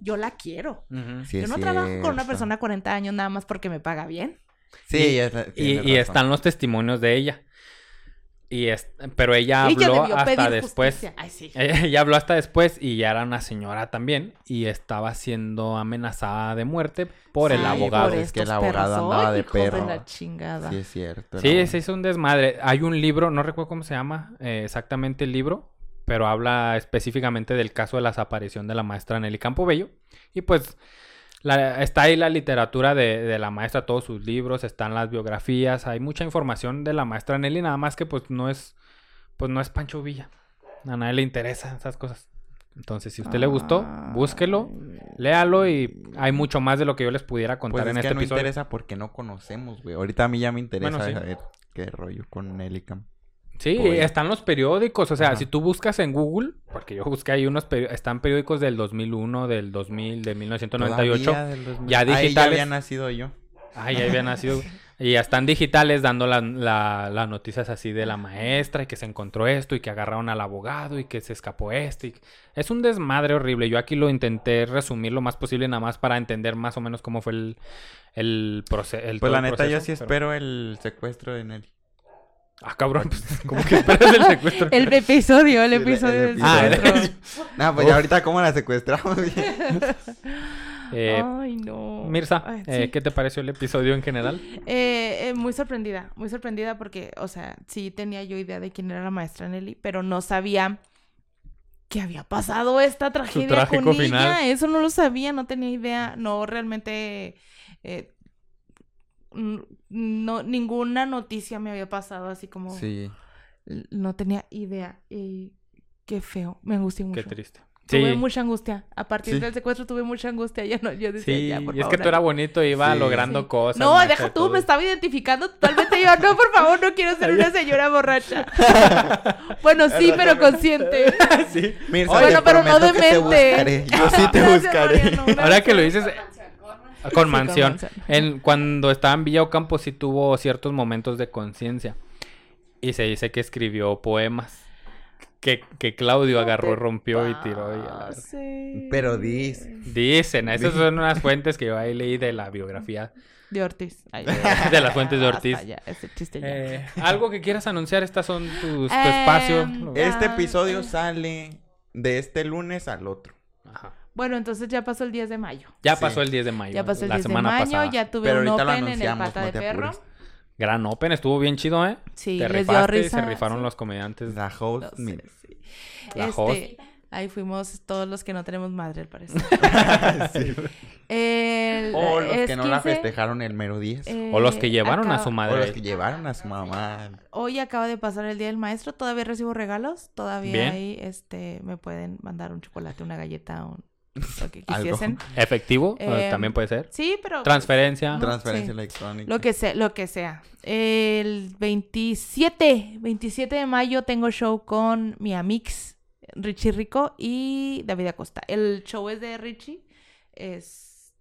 [SPEAKER 3] yo la quiero.
[SPEAKER 2] Sí,
[SPEAKER 3] yo no trabajo con una persona 40 años nada más porque me paga bien.
[SPEAKER 2] Sí,
[SPEAKER 1] Y-
[SPEAKER 2] está-
[SPEAKER 1] Y, y están los testimonios de ella. Y es, pero ella habló hasta después.
[SPEAKER 3] justicia. Ay, sí.
[SPEAKER 1] Ella habló hasta después y ya era una señora también y estaba siendo amenazada de muerte por el abogado.
[SPEAKER 3] por
[SPEAKER 2] Es que el abogado
[SPEAKER 3] perros.
[SPEAKER 2] andaba de perro.
[SPEAKER 3] la chingada.
[SPEAKER 2] Sí, es cierto.
[SPEAKER 1] Sí, se hizo un desmadre. Hay un libro, no recuerdo cómo se llama eh, exactamente el libro, pero habla específicamente del caso de la desaparición de la maestra Nelly Campobello. Y pues la- está ahí la literatura de, de la maestra, todos sus libros, están las biografías, hay mucha información de la maestra Nelly, nada más que pues no es, pues no es Pancho Villa. A nadie le interesa esas cosas. Entonces, si a usted le gustó, búsquelo, léalo y hay mucho más de lo que yo les pudiera contar
[SPEAKER 2] Pues
[SPEAKER 1] en
[SPEAKER 2] es que
[SPEAKER 1] este
[SPEAKER 2] no
[SPEAKER 1] episodio.
[SPEAKER 2] interesa porque no conocemos, güey. Ahorita a mí ya me interesa
[SPEAKER 1] Bueno, sí.
[SPEAKER 2] saber qué rollo con Nelicam.
[SPEAKER 1] Sí, están los periódicos, o sea,
[SPEAKER 2] Ajá.
[SPEAKER 1] si tú buscas en Google, porque yo busqué ahí unos periódicos, están periódicos del 2001, del 2000, de 1998.
[SPEAKER 2] Todavía del 2000.
[SPEAKER 1] ya
[SPEAKER 2] Ahí ya
[SPEAKER 1] digitales.
[SPEAKER 2] había nacido yo.
[SPEAKER 1] Ah, ya había nacido. Y ya están digitales dando la- la- las noticias así de la maestra y que se encontró esto y que agarraron al abogado y que se escapó este. y- Es un desmadre horrible. Yo aquí lo intenté resumir lo más posible nada más para entender más o menos cómo fue el, el, proce- el
[SPEAKER 2] Pues
[SPEAKER 1] todo
[SPEAKER 2] la neta, yo
[SPEAKER 1] proceso,
[SPEAKER 2] sí
[SPEAKER 1] pero-
[SPEAKER 2] espero el secuestro de Nelly.
[SPEAKER 1] Ah, cabrón, pues, ¿cómo que esperas el secuestro?
[SPEAKER 3] El episodio, el episodio
[SPEAKER 2] el
[SPEAKER 3] del
[SPEAKER 1] Ah, el-
[SPEAKER 3] secuestro.
[SPEAKER 2] No, pues ya ahorita cómo la secuestramos.
[SPEAKER 1] Eh,
[SPEAKER 3] Ay, no.
[SPEAKER 1] Mirza,
[SPEAKER 3] Ay,
[SPEAKER 1] eh. ¿qué te pareció el episodio en general?
[SPEAKER 3] Eh, eh, muy sorprendida, muy sorprendida porque, o sea, sí tenía yo idea de quién era la maestra Nelly, pero no sabía que había pasado esta tragedia
[SPEAKER 1] trágico
[SPEAKER 3] con
[SPEAKER 1] final.
[SPEAKER 3] ella. Eso no lo sabía, no tenía idea, no realmente, eh, no, ninguna noticia me había pasado así como,
[SPEAKER 2] Sí.
[SPEAKER 3] no tenía idea. Y qué feo, me angustié mucho.
[SPEAKER 1] Qué triste.
[SPEAKER 3] Tuve
[SPEAKER 1] Sí,
[SPEAKER 3] mucha angustia. A partir
[SPEAKER 2] Sí.
[SPEAKER 3] del secuestro tuve mucha angustia. Ya no, yo decía,
[SPEAKER 1] sí,
[SPEAKER 3] ya, por
[SPEAKER 1] y es que tú eras
[SPEAKER 3] algo".
[SPEAKER 1] bonito y iba
[SPEAKER 2] Sí.
[SPEAKER 1] logrando
[SPEAKER 3] Sí.
[SPEAKER 1] cosas.
[SPEAKER 3] No, deja tú,
[SPEAKER 1] todo.
[SPEAKER 3] me estaba identificando totalmente. Yo, no, por favor, no quiero ser una señora borracha. bueno, sí, pero consciente.
[SPEAKER 1] sí.
[SPEAKER 2] Mirza,
[SPEAKER 3] Bueno, pero no demente.
[SPEAKER 2] buscaré. Yo sí te
[SPEAKER 3] Gracias,
[SPEAKER 2] buscaré.
[SPEAKER 1] Ahora que lo dices, con
[SPEAKER 3] con
[SPEAKER 1] mansión. En, cuando estaba en Villa Ocampo sí tuvo ciertos momentos de conciencia. Y se dice que escribió poemas. Que, que Claudio agarró, rompió y tiró. y a la-
[SPEAKER 3] Sí.
[SPEAKER 2] Pero dis.
[SPEAKER 1] Dicen, esas son unas fuentes que yo ahí leí de la biografía.
[SPEAKER 3] De Ortiz. Ay,
[SPEAKER 1] De las fuentes de
[SPEAKER 3] hasta
[SPEAKER 1] Ortiz.
[SPEAKER 3] ya, ese chiste ya.
[SPEAKER 1] Eh, Algo que quieras anunciar, estas son tus, tu
[SPEAKER 3] Em,
[SPEAKER 1] espacio.
[SPEAKER 2] Este episodio
[SPEAKER 3] eh.
[SPEAKER 2] sale de este lunes al otro.
[SPEAKER 1] Ajá.
[SPEAKER 3] Bueno, entonces ya pasó el 10 de mayo.
[SPEAKER 1] Ya
[SPEAKER 2] Sí.
[SPEAKER 1] pasó el 10 de mayo.
[SPEAKER 3] Ya pasó el
[SPEAKER 1] la
[SPEAKER 3] 10 de
[SPEAKER 1] semana
[SPEAKER 3] mayo,
[SPEAKER 1] pasada.
[SPEAKER 3] ya tuve
[SPEAKER 2] Pero
[SPEAKER 3] un open en el pata
[SPEAKER 2] no
[SPEAKER 3] de perro.
[SPEAKER 2] apures.
[SPEAKER 1] Gran Open, estuvo bien chido, ¿eh?
[SPEAKER 3] Sí,
[SPEAKER 1] Te
[SPEAKER 3] les dio
[SPEAKER 1] rifaste
[SPEAKER 3] risa.
[SPEAKER 1] se rifaron
[SPEAKER 3] sí.
[SPEAKER 1] los comediantes.
[SPEAKER 2] La host,
[SPEAKER 3] No sé,
[SPEAKER 2] mira.
[SPEAKER 3] sí.
[SPEAKER 1] La
[SPEAKER 3] Este,
[SPEAKER 1] host.
[SPEAKER 3] ahí fuimos todos los que no tenemos madre, al parecer.
[SPEAKER 2] Sí.
[SPEAKER 3] El-
[SPEAKER 2] O los
[SPEAKER 3] es
[SPEAKER 2] que no la
[SPEAKER 3] 15,
[SPEAKER 2] festejaron el mero 10.
[SPEAKER 1] O los que
[SPEAKER 3] eh,
[SPEAKER 1] llevaron a
[SPEAKER 3] acaba-
[SPEAKER 1] su
[SPEAKER 2] O
[SPEAKER 1] madre.
[SPEAKER 2] los que llevaron a su mamá.
[SPEAKER 3] Hoy acaba de pasar el día del maestro, todavía recibo regalos, todavía
[SPEAKER 1] Bien.
[SPEAKER 3] ahí este me pueden mandar un chocolate, una galleta, un lo que
[SPEAKER 2] Algo.
[SPEAKER 3] quisiesen.
[SPEAKER 1] Efectivo,
[SPEAKER 3] Eh,
[SPEAKER 1] también puede ser.
[SPEAKER 3] Sí, pero
[SPEAKER 1] Transferencia.
[SPEAKER 3] No,
[SPEAKER 2] Transferencia
[SPEAKER 3] sí.
[SPEAKER 2] electrónica.
[SPEAKER 3] lo que sea, lo que sea. El 27, 27 de mayo tengo show con mi amix Richie Rico y David Acosta. El show es de Richie, es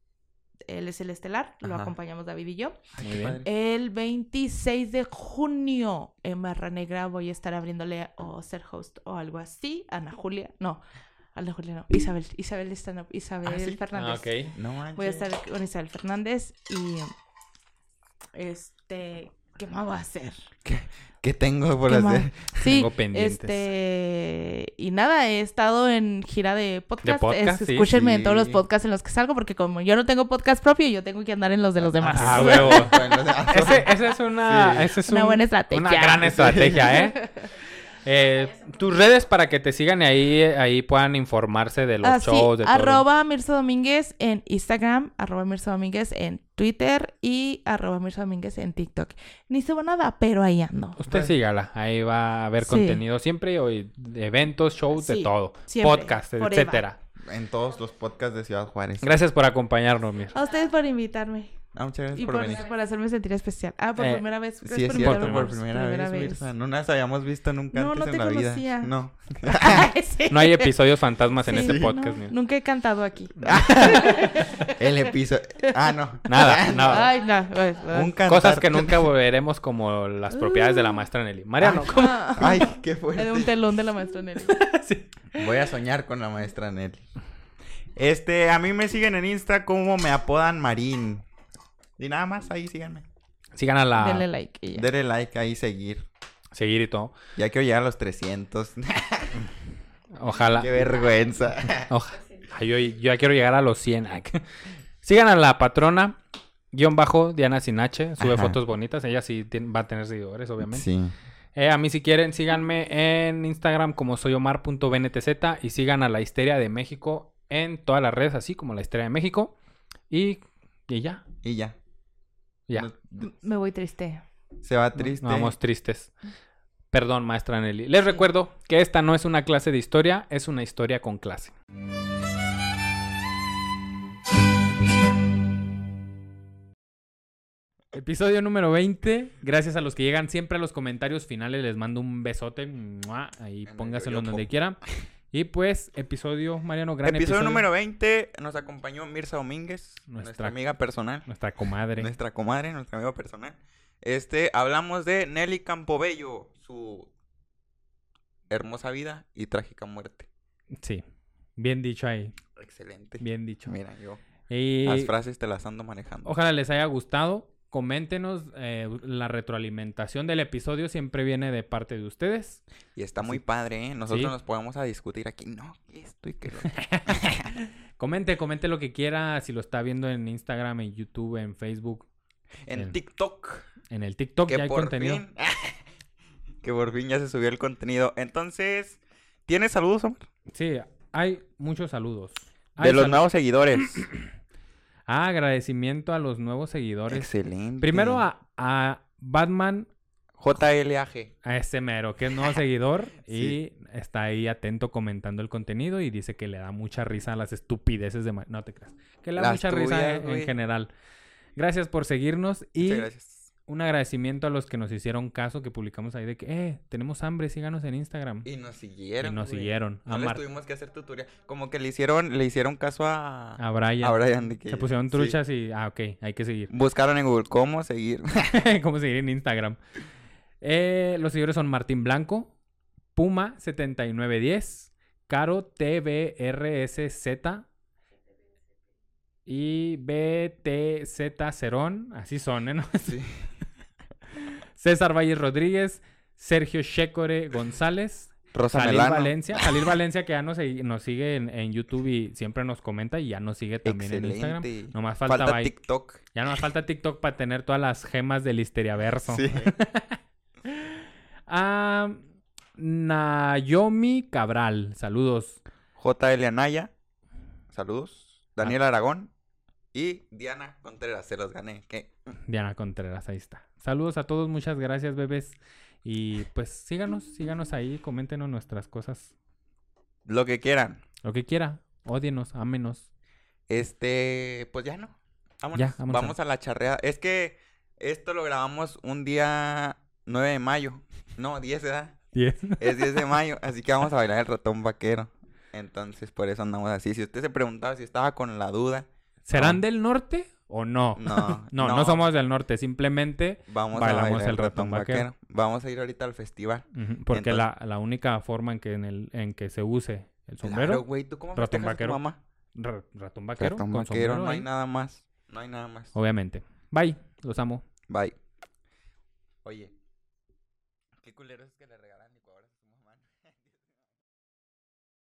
[SPEAKER 3] él es el estelar, lo acompañamos David y yo.
[SPEAKER 1] Muy bien.
[SPEAKER 2] padre.
[SPEAKER 3] El 26 de junio en Barra Negra voy a estar abriéndole o ser host o algo así. Ana Julia, no, No, Isabel, Isabel stand up, Isabel
[SPEAKER 2] ¿Ah, sí?
[SPEAKER 3] Fernández.
[SPEAKER 1] Ah, ok.
[SPEAKER 2] No manches.
[SPEAKER 3] Voy a estar con Isabel Fernández y este, ¿qué más voy a hacer?
[SPEAKER 2] ¿Qué tengo por
[SPEAKER 3] ¿Qué más?
[SPEAKER 2] hacer?
[SPEAKER 3] Sí,
[SPEAKER 1] Tengo pendientes.
[SPEAKER 3] este y nada, he estado en gira de podcast.
[SPEAKER 1] podcast,
[SPEAKER 3] Es-
[SPEAKER 1] sí.
[SPEAKER 3] escúchenme en todos los podcasts en los que salgo porque como yo no tengo podcast propio, yo tengo que andar en los de los demás.
[SPEAKER 1] Ah, huevo.
[SPEAKER 2] Bueno, ah,
[SPEAKER 1] Ese, esa es una,
[SPEAKER 2] Sí.
[SPEAKER 1] ese es
[SPEAKER 3] Una
[SPEAKER 1] un-
[SPEAKER 3] buena estrategia.
[SPEAKER 1] Una gran estrategia, ¿eh? Eh, tus redes para que te sigan y ahí, ahí puedan informarse de los
[SPEAKER 3] Ah, sí,
[SPEAKER 1] shows, de todo.
[SPEAKER 3] arroba Mirza Domínguez en Instagram, arroba Mirza Domínguez en Twitter y arroba Mirza Domínguez en TikTok. Ni subo nada, pero ahí ando.
[SPEAKER 1] Usted sígala, ahí va a haber
[SPEAKER 3] Sí.
[SPEAKER 1] contenido siempre, hoy, eventos, shows, de todo,
[SPEAKER 3] siempre,
[SPEAKER 1] podcast, etcétera.
[SPEAKER 2] En todos los podcasts de Ciudad Juárez.
[SPEAKER 1] Gracias por acompañarnos, Mir.
[SPEAKER 3] A ustedes por invitarme
[SPEAKER 2] Ah, muchas gracias
[SPEAKER 3] y
[SPEAKER 2] por
[SPEAKER 3] por,
[SPEAKER 2] venir.
[SPEAKER 3] por hacerme sentir especial. Ah, por
[SPEAKER 1] Eh,
[SPEAKER 3] primera vez.
[SPEAKER 2] Sí, es
[SPEAKER 3] por
[SPEAKER 2] cierto, por primera, vez, Mirza. No nos habíamos visto nunca
[SPEAKER 3] No,
[SPEAKER 2] antes
[SPEAKER 3] no
[SPEAKER 2] en
[SPEAKER 3] te
[SPEAKER 2] la
[SPEAKER 3] conocía.
[SPEAKER 2] vida. No.
[SPEAKER 3] Sí.
[SPEAKER 1] No hay episodios fantasmas en
[SPEAKER 3] Sí,
[SPEAKER 1] este
[SPEAKER 3] no,
[SPEAKER 1] podcast. Mir.
[SPEAKER 3] nunca he cantado aquí.
[SPEAKER 2] El episodio. Ah, no.
[SPEAKER 1] Nada, nada.
[SPEAKER 3] Ay, no. ay, ay.
[SPEAKER 2] Un cantar.
[SPEAKER 1] Cosas que nunca veremos como las propiedades de la maestra Nelly. Mariano, ¿cómo?
[SPEAKER 3] Ah,
[SPEAKER 2] Ay, qué
[SPEAKER 3] de
[SPEAKER 2] fuerte.
[SPEAKER 3] un telón de la maestra Nelly.
[SPEAKER 2] Voy a soñar con la maestra Nelly. Este, a mí me siguen en Insta como me apodan Marín. Y nada más, ahí síganme.
[SPEAKER 1] sigan a la...
[SPEAKER 3] Denle like y ya.
[SPEAKER 2] Denle like ahí, seguir.
[SPEAKER 1] Seguir y todo.
[SPEAKER 2] Ya quiero llegar a los 300.
[SPEAKER 1] Ojalá.
[SPEAKER 2] qué vergüenza.
[SPEAKER 1] Yo, yo ya quiero llegar a los 100. Ay, Sigan a la patrona, guion bajo, Diana Sinache. Sube
[SPEAKER 2] Ajá.
[SPEAKER 1] fotos bonitas. Ella sí va a tener seguidores, obviamente.
[SPEAKER 2] Sí.
[SPEAKER 1] Eh, a mí si quieren, síganme en Instagram como soyomar.bntz y sigan a la Histeria de México en todas las redes, así como la Histeria de México. Y, y ya,
[SPEAKER 2] Y ya.
[SPEAKER 1] Ya.
[SPEAKER 3] Me voy triste.
[SPEAKER 2] Se va triste.
[SPEAKER 1] no vamos tristes. Perdón, maestra Nelly. Les recuerdo que esta no es una clase de historia, es una historia con clase. Episodio número 20. Gracias a los que llegan siempre a los comentarios finales. Les mando un besote. Ahí póngaselo donde quieran. Y pues, episodio, Mariano, gran
[SPEAKER 2] episodio,
[SPEAKER 1] episodio.
[SPEAKER 2] número 20 nos acompañó Mirza Domínguez, nuestra,
[SPEAKER 1] Nuestra-
[SPEAKER 2] amiga personal,
[SPEAKER 1] Nuestra comadre.
[SPEAKER 2] nuestra comadre, nuestra amiga personal. Este, hablamos de Nelly Campobello, su hermosa vida y trágica muerte.
[SPEAKER 1] Sí. Bien dicho ahí.
[SPEAKER 2] Excelente.
[SPEAKER 1] Bien dicho.
[SPEAKER 2] Mira, yo
[SPEAKER 1] Y
[SPEAKER 2] las frases te las ando manejando.
[SPEAKER 1] ojalá les haya gustado. Coméntenos. eh, la retroalimentación del episodio siempre viene de parte de ustedes.
[SPEAKER 2] Y está muy padre, ¿eh? Nosotros
[SPEAKER 1] Sí.
[SPEAKER 2] nos podemos a discutir aquí. No, esto y que
[SPEAKER 1] Comente, comente lo que quiera. Si lo está viendo en Instagram, en YouTube, en Facebook,
[SPEAKER 2] En
[SPEAKER 1] En-
[SPEAKER 2] TikTok.
[SPEAKER 1] en el TikTok,
[SPEAKER 2] que
[SPEAKER 1] ya hay
[SPEAKER 2] por
[SPEAKER 1] contenido.
[SPEAKER 2] fin. que por fin ya se subió el contenido. Entonces, ¿tienes saludos, Omar?
[SPEAKER 1] Sí, hay muchos saludos.
[SPEAKER 2] De los nuevos seguidores.
[SPEAKER 1] Ah, agradecimiento a los nuevos seguidores.
[SPEAKER 2] Excelente.
[SPEAKER 1] Primero a, a Batman,
[SPEAKER 2] JLAG.
[SPEAKER 1] a ese mero, que es nuevo seguidor.
[SPEAKER 2] Sí.
[SPEAKER 1] Y está ahí atento comentando el contenido y dice que le da mucha risa a las estupideces de... No te creas. Que le da
[SPEAKER 2] Las
[SPEAKER 1] mucha risa en, general. Gracias por seguirnos y
[SPEAKER 2] Muchas gracias.
[SPEAKER 1] Un agradecimiento a los que nos hicieron caso que publicamos ahí de que, eh, tenemos hambre, síganos en Instagram.
[SPEAKER 2] Y nos siguieron.
[SPEAKER 1] Y nos
[SPEAKER 2] güey.
[SPEAKER 1] siguieron.
[SPEAKER 2] No
[SPEAKER 1] A,
[SPEAKER 2] les tuvimos que hacer tutorial. Como que le hicieron, le hicieron caso a,
[SPEAKER 1] a Brian.
[SPEAKER 2] a Brian de que
[SPEAKER 1] Se pusieron
[SPEAKER 2] sí.
[SPEAKER 1] truchas y... Ah, ok, hay que seguir.
[SPEAKER 2] Buscaron en Google cómo seguir.
[SPEAKER 1] cómo seguir en Instagram. Eh, los seguidores son Martín Blanco, Puma7910, Caro TBRSZ y BTZ Cerón. Así son, ¿eh? ¿No?
[SPEAKER 2] Sí.
[SPEAKER 1] César Valles Rodríguez, Sergio Shecore González,
[SPEAKER 2] Rosa
[SPEAKER 1] Jalil
[SPEAKER 2] Melano.
[SPEAKER 1] Valencia, Jalil Valencia que ya nos, sigue en, en YouTube y siempre nos comenta y ya nos sigue también en Instagram. Nomás
[SPEAKER 2] Falta
[SPEAKER 1] ahí.
[SPEAKER 2] TikTok.
[SPEAKER 1] Ya nos falta TikTok para tener todas las gemas del Histeriaverso.
[SPEAKER 2] Sí.
[SPEAKER 1] Ah, Nayomi Cabral, saludos.
[SPEAKER 2] JL Anaya. Saludos. Daniel Aragón. Y Diana Contreras. Se los gané. ¿Qué?
[SPEAKER 1] Diana Contreras, ahí está. Saludos a todos, muchas gracias, bebés. Y pues síganos, síganos ahí, coméntenos nuestras cosas.
[SPEAKER 2] Lo que quieran.
[SPEAKER 1] Lo que quiera, ódienos, ámenos.
[SPEAKER 2] Este, pues ya no. Vámonos.
[SPEAKER 1] Ya, vámonos
[SPEAKER 2] Vamos a la charreada. Es que esto lo grabamos un día 9 de mayo. No, 10 ¿verdad?
[SPEAKER 1] Diez.
[SPEAKER 2] Es 10 de mayo, así que vamos a bailar el ratón vaquero. Entonces, por eso andamos así. Si usted se preguntaba si estaba con la duda,
[SPEAKER 1] ¿Serán
[SPEAKER 2] No.
[SPEAKER 1] del norte o no?
[SPEAKER 2] no.
[SPEAKER 1] no, no, somos del norte, simplemente
[SPEAKER 2] Vamos
[SPEAKER 1] bailamos
[SPEAKER 2] a
[SPEAKER 1] el ratón vaquero.
[SPEAKER 2] Vamos a ir ahorita al festival.
[SPEAKER 1] porque
[SPEAKER 2] Entonces-
[SPEAKER 1] la, la única forma en que en el en que se use el sombrero,
[SPEAKER 2] Claro, güey. ¿Tú cómo
[SPEAKER 1] ratón
[SPEAKER 2] festejas a tu
[SPEAKER 1] vaquero.
[SPEAKER 2] mamá?
[SPEAKER 1] ra- ratón vaquero,
[SPEAKER 2] Ratón
[SPEAKER 1] con
[SPEAKER 2] vaquero,
[SPEAKER 1] sombrero
[SPEAKER 2] no hay
[SPEAKER 1] ahí.
[SPEAKER 2] nada más. No hay nada más.
[SPEAKER 1] Obviamente. Bye, los amo.
[SPEAKER 2] Bye. Oye. Qué culero es que le regalan